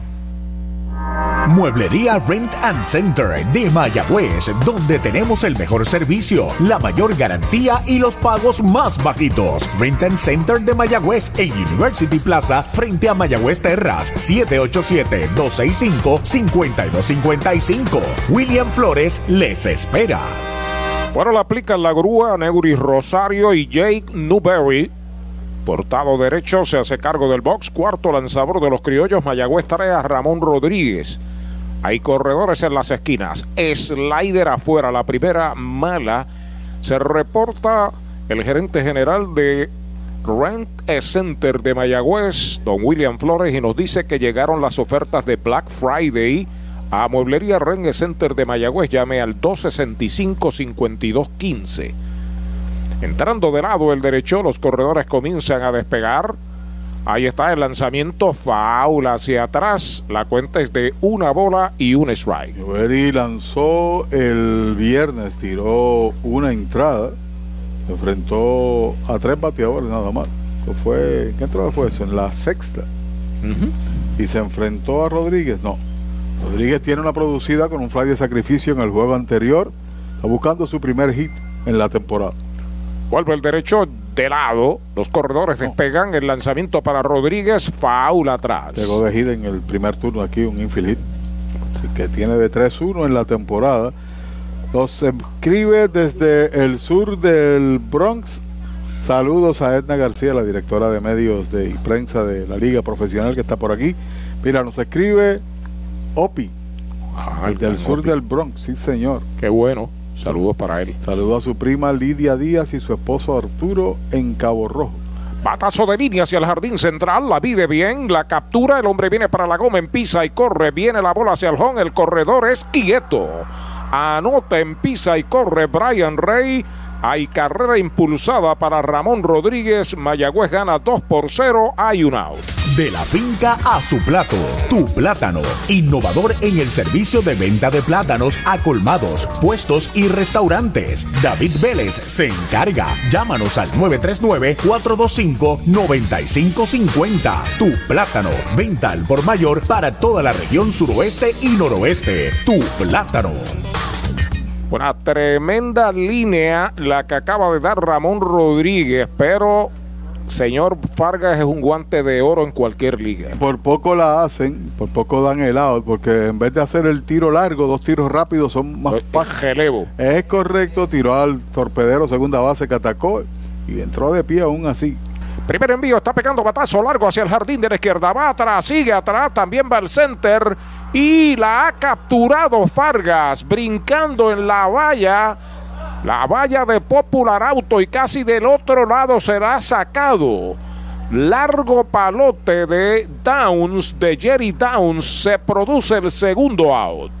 Mueblería Rent and Center de Mayagüez, donde tenemos el mejor servicio, la mayor garantía y los pagos más bajitos. Rent and Center de Mayagüez en University Plaza, frente a Mayagüez Terras, 787-265-5255. William Flores les espera. Bueno, la aplican la grúa, Neuri Rosario y Jake Newberry. Portado derecho se hace cargo del box. Cuarto lanzador de los criollos Mayagüez Tarea, Ramón Rodríguez. Hay corredores en las esquinas. Slider afuera. La primera mala. Se reporta el gerente general de Rent Center de Mayagüez, don William Flores, y nos dice que llegaron las ofertas de Black Friday a Mueblería Rent Center de Mayagüez. Llame al 265-5215. Entrando de lado el derecho, los corredores comienzan a despegar. Ahí está el lanzamiento foul hacia atrás. La cuenta es de una bola y un strike. Newberry lanzó el viernes, tiró una entrada, se enfrentó a tres bateadores nada más. ¿Qué fue, ¿Qué entrada fue eso? En la sexta. Y se enfrentó a Rodríguez. No. Rodríguez tiene una producida con un fly de sacrificio en el juego anterior. Está buscando su primer hit en la temporada. Vuelve el derecho de lado. Los corredores despegan. El lanzamiento para Rodríguez. Foul atrás. Llegó de hit en el primer turno aquí, un infield que tiene de 3-1 en la temporada. Nos escribe desde el sur del Bronx. Saludos a Edna García, la directora de medios de y prensa de la Liga Profesional que está por aquí. Mira, nos escribe Opi, del sur del Bronx, sí señor. Qué bueno. Saludos para él. Saludos a su prima Lidia Díaz y su esposo Arturo en Cabo Rojo. Batazo de línea hacia el jardín central, la pide bien, la captura, el hombre viene para la goma, empisa y corre, viene la bola hacia el home, el corredor es quieto. Anota, empisa y corre Brian Rey. Hay carrera impulsada para Ramón Rodríguez. Mayagüez gana 2 por 0. Hay un out. De la finca a su plato, tu plátano. Innovador en el servicio de venta de plátanos a colmados, puestos y restaurantes. David Vélez se encarga. Llámanos al 939-425-9550. Tu plátano. Venta al por mayor para toda la región suroeste y noroeste. Tu plátano. Una tremenda línea la que acaba de dar Ramón Rodríguez, pero señor Fargas es un guante de oro en cualquier liga. Por poco la hacen, por poco dan el out, porque en vez de hacer el tiro largo, dos tiros rápidos son más fáciles. Relevo. Es correcto, tiró al torpedero segunda base que atacó y entró de pie aún así. Primer envío, está pegando batazo largo hacia el jardín de la izquierda. Va atrás, sigue atrás, también va al center. Y la ha capturado Fargas, brincando en la valla. La valla de Popular Auto y casi del otro lado será sacado. Largo palote de Downs, de Jerry Downs. Se produce el segundo out.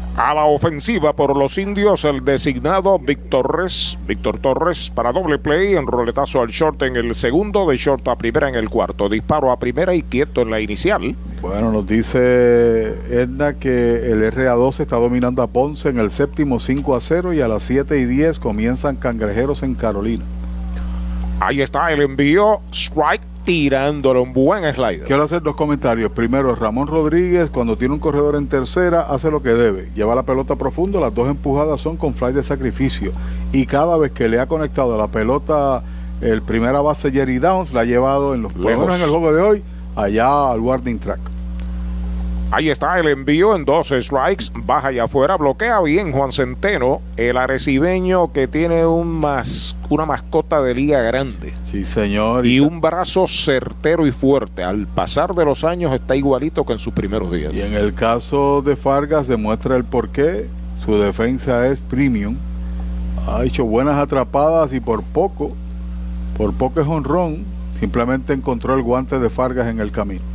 A la ofensiva por los indios, el designado Víctor Torres, Víctor Torres para doble play, en roletazo al short en el segundo, de short a primera en el cuarto, disparo a primera y quieto en la inicial. Bueno, nos dice Edna que el RA12 está dominando a Ponce en el séptimo 5 a 0 y a las 7 y 10 comienzan cangrejeros en Carolina. Ahí está el envío, strike tirándole un buen slider. Quiero hacer dos comentarios. Primero, Ramón Rodríguez, cuando tiene un corredor en tercera, hace lo que debe. Lleva la pelota profundo, las dos empujadas son con fly de sacrificio. Y cada vez que le ha conectado la pelota el primera base Jerry Downs, la ha llevado en los por en el juego de hoy, allá al warning track. Ahí está el envío en dos strikes, baja y afuera, bloquea bien Juan Centeno, el arecibeño que tiene un una mascota de liga grande. Sí, señor. Y un brazo certero y fuerte. Al pasar de los años está igualito que en sus primeros días. Y en el caso de Fargas demuestra el porqué. Su defensa es premium. Ha hecho buenas atrapadas y por poco, por poco es honrón, simplemente encontró el guante de Fargas en el camino.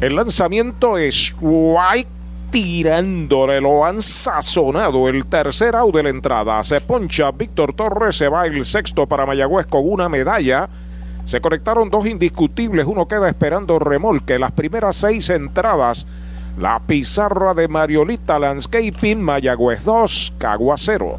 El lanzamiento es White tirándole, lo han sazonado. El tercer out de la entrada. Se poncha Víctor Torres, se va el sexto para Mayagüez con una medalla. Se conectaron dos indiscutibles, uno queda esperando remolque. Las primeras seis entradas, la pizarra de Mariolita Landscaping, Mayagüez 2, Cagua 0.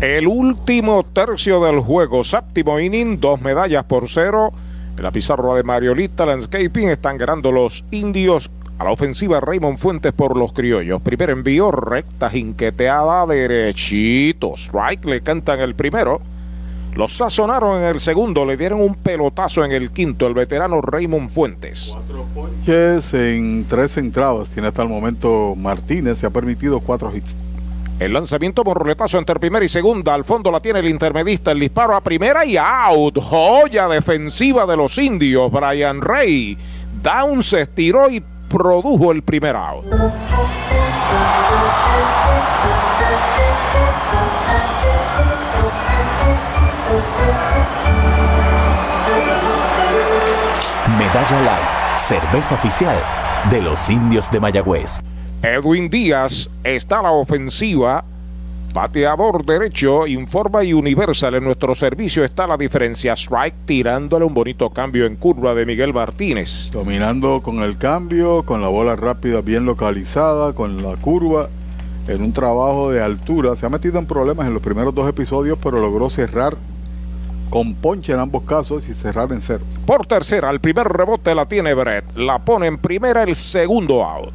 El último tercio del juego, séptimo inning, dos medallas por cero. En la pizarra de Mariolita Landscaping están ganando los indios a la ofensiva Raymond Fuentes por los criollos. Primer envío, recta jinqueteada, derechito. Strike, le cantan el primero. Los sazonaron en el segundo, le dieron un pelotazo en el quinto, el veterano Raymond Fuentes. Ponches en tres entradas tiene hasta el momento Martínez, se ha permitido cuatro hits. El lanzamiento por roletazo entre primera y segunda. Al fondo la tiene el intermedista. El disparo a primera y out. Joya defensiva de los indios. Brian Rey. Down se estiró y produjo el primer out. Medalla Light, cerveza oficial de los indios de Mayagüez. Edwin Díaz está a la ofensiva. Bateador derecho, informa y Universal. En nuestro servicio está la diferencia. Strike tirándole un bonito cambio en curva de Miguel Martínez. Dominando con el cambio, con la bola rápida bien localizada, con la curva, en un trabajo de altura. Se ha metido en problemas en los primeros dos episodios, pero logró cerrar con ponche en ambos casos y cerrar en cero. Por tercera, el primer rebote la tiene Brett. La pone en primera el segundo out.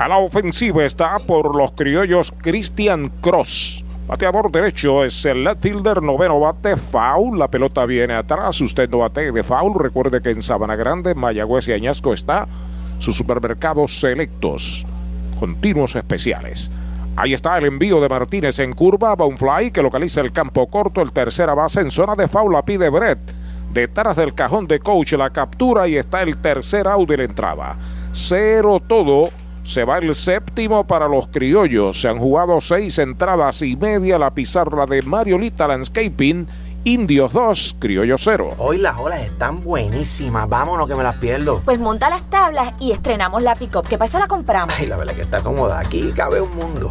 A la ofensiva está por los criollos Christian Cross. Bateador derecho es el left fielder, noveno bate, foul. La pelota viene atrás. Usted no bate de foul. Recuerde que en Sabana Grande, Mayagüez y Añasco está sus supermercados selectos. Continuos especiales. Ahí está el envío de Martínez en curva. Va un fly que localiza el campo corto. El tercera base en zona de foul. La pide Brett. Detrás del cajón de coach la captura y está el tercer out de la entrada. Cero todo. Se va el séptimo para los criollos. Se han jugado seis entradas y media. La pizarra de Mariolita Landscaping. Indios 2, Criollos 0. Hoy las olas están buenísimas. Vámonos que me las pierdo. Pues monta las tablas y estrenamos la pick-up. ¿Qué pasa? La compramos. Ay, la verdad que está cómoda. Aquí cabe un mundo.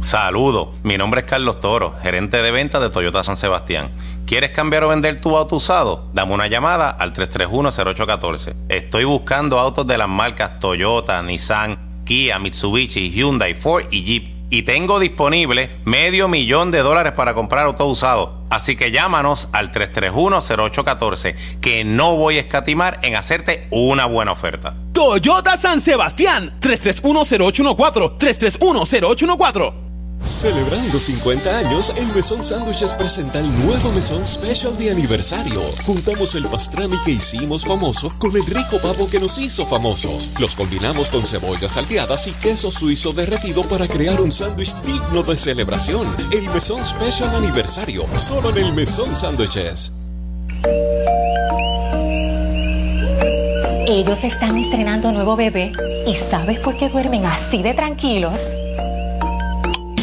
Saludo, mi nombre es Carlos Toro, gerente de venta de Toyota San Sebastián. ¿Quieres cambiar o vender tu auto usado? Dame una llamada al 331-0814. Estoy buscando autos de las marcas Toyota, Nissan, Kia, Mitsubishi, Hyundai, Ford y Jeep. Y tengo disponible medio millón de dólares para comprar auto usado. Así que llámanos al 331-0814, que no voy a escatimar en hacerte una buena oferta. Toyota San Sebastián, 3310814, 3310814. Celebrando 50 años, el Mesón Sándwiches presenta el nuevo Mesón Special de aniversario. Juntamos el pastrami que hicimos famoso con el rico pavo que nos hizo famosos. Los combinamos con cebollas salteadas y queso suizo derretido para crear un sándwich digno de celebración. El Mesón Special Aniversario, solo en el Mesón Sándwiches. Ellos están estrenando nuevo bebé y ¿sabes por qué duermen así de tranquilos?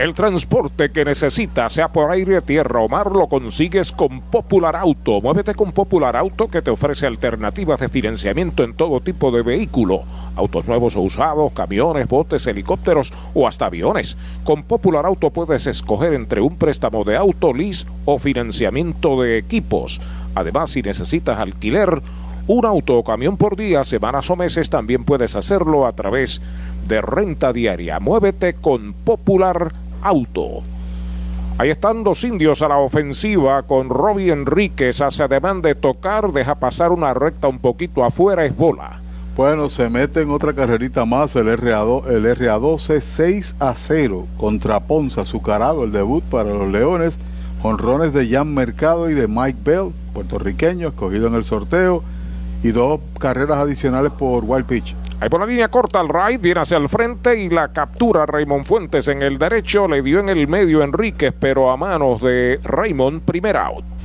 El transporte que necesitas, sea por aire, tierra o mar, lo consigues con Popular Auto. Muévete con Popular Auto que te ofrece alternativas de financiamiento en todo tipo de vehículo. Autos nuevos o usados, camiones, botes, helicópteros o hasta aviones. Con Popular Auto puedes escoger entre un préstamo de auto, lease o financiamiento de equipos. Además, si necesitas alquiler, un auto o camión por día, semanas o meses, también puedes hacerlo a través de renta diaria. Muévete con Popular Auto. Ahí están los indios a la ofensiva con Robbie Enríquez. Hace ademán de tocar, deja pasar una recta un poquito afuera, es bola. Bueno, se mete en otra carrerita más el RA2, el RA12 6 a 0 contra Ponce, azucarado el debut para los Leones, honrones de Jan Mercado y de Mike Bell, puertorriqueño, escogido en el sorteo, y dos carreras adicionales por Wild Pitch. Ahí por la línea corta al right, viene hacia el frente y la captura Raymond Fuentes en el derecho, le dio en el medio Enríquez, pero a manos de Raymond, primer out.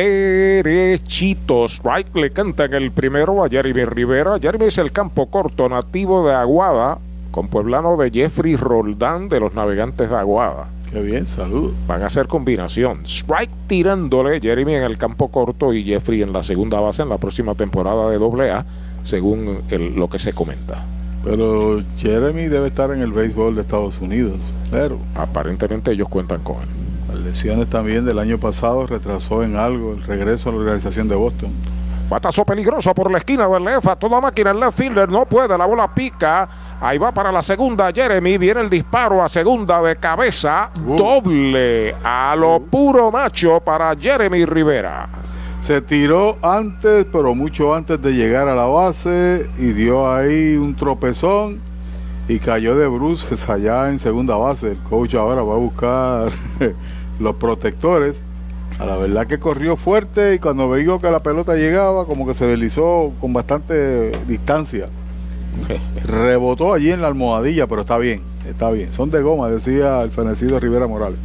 derechitos. Strike le cantan el primero a Jeremy Rivera. Jeremy es el campo corto nativo de Aguada, con pueblano de Jeffrey Roldán de los navegantes de Aguada. Qué bien, salud. Van a hacer combinación. Strike tirándole, Jeremy en el campo corto y Jeffrey en la segunda base en la próxima temporada de AA, según el- lo que se comenta. Pero Jeremy debe estar en el béisbol de Estados Unidos. Pero aparentemente ellos cuentan con él. Lesiones también del año pasado retrasó en algo el regreso a la organización de Boston. Batazo peligroso por la esquina del left. A toda máquina el left fielder no puede. La bola pica. Ahí va para la segunda Jeremy. Viene el disparo a segunda de cabeza. Doble a lo puro macho para Jeremy Rivera. Se tiró antes, pero mucho antes de llegar a la base y dio ahí un tropezón y cayó de bruces allá en segunda base. El coach ahora va a buscar los protectores. A la verdad que corrió fuerte y cuando veía que la pelota llegaba, como que se deslizó con bastante distancia. Rebotó allí en la almohadilla, pero está bien, está bien. Son de goma, decía el fenecido Rivera Morales.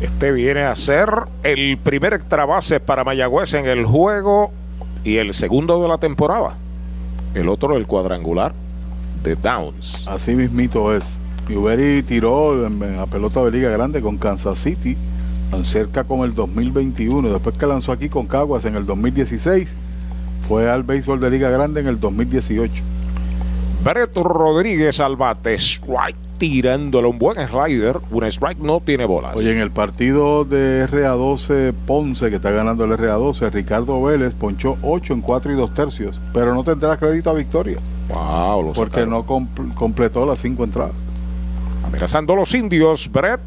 Este viene a ser el primer extra base para Mayagüez en el juego y el segundo de la temporada. El otro, el cuadrangular de Downs. Así mismito es. Uberi tiró en la pelota de Liga Grande con Kansas City, tan cerca como el 2021. Después que lanzó aquí con Caguas en el 2016, fue al béisbol de Liga Grande en el 2018. Breto Rodríguez al bate, strike, tirándole un buen slider. Un strike no tiene bolas. Oye, en el partido de RA12 Ponce, que está ganando el RA12, Ricardo Vélez ponchó 8 en 4 y 2 tercios, pero no tendrá crédito a victoria. Wow, lo Porque sacaron. no compl- completó las 5 entradas. Amenazando los indios, Brett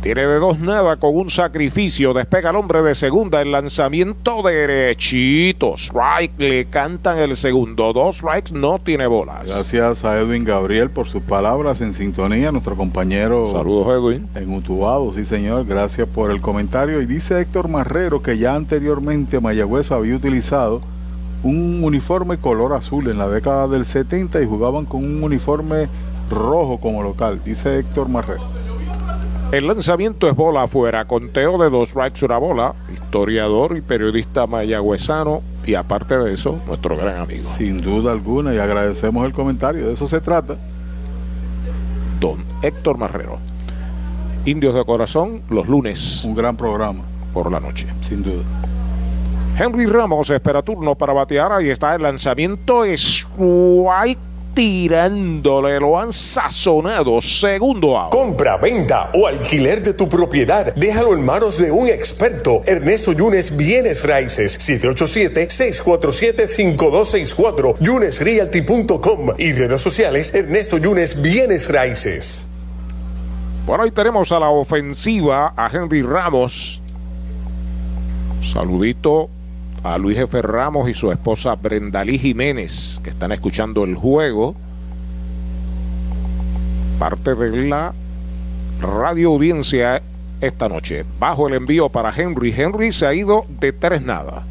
tiene de dos nada con un sacrificio. Despega el hombre de segunda. El lanzamiento derechito. Strike. Le cantan el segundo. Dos strikes. No tiene bolas. Gracias a Edwin Gabriel por sus palabras en sintonía, nuestro compañero. Saludos, Edwin. En Utuado, sí, señor. Gracias por el comentario. Y dice Héctor Marrero que ya anteriormente Mayagüez había utilizado un uniforme color azul en la década del 70 y jugaban con un uniforme rojo como local, dice Héctor Marrero. El lanzamiento es bola afuera. Conteo de dos strikes, una bola. Historiador y periodista mayagüezano. Y aparte de eso, nuestro gran amigo. Sin duda alguna, y agradecemos el comentario. De eso se trata. Don Héctor Marrero. Indios de Corazón, los lunes. Un gran programa. Por la noche. Sin duda. Henry Ramos espera turno para batear. Ahí está el lanzamiento. Strike tirándole. Lo han sazonado. Segundo out. Compra, venta o alquiler de tu propiedad. Déjalo en manos de un experto. Ernesto Yunes Bienes Raíces. 787-647-5264. YunesRealty.com y redes sociales Ernesto Yunes Bienes Raíces. Bueno, ahí tenemos a la ofensiva a Henry Ramos. Saludito a Luis Jefe Ramos y su esposa Brendalí Jiménez, que están escuchando el juego. Parte de la radio audiencia esta noche. Bajo el envío para Henry. Henry se ha ido de tres nada.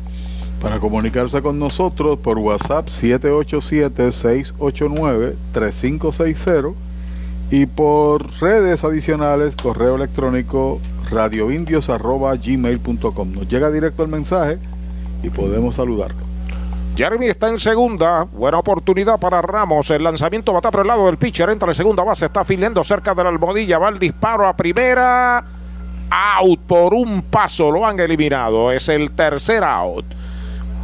Para comunicarse con nosotros por WhatsApp 787-689-3560 y por redes adicionales, correo electrónico radioindios.gmail.com. Nos llega directo el mensaje y podemos saludarlo. Jeremy está en segunda. Buena oportunidad para Ramos. El lanzamiento va por el lado del pitcher. Entra en segunda base. Está afiliando cerca de la almohadilla. Va el disparo a primera. Out por un paso. Lo han eliminado. Es el tercer out.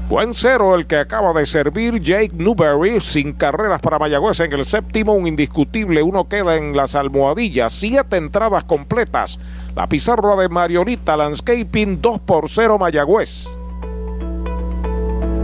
Buen cero el que acaba de servir Jake Newberry. Sin carreras para Mayagüez en el séptimo. Un indiscutible. Uno queda en las almohadillas. Siete entradas completas. La pizarra de Marionita Landscaping 2 por 0 Mayagüez.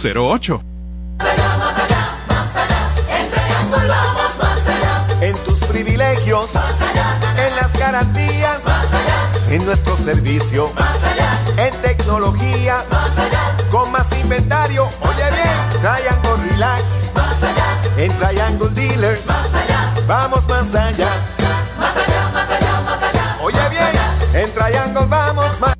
408-8808 Más allá, más allá, entre Astor vamos más allá, En tus privilegios, más allá, en las garantías, más allá, en nuestro servicio. Más allá, En tecnología, más allá, con más inventario. Oye bien, Triangle Relax. más allá, En Triangle Dealers, más allá, vamos más allá. más allá, más allá, más allá. Oye bien, en Triangle vamos más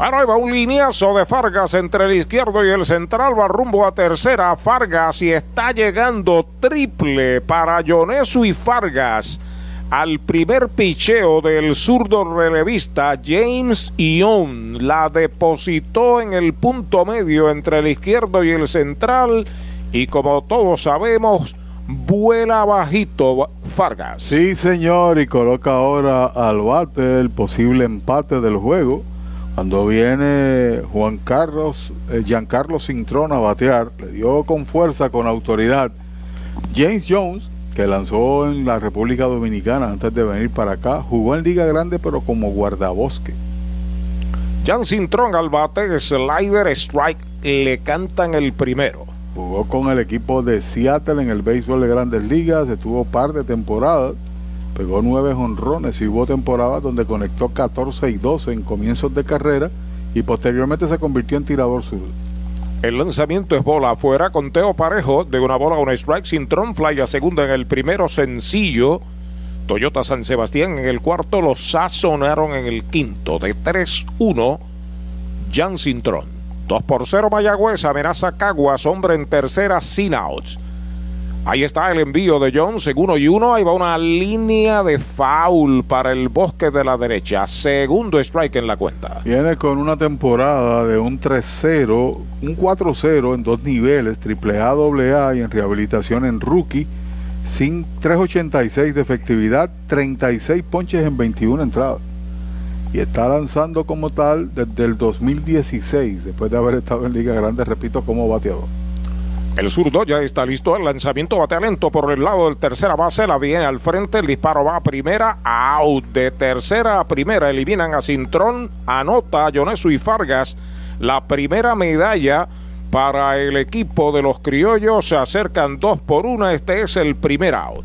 Bueno, ahí va un lineazo de Fargas entre el izquierdo y el central. Va rumbo a tercera. Fargas y está llegando triple para Yonesu y Fargas. Al primer picheo del zurdo relevista James Ion la depositó en el punto medio entre el izquierdo y el central. Y como todos sabemos, vuela bajito Fargas. Sí, señor, y coloca ahora al bate el posible empate del juego. Cuando viene Juan Carlos, eh, Giancarlo Cintrón a batear, le dio con fuerza, con autoridad. James Jones, que lanzó en la República Dominicana antes de venir para acá, jugó en Liga Grande pero como guardabosque. Jan Cintrón al bate, slider, strike, le cantan el primero. Jugó con el equipo de Seattle en el béisbol de grandes ligas, estuvo par de temporadas, pegó nueve honrones y hubo temporadas donde conectó 14 y 12 en comienzos de carrera y posteriormente se convirtió en tirador sur. El lanzamiento es bola afuera, conteo parejo de una bola a un strike, Cintrón fly a segunda en el primero sencillo. Toyota San Sebastián en el cuarto, los sazonaron en el quinto. De 3-1, Jan Cintrón. 2 por 0 Mayagüez, amenaza Caguas, hombre en tercera, sin outs. Ahí está el envío de Jones uno y uno. Ahí va una línea de foul para el bosque de la derecha. Segundo strike en la cuenta. Viene con una temporada de un 3-0, un 4-0 en dos niveles, AAA, AA y en rehabilitación en rookie, sin 3.86 de efectividad, 36 ponches en 21 entradas. Y está lanzando como tal desde el 2016, después de haber estado en Liga Grande, repito, como bateador. El zurdo ya está listo. El lanzamiento batea lento por el lado del tercera base. La viene al frente. El disparo va a primera. Out. De tercera a primera. Eliminan a Cintrón. Anota a Yonesu y Fargas. La primera medalla para el equipo de los criollos. Se acercan dos por una. Este es el primer out.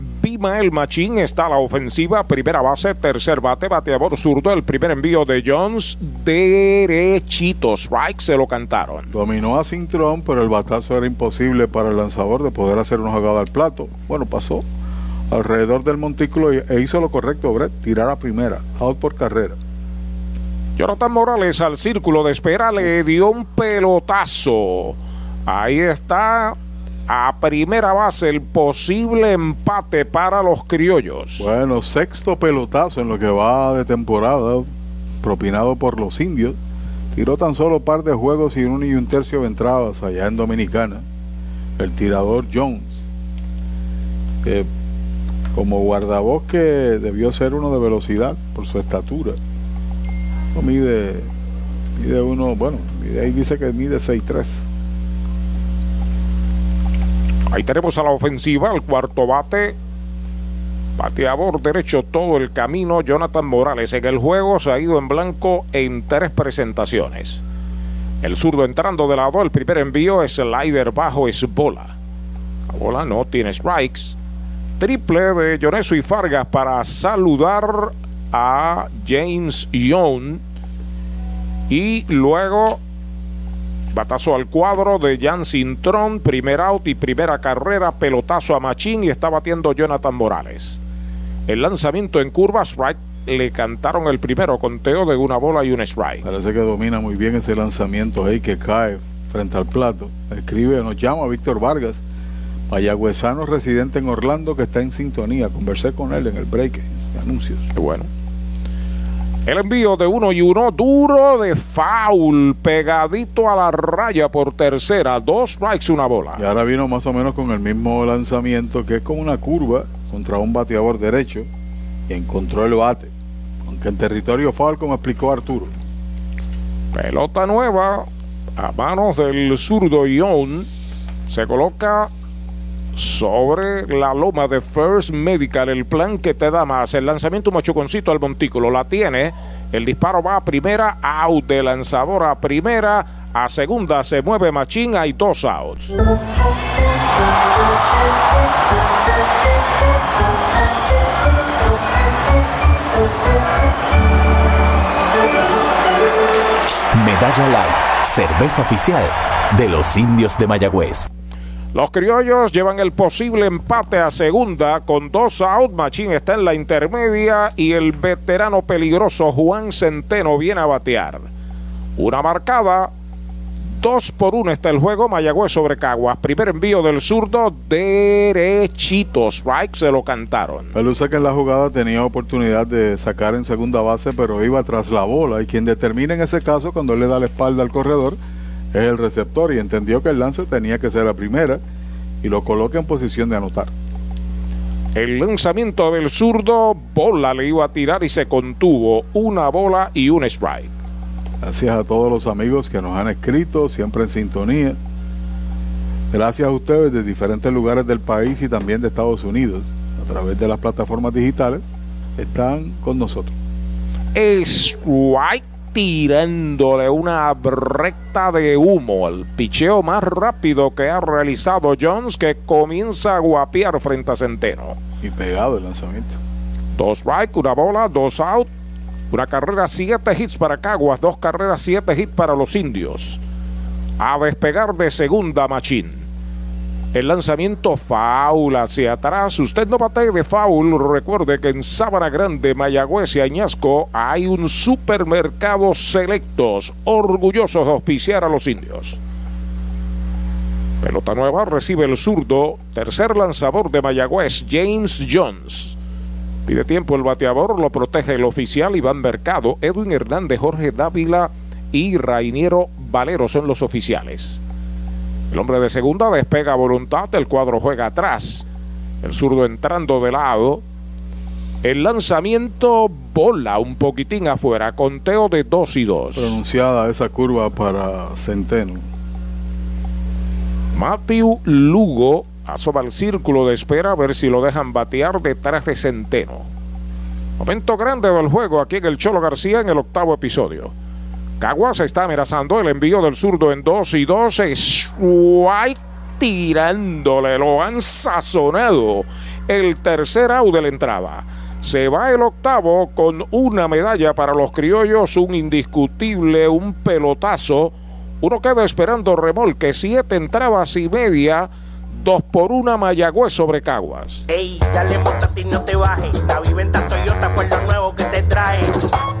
Bimael Machín está a la ofensiva, primera base, tercer bate, bateador zurdo, el primer envío de Jones, derechito, strike, se lo cantaron. Dominó a Cintrón, pero el batazo era imposible para el lanzador de poder hacer una jugada al plato. Bueno, pasó alrededor del montículo e hizo lo correcto, Brett, tirar a primera, out por carrera. Jonathan Morales al círculo de espera le dio un pelotazo. Ahí está a primera base el posible empate para los criollos. Bueno, sexto pelotazo en lo que va de temporada. propinado por los indios, tiró tan solo un par de juegos y un y un tercio de entradas allá en Dominicana. El tirador Jones, que como guardabosque debió ser uno de velocidad por su estatura. No mide, mide uno, bueno, ahí dice que mide 6'3". Ahí tenemos a la ofensiva, el cuarto bate. Bateador derecho todo el camino. Jonathan Morales en el juego se ha ido en blanco en tres presentaciones. El zurdo entrando de lado. El primer envío es slider bajo, es bola. La bola no tiene strikes. Triple de Jonesu y Fargas para saludar a James Young. Y luego Batazo al cuadro de Jan Cintrón, primer out y primera carrera, pelotazo a Machín y está batiendo Jonathan Morales. El lanzamiento en curva, strike, le cantaron el primero conteo de una bola y un strike. Parece que domina muy bien ese lanzamiento ahí que cae frente al plato. Escribe, nos llama Víctor Vargas, mayagüezano residente en Orlando que está en sintonía. Conversé con él en el break anuncios. Qué bueno. El envío de uno y uno, duro de foul, pegadito a la raya por tercera, dos strikes, una bola. Y ahora vino más o menos con el mismo lanzamiento que es como una curva contra un bateador derecho y encontró el bate. Aunque en territorio foul, como explicó Arturo. Pelota nueva a manos del zurdo Ion. Se coloca sobre la loma de First Medical. El plan que te da más. El lanzamiento machuconcito al montículo. La tiene. El disparo va a primera. Out de lanzador a primera. A segunda se mueve Machín. Hay dos outs. Medalla Light, cerveza oficial de los indios de Mayagüez. Los criollos llevan el posible empate a segunda con dos out. Machín está en la intermedia y el veterano peligroso Juan Centeno viene a batear. Una marcada. Dos por uno está el juego. Mayagüez sobre Caguas. Primer envío del zurdo derechito. Strike se lo cantaron. Pelusa que en la jugada tenía oportunidad de sacar en segunda base, pero iba tras la bola. Y quien determina en ese caso, cuando le da la espalda al corredor, es el receptor. Y entendió que el lance tenía que ser la primera y lo coloca en posición de anotar. El lanzamiento del zurdo, bola le iba a tirar y se contuvo. Una bola y un strike. Gracias a todos los amigos que nos han escrito, siempre en sintonía. Gracias a ustedes de diferentes lugares del país y también de Estados Unidos, a través de las plataformas digitales, están con nosotros. Strike tirándole una recta de humo. El picheo más rápido que ha realizado Jones que comienza a guapear frente a Centeno. Y pegado el lanzamiento. Dos strike, una bola, dos out. Una carrera, siete hits para Caguas, dos carreras, siete hits para los indios. A despegar de segunda Machín. El lanzamiento foul hacia atrás. Usted no bate de foul. Recuerde que en Sábana Grande, Mayagüez y Añasco hay un supermercado selectos, orgullosos de auspiciar a los indios. Pelota nueva recibe el zurdo, tercer lanzador de Mayagüez, James Jones. Pide tiempo el bateador, lo protege el oficial Iván Mercado, Edwin Hernández, Jorge Dávila y Rainiero Valero son los oficiales. El hombre de segunda despega a voluntad, el cuadro juega atrás. El zurdo entrando de lado. El lanzamiento bola un poquitín afuera, conteo de 2 y 2. Pronunciada esa curva para Centeno. Matthew Lugo asoma al círculo de espera a ver si lo dejan batear detrás de Centeno. Momento grande del juego aquí en el Cholo García en el octavo episodio. Caguas está amenazando el envío del zurdo en 2 y 2. Strike tirándole, lo han sazonado. El tercer out de la entrada. Se va el octavo con una medalla para los criollos, un indiscutible, un pelotazo. Uno queda esperando remolque, siete entradas y media, dos por una Mayagüez sobre Caguas. Ey, dale y no te bajes. La Toyota fue nuevo que te.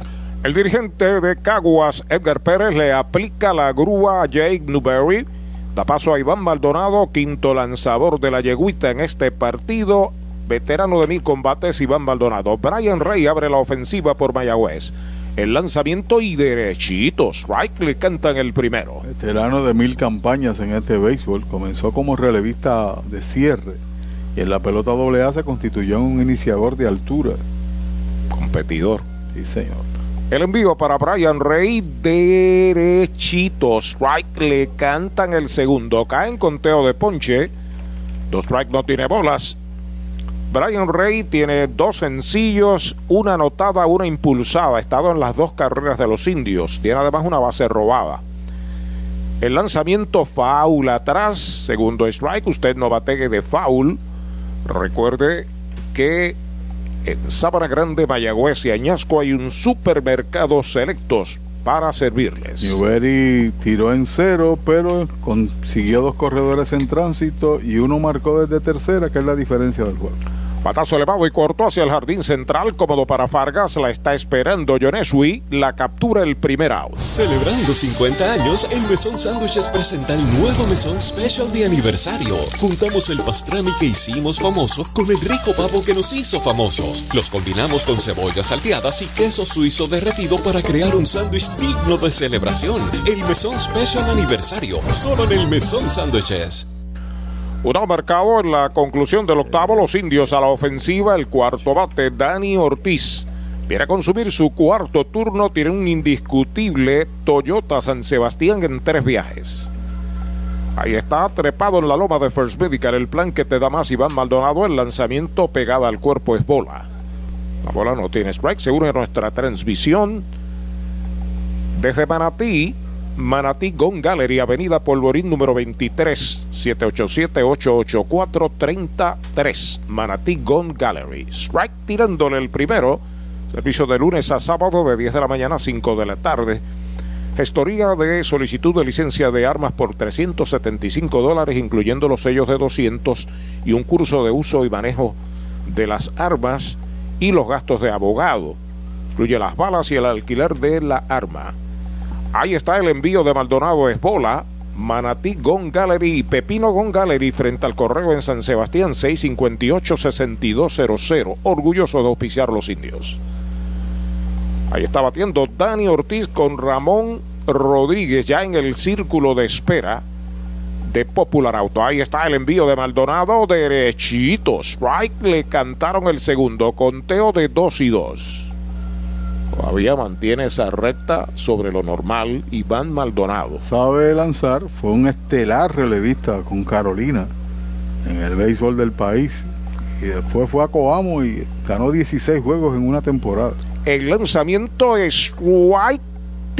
El dirigente de Caguas, Edgar Pérez, le aplica la grúa a Jake Newberry. Da paso a Iván Maldonado, quinto lanzador de la yeguita en este partido. Veterano de mil combates, Iván Maldonado. Brian Rey abre la ofensiva por Mayagüez. El lanzamiento y derechito. Strike le cantan el primero. Veterano de mil campañas en este béisbol. Comenzó como relevista de cierre. Y en la pelota AA se constituyó en un iniciador de altura. Competidor. Sí, señor. El envío para Brian Rey, derechito. Strike le cantan el segundo. Cae en conteo de ponche. Dos strike no tiene bolas. Brian Rey tiene dos sencillos, una anotada, una impulsada. Ha estado en las dos carreras de los indios. Tiene además una base robada. El lanzamiento foul atrás. Segundo strike. Usted no bategue de foul. Recuerde que en Sabana Grande, Mayagüez y Añasco hay un supermercado selectos para servirles. Newberry tiró en cero, pero consiguió dos corredores en tránsito y uno marcó desde tercera, que es la diferencia del juego. Patazo elevado y corto hacia el jardín central, cómodo para Fargas, la está esperando Yonesui, la captura el primer out. Celebrando 50 años, el Mesón Sándwiches presenta el nuevo Mesón Special de aniversario. Juntamos el pastrami que hicimos famoso con el rico pavo que nos hizo famosos. Los combinamos con cebollas salteadas y queso suizo derretido para crear un sándwich digno de celebración. El Mesón Special Aniversario, solo en el Mesón Sándwiches. Un marcado en la conclusión del octavo, los indios a la ofensiva, el cuarto bate, Dani Ortiz. Viene a consumir su cuarto turno, tiene un indiscutible Toyota San Sebastián en tres viajes. Ahí está, trepado en la loma de First Medical, el plan que te da más Iván Maldonado, el lanzamiento pegada al cuerpo es bola. La bola no tiene strike, según nuestra transmisión. Desde Manatí, Manatí Gon Gallery, Avenida Polvorín número 23, 787-884-33. Manatí Gon Gallery. Strike tirándole el primero. Servicio de lunes a sábado de 10 de la mañana a 5 de la tarde. Gestoría de solicitud de licencia de armas por 375 dólares, incluyendo los sellos de 200 y un curso de uso y manejo de las armas y los gastos de abogado. Incluye las balas y el alquiler de la arma. Ahí está el envío de Maldonado Esbola, Manatí Gon Gallery y Pepino Gon Gallery frente al correo en San Sebastián 658-6200. Orgulloso de auspiciar los indios. Ahí está batiendo Dani Ortiz con Ramón Rodríguez ya en el círculo de espera de Popular Auto. Ahí está el envío de Maldonado derechito. Strike le cantaron el segundo. Conteo de 2 y 2. Todavía mantiene esa recta sobre lo normal Iván Maldonado. Sabe lanzar, fue un estelar relevista con Carolina. en el béisbol del país. Y después fue a Coamo y ganó 16 juegos en una temporada. El lanzamiento es White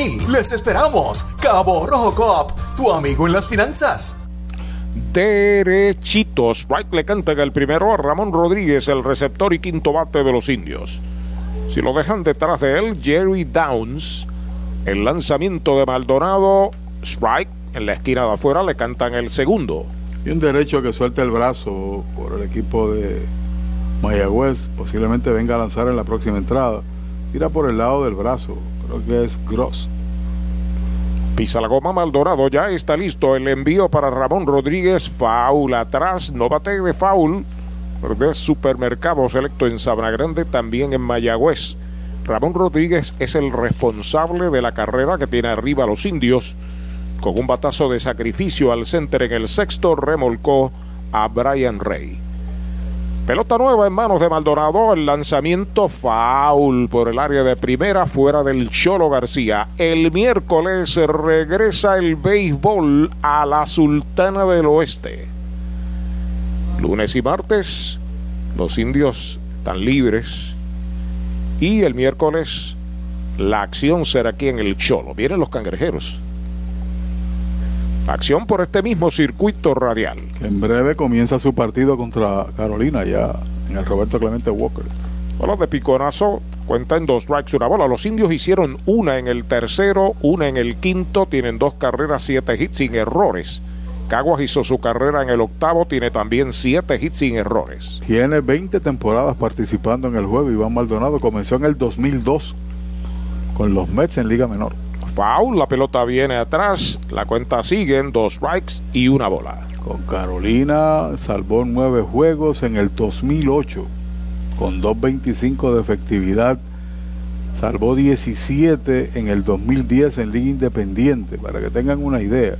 787-806-3000. Les esperamos. Cabo Rojo Cop, tu amigo en las finanzas. Derechitos. Right le canta el primero a Ramón Rodríguez, el receptor y quinto bate de los indios. Si lo dejan detrás de él, Jerry Downs. El lanzamiento de Maldonado. Strike. En la esquina de afuera le cantan el segundo. Y un derecho que suelte el brazo por el equipo de Mayagüez. Posiblemente venga a lanzar en la próxima entrada. Tira por el lado del brazo. Gross. Pisa la goma Maldonado, ya está listo el envío para Ramón Rodríguez. Faul atrás, no bate de faul. De supermercado selecto en Sabana Grande, también en Mayagüez. Ramón Rodríguez es el responsable de la carrera que tiene arriba los indios. Con un batazo de sacrificio al center en el sexto, remolcó a Brian Rey. Pelota nueva en manos de Maldonado. El lanzamiento foul por el área de primera fuera del Cholo García. El miércoles regresa el béisbol a la Sultana del Oeste. Lunes y martes los indios están libres. Y el miércoles la acción será aquí en el Cholo. Vienen los cangrejeros. Acción por este mismo circuito radial. En breve comienza su partido contra Carolina ya en el Roberto Clemente Walker. Bueno, de piconazo cuenta en dos strikes una bola. Los indios hicieron una en el tercero, una en el quinto. Tienen dos carreras, siete hits sin errores. Caguas hizo su carrera en el octavo, tiene también siete hits sin errores. Tiene 20 temporadas participando en el juego. Iván Maldonado comenzó en el 2002 con los Mets en Liga Menor. Foul, la pelota viene atrás, la cuenta sigue en dos strikes y una bola. Con Carolina salvó nueve juegos en el 2008 con 2.25 de efectividad. Salvó 17 en el 2010 en Liga Independiente, para que tengan una idea.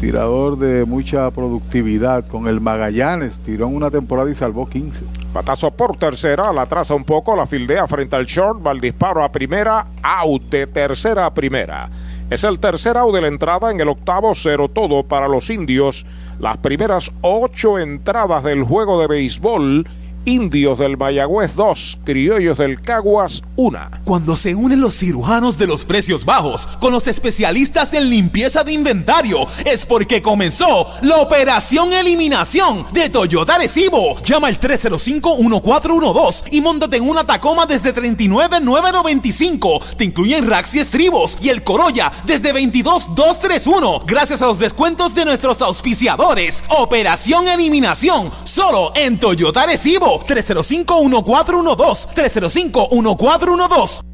Tirador de mucha productividad. Con el Magallanes tiró en una temporada y salvó 15. Batazo por tercera, la traza un poco, la fildea frente al short, va el disparo a primera, out de tercera a primera. Es el tercer out de la entrada en el octavo, cero todo para los indios. Las primeras ocho entradas del juego de béisbol. Indios del Mayagüez 2, Criollos del Caguas 1. Cuando se unen los cirujanos de los precios bajos con los especialistas en limpieza de inventario, es porque comenzó la operación eliminación de Toyota Recibo. Llama al 305-1412 y móntate en una Tacoma desde 39,995. Te incluyen racks y estribos y el Corolla desde 22,231. Gracias a los descuentos de nuestros auspiciadores. Operación eliminación solo en Toyota Recibo. 305-1412. 305-1412.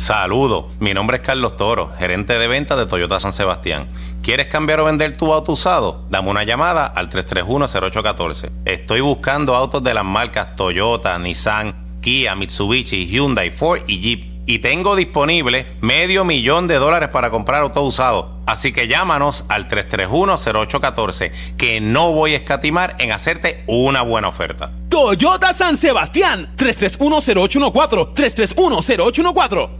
Saludos, mi nombre es Carlos Toro, gerente de ventas de Toyota San Sebastián. ¿Quieres cambiar o vender tu auto usado? Dame una llamada al 331-0814. Estoy buscando autos de las marcas Toyota, Nissan, Kia, Mitsubishi, Hyundai, Ford y Jeep. Y tengo disponible medio millón de dólares para comprar auto usado. Así que llámanos al 331-0814, que no voy a escatimar en hacerte una buena oferta. Toyota San Sebastián, 3310814, 3310814.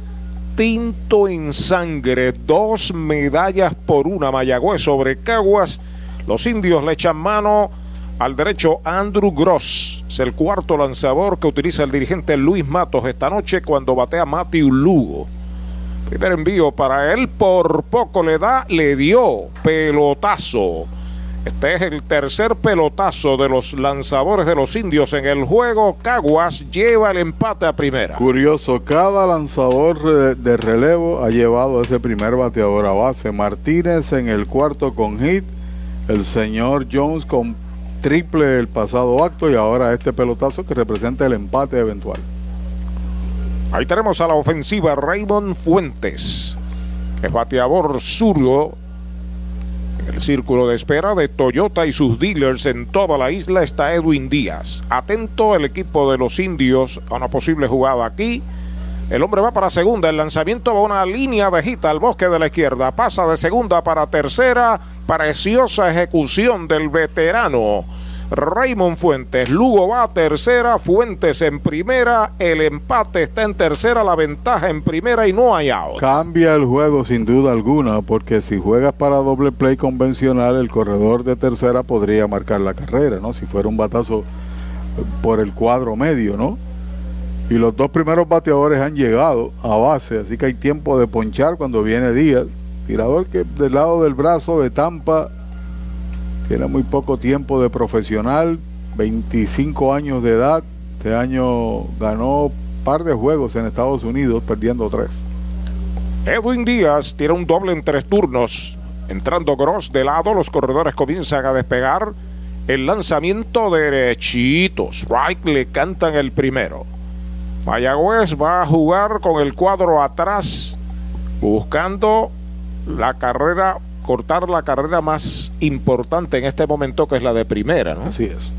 Tinto en sangre. Dos medallas por una. Mayagüez sobre Caguas. Los indios le echan mano al derecho Andrew Gross. Es el cuarto lanzador que utiliza el dirigente Luis Matos esta noche cuando batea Matthew Lugo. Primer envío para él. Por poco le da, le dio pelotazo. Este es el tercer pelotazo de los lanzadores de los indios en el juego. Caguas lleva el empate a primera. Curioso, cada lanzador de relevo ha llevado ese primer bateador a base. Martínez en el cuarto con hit, el señor Jones con triple el pasado acto y ahora este pelotazo que representa el empate eventual. Ahí tenemos a la ofensiva Raymond Fuentes, que es bateador zurdo. El círculo de espera de Toyota y sus dealers en toda la isla está Edwin Díaz. Atento el equipo de los indios a una posible jugada aquí. El hombre va para segunda. El lanzamiento va una línea de gita al bosque de la izquierda. Pasa de segunda para tercera. Preciosa ejecución del veterano. Raymond Fuentes. Lugo va a tercera, Fuentes en primera, el empate está en tercera, la ventaja en primera y no hay out. Cambia el juego sin duda alguna, porque si juegas para doble play convencional, el corredor de tercera podría marcar la carrera, ¿no? Si fuera un batazo por el cuadro medio, ¿no? Y los dos primeros bateadores han llegado a base, así que hay tiempo de ponchar cuando viene Díaz. Tirador que del lado del brazo de Tampa tiene muy poco tiempo de profesional, 25 años de edad. Este año ganó un par de juegos en Estados Unidos, perdiendo tres. Edwin Díaz tira un doble en tres turnos. Entrando Gross de lado, los corredores comienzan a despegar. El lanzamiento derechito. Strike le cantan el primero. Mayagüez va a jugar con el cuadro atrás, buscando la carrera, cortar la carrera más importante en este momento, que es la de primera. ¿no? Así es.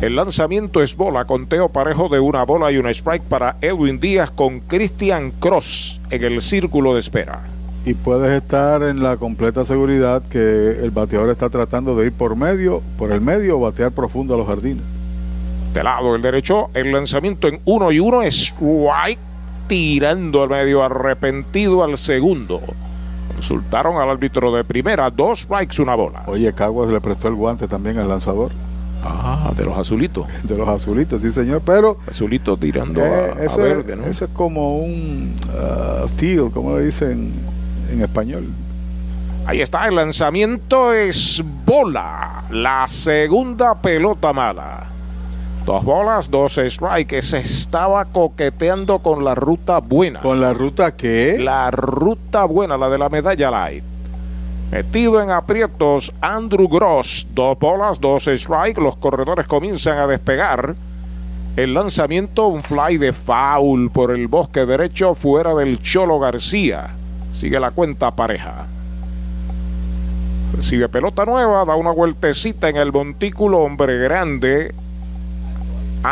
El lanzamiento es bola, conteo parejo de una bola y un strike para Edwin Díaz con Christian Cross en el círculo de espera. Y puedes estar en la completa seguridad que el bateador está tratando de ir por medio, por el medio o batear profundo a los jardines. De lado el derecho, el lanzamiento en uno y uno, strike tirando al medio, arrepentido al segundo. Consultaron al árbitro de primera, dos strikes, una bola. Oye, Caguas le prestó el guante también al lanzador. Ah, de los azulitos. De los azulitos, sí, señor. Pero. Azulito tirando eh, a, a eso, verde, es, ¿no? eso es como un uh, steal, como le dicen en español. Ahí está, el lanzamiento es bola. La segunda pelota mala. Dos bolas, dos strikes. Se estaba coqueteando con la ruta buena. ¿Con la ruta qué? La ruta buena, la de la medalla light. Metido en aprietos, Andrew Gross. Dos bolas, dos strikes. Los corredores comienzan a despegar. El lanzamiento, un fly de foul por el bosque derecho fuera del Cholo García. Sigue la cuenta pareja. Recibe pelota nueva, da una vueltecita en el montículo, hombre grande.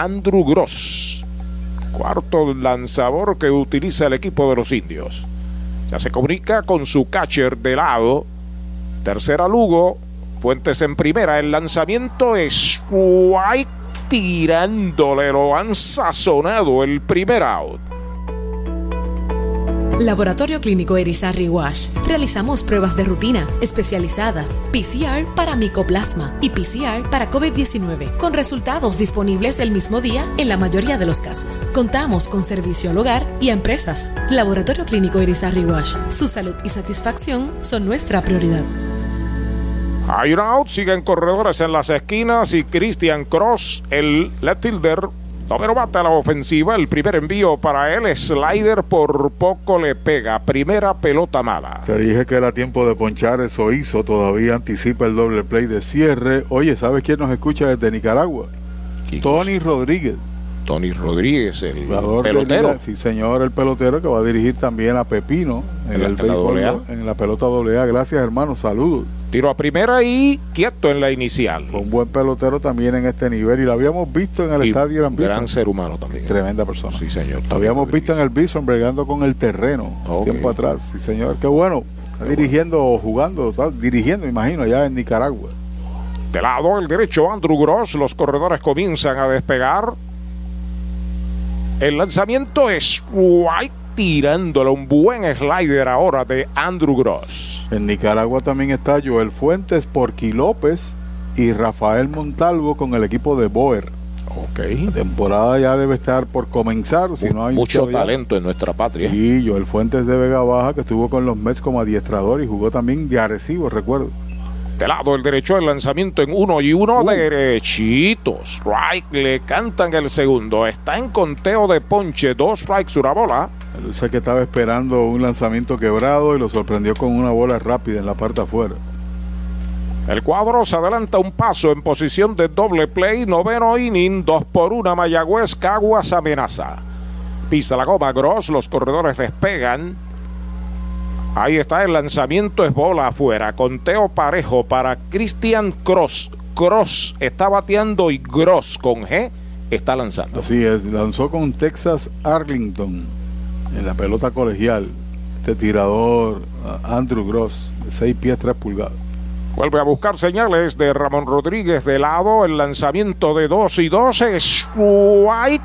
Andrew Gross. Cuarto lanzador que utiliza el equipo de los indios. Ya se comunica con su catcher de lado. Tercera Lugo. Fuentes en primera. El lanzamiento es White tirándole. Lo han sazonado el primer out. Laboratorio Clínico Erizarri Wash. Realizamos pruebas de rutina especializadas, PCR para micoplasma y PCR para COVID-19, con resultados disponibles el mismo día en la mayoría de los casos. Contamos con servicio al hogar y a empresas. Laboratorio Clínico Erizarri Wash. Su salud y satisfacción son nuestra prioridad. Un out, siguen corredores en las esquinas y Christian Cross, el left Número bate a la ofensiva, el primer envío para él, slider por poco le pega, primera pelota mala. Te dije que era tiempo de ponchar, eso hizo, todavía anticipa el doble play de cierre. Oye, ¿sabes quién nos escucha desde Nicaragua? Tony Rodríguez. Tony Rodríguez, el Jugador pelotero. Sí, señor, el pelotero que va a dirigir también a Pepino en, En la- el béisbol, en la pelota doble A. Gracias, hermano, saludos. Tiro a primera y quieto en la inicial. Un buen pelotero también en este nivel y lo habíamos visto en el Y estadio Gran Bison. gran ser humano también. Tremenda persona. Sí, señor. Lo habíamos visto en el Bison bregando con el terreno tiempo atrás. Sí, señor. Qué bueno. Está dirigiendo o jugando, está dirigiendo, imagino, allá en Nicaragua. De lado el derecho, Andrew Gross. Los corredores comienzan a despegar. El lanzamiento es White tirándole un buen slider ahora de Andrew Gross. En Nicaragua también está Joel Fuentes, Porqui López y Rafael Montalvo con el equipo de Boer. Ok. La temporada ya debe estar por comenzar, si no hay Mucho talento en nuestra patria. Y Joel Fuentes de Vega Baja, que estuvo con los Mets como adiestrador y jugó también de Arecibo, recuerdo. De lado el derecho, el lanzamiento en uno y uno derechitos. Strike, le cantan el segundo. Está en conteo de ponche, dos strikes, una bola. Luce que estaba esperando un lanzamiento quebrado y lo sorprendió con una bola rápida en la parte afuera. El cuadro se adelanta un paso en posición de doble play, noveno inning, dos por una Mayagüez, Caguas amenaza. Pisa la goma Gross, los corredores despegan. Ahí está el lanzamiento, es bola afuera. Conteo parejo para Christian Cross. Cross está bateando y Gross con G está lanzando. Así es, lanzó con Texas Arlington en la pelota colegial. Este tirador, Andrew Gross, de 6 pies 3 pulgadas. Vuelve a buscar señales de Ramón Rodríguez de lado. El lanzamiento de 2 y 2 es White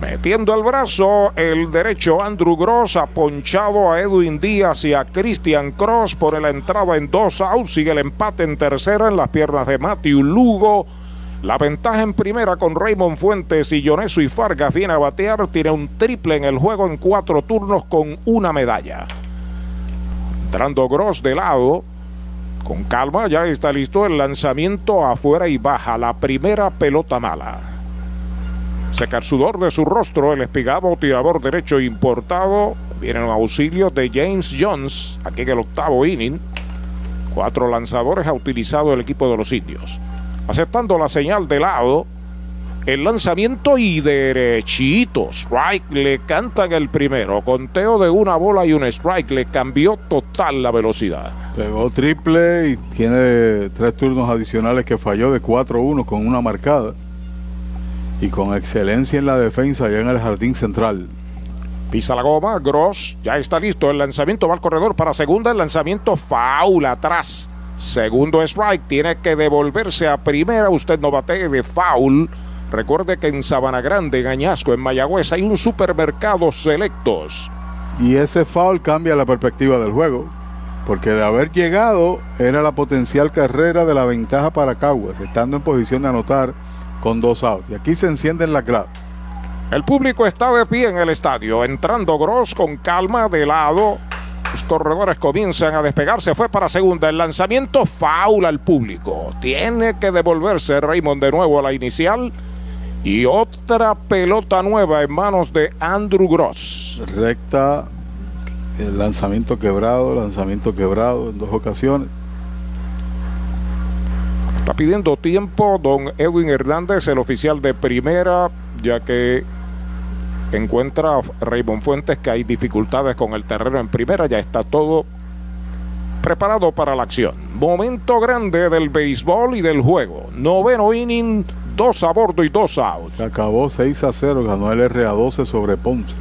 Metiendo el brazo, el derecho Andrew Gross ha ponchado a Edwin Díaz y a Christian Cross por la entrada en dos outs. Sigue el empate en tercera en las piernas de Matthew Lugo. La ventaja en primera con Raymond Fuentes y Yonesu y Fargas viene a batear. Tiene un triple en el juego en cuatro turnos con una medalla. Entrando Gross de lado. Con calma, ya está listo el lanzamiento afuera y baja. La primera pelota mala. Seca el sudor de su rostro, el espigado tirador derecho importado. Viene en auxilio de James Jones, aquí en el octavo inning. Cuatro lanzadores ha utilizado el equipo de los indios. Aceptando la señal de lado, el lanzamiento y derechito. Strike le cantan el primero. Conteo de una bola y un strike. Le cambió total la velocidad. Pegó triple y tiene tres turnos adicionales que falló de 4-1 con una marcada. Y con excelencia en la defensa allá en el jardín central. Pisa la goma, Gross, ya está listo. El lanzamiento va al corredor para segunda. El lanzamiento foul atrás. Segundo strike, tiene que devolverse a primera. Usted no batee de foul. Recuerde que en Sabana Grande, en Añasco, en Mayagüez, hay un supermercado selectos. Y ese foul cambia la perspectiva del juego. Porque de haber llegado era la potencial carrera de la ventaja para Caguas, estando en posición de anotar con dos outs. Y aquí se encienden las gradas. El público está de pie en el estadio, entrando Gross con calma de lado. Los corredores comienzan a despegarse. Fue para segunda. El lanzamiento faula al público. Tiene que devolverse Raymond de nuevo a la inicial. Y otra pelota nueva en manos de Andrew Gross. Recta, el lanzamiento quebrado, lanzamiento quebrado en dos ocasiones. Está pidiendo tiempo don Edwin Hernández, el oficial de primera, ya que encuentra a Raymond Fuentes que hay dificultades con el terreno en primera. Ya está todo preparado para la acción. Momento grande del béisbol y del juego. Noveno inning, dos a bordo y dos outs. Se acabó 6 a 0, ganó el RA12 sobre Ponce.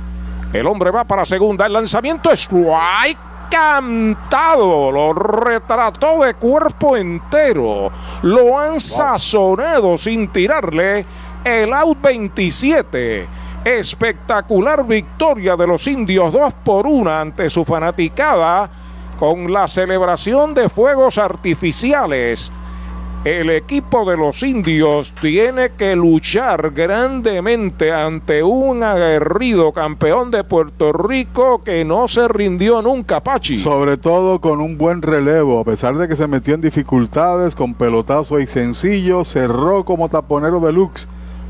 El hombre va para segunda. El lanzamiento es strike cantado. Lo retrató de cuerpo entero. Lo han sazonado sin tirarle el out 27. Espectacular victoria de los indios 2 por 1 ante su fanaticada con la celebración de fuegos artificiales. El equipo de los indios tiene que luchar grandemente ante un aguerrido campeón de Puerto Rico que no se rindió nunca, Pachi. Sobre todo con un buen relevo, a pesar de que se metió en dificultades con pelotazo y sencillo, cerró como taponero deluxe,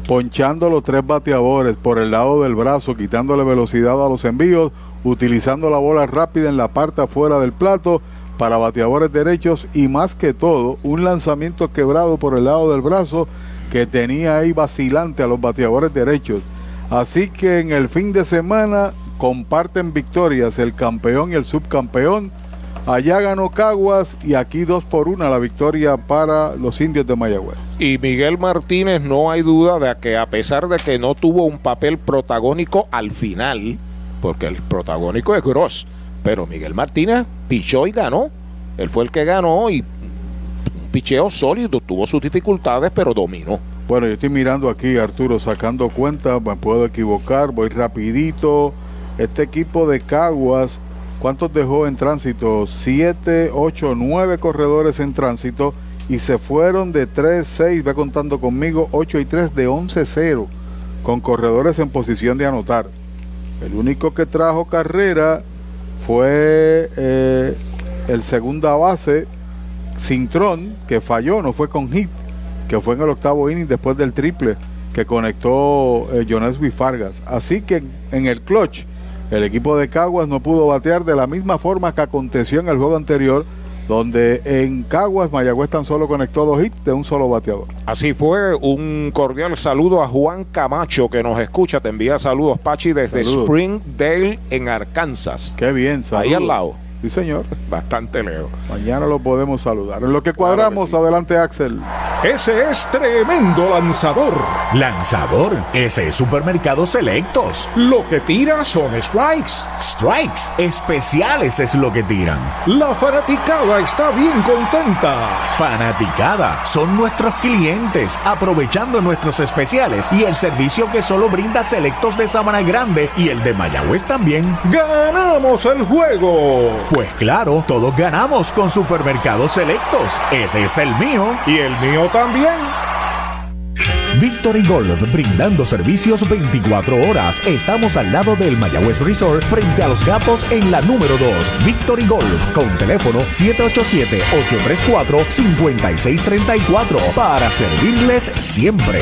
ponchando los tres bateadores por el lado del brazo, quitándole velocidad a los envíos, utilizando la bola rápida en la parte afuera del plato para bateadores derechos y más que todo un lanzamiento quebrado por el lado del brazo que tenía ahí vacilante a los bateadores derechos. Así que en el fin de semana comparten victorias el campeón y el subcampeón. Allá ganó Caguas y aquí dos por una la victoria para los indios de Mayagüez. Y Miguel Martínez no hay duda de que a pesar de que no tuvo un papel protagónico al final, porque el protagónico es Gross, pero Miguel Martínez pichó y ganó. Él fue el que ganó y un picheo sólido, tuvo sus dificultades, pero dominó. Bueno, yo estoy mirando aquí, Arturo, sacando cuenta, me puedo equivocar, voy rapidito. Este equipo de Caguas, ¿cuántos dejó en tránsito? Siete, ocho, nueve corredores en tránsito y se fueron de 3, 6, ve contando conmigo, 8 y 3 de 11-0, con corredores en posición de anotar. El único que trajo carrera fue eh, el segunda base, Cintrón, que falló, no fue con hit, que fue en el octavo inning después del triple que conectó eh, Fargas. Así que en el clutch, el equipo de Caguas no pudo batear de la misma forma que aconteció en el juego anterior, donde en Caguas Mayagüez tan solo conectó dos hits de un solo bateador. Así fue, un cordial saludo a Juan Camacho que nos escucha, te envía saludos Pachi desde Saludos. Springdale en Arkansas. Qué bien, Ahí al lado. Sí, señor. Bastante lejos. Mañana lo podemos saludar. En lo que cuadramos, adelante Axel. Ese es tremendo lanzador. Lanzador, ese es Supermercados Selectos. Lo que tira son strikes. Strikes, especiales es lo que tiran. La fanaticada está bien contenta. Fanaticada, son nuestros clientes, aprovechando nuestros especiales y el servicio que solo brinda Selectos de Sabana Grande y el de Mayagüez también. ¡Ganamos el juego! Pues claro, todos ganamos con Supermercados Selectos. Ese es el mío. Y el mío también. Victory Golf, brindando servicios 24 horas. Estamos al lado del Mayagüez Resort, frente a los gatos en la número 2. Victory Golf, con teléfono 787-834-5634, para servirles siempre.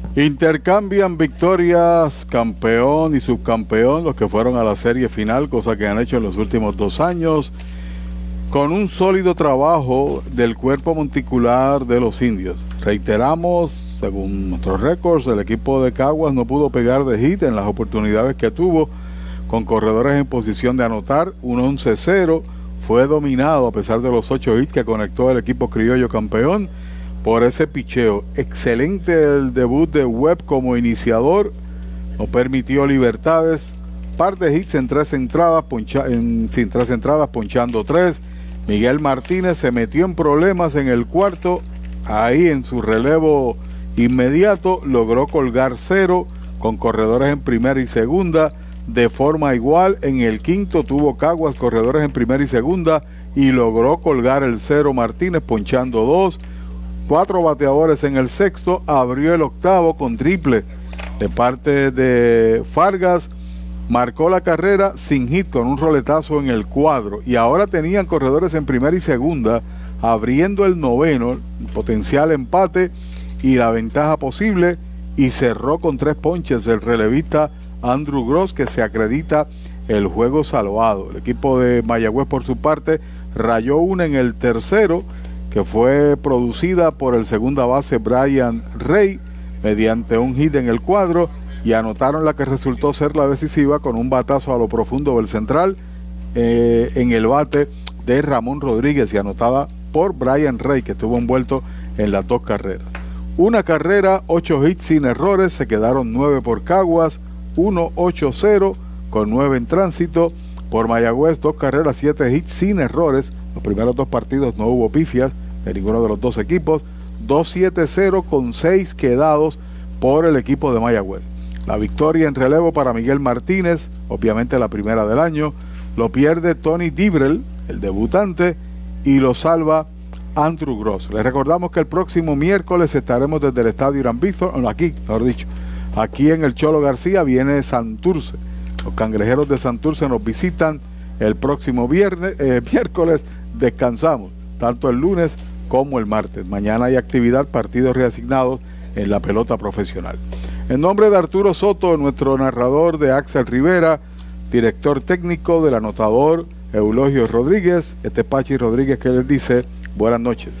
Intercambian victorias, campeón y subcampeón, los que fueron a la serie final, cosa que han hecho en los últimos dos años, con un sólido trabajo del cuerpo monticular de los indios. Reiteramos, según nuestros récords, el equipo de Caguas no pudo pegar de hit en las oportunidades que tuvo, con corredores en posición de anotar, un 11-0, fue dominado a pesar de los ocho hits que conectó el equipo criollo campeón por ese picheo. Excelente el debut de Webb como iniciador. No permitió libertades. Par de hits en tres entradas, sin tres entradas, ponchando tres. Miguel Martínez se metió en problemas en el cuarto. Ahí en su relevo inmediato logró colgar cero con corredores en primera y segunda. De forma igual, en el quinto tuvo Caguas corredores en primera y segunda y logró colgar el cero Martínez ponchando dos cuatro bateadores en el sexto, abrió el octavo con triple de parte de Fargas, marcó la carrera sin hit con un roletazo en el cuadro y ahora tenían corredores en primera y segunda, abriendo el noveno, potencial empate y la ventaja posible y cerró con tres ponches el relevista Andrew Gross que se acredita el juego salvado. El equipo de Mayagüez por su parte rayó una en el tercero que fue producida por el segunda base Brian Rey mediante un hit en el cuadro y anotaron la que resultó ser la decisiva con un batazo a lo profundo del central eh, en el bate de Ramón Rodríguez y anotada por Brian Rey que estuvo envuelto en las dos carreras. Una carrera, ocho hits sin errores, se quedaron nueve por Caguas, 1-8-0 con nueve en tránsito. Por Mayagüez, dos carreras, siete hits sin errores. Los primeros dos partidos no hubo pifias de ninguno de los dos equipos. 2-7-0 con 6 quedados por el equipo de Mayagüez. La victoria en relevo para Miguel Martínez, obviamente la primera del año. Lo pierde Tony Dibrel, el debutante, y lo salva Andrew Gross. Les recordamos que el próximo miércoles estaremos desde el estadio Irán Víctor, aquí, mejor dicho, aquí en el Cholo García viene Santurce. Los cangrejeros de Santurce nos visitan el próximo viernes, eh, miércoles, descansamos, tanto el lunes como el martes. Mañana hay actividad, partidos reasignados en la pelota profesional. En nombre de Arturo Soto, nuestro narrador de Axel Rivera, director técnico del anotador Eulogio Rodríguez, este Pachi Rodríguez que les dice buenas noches.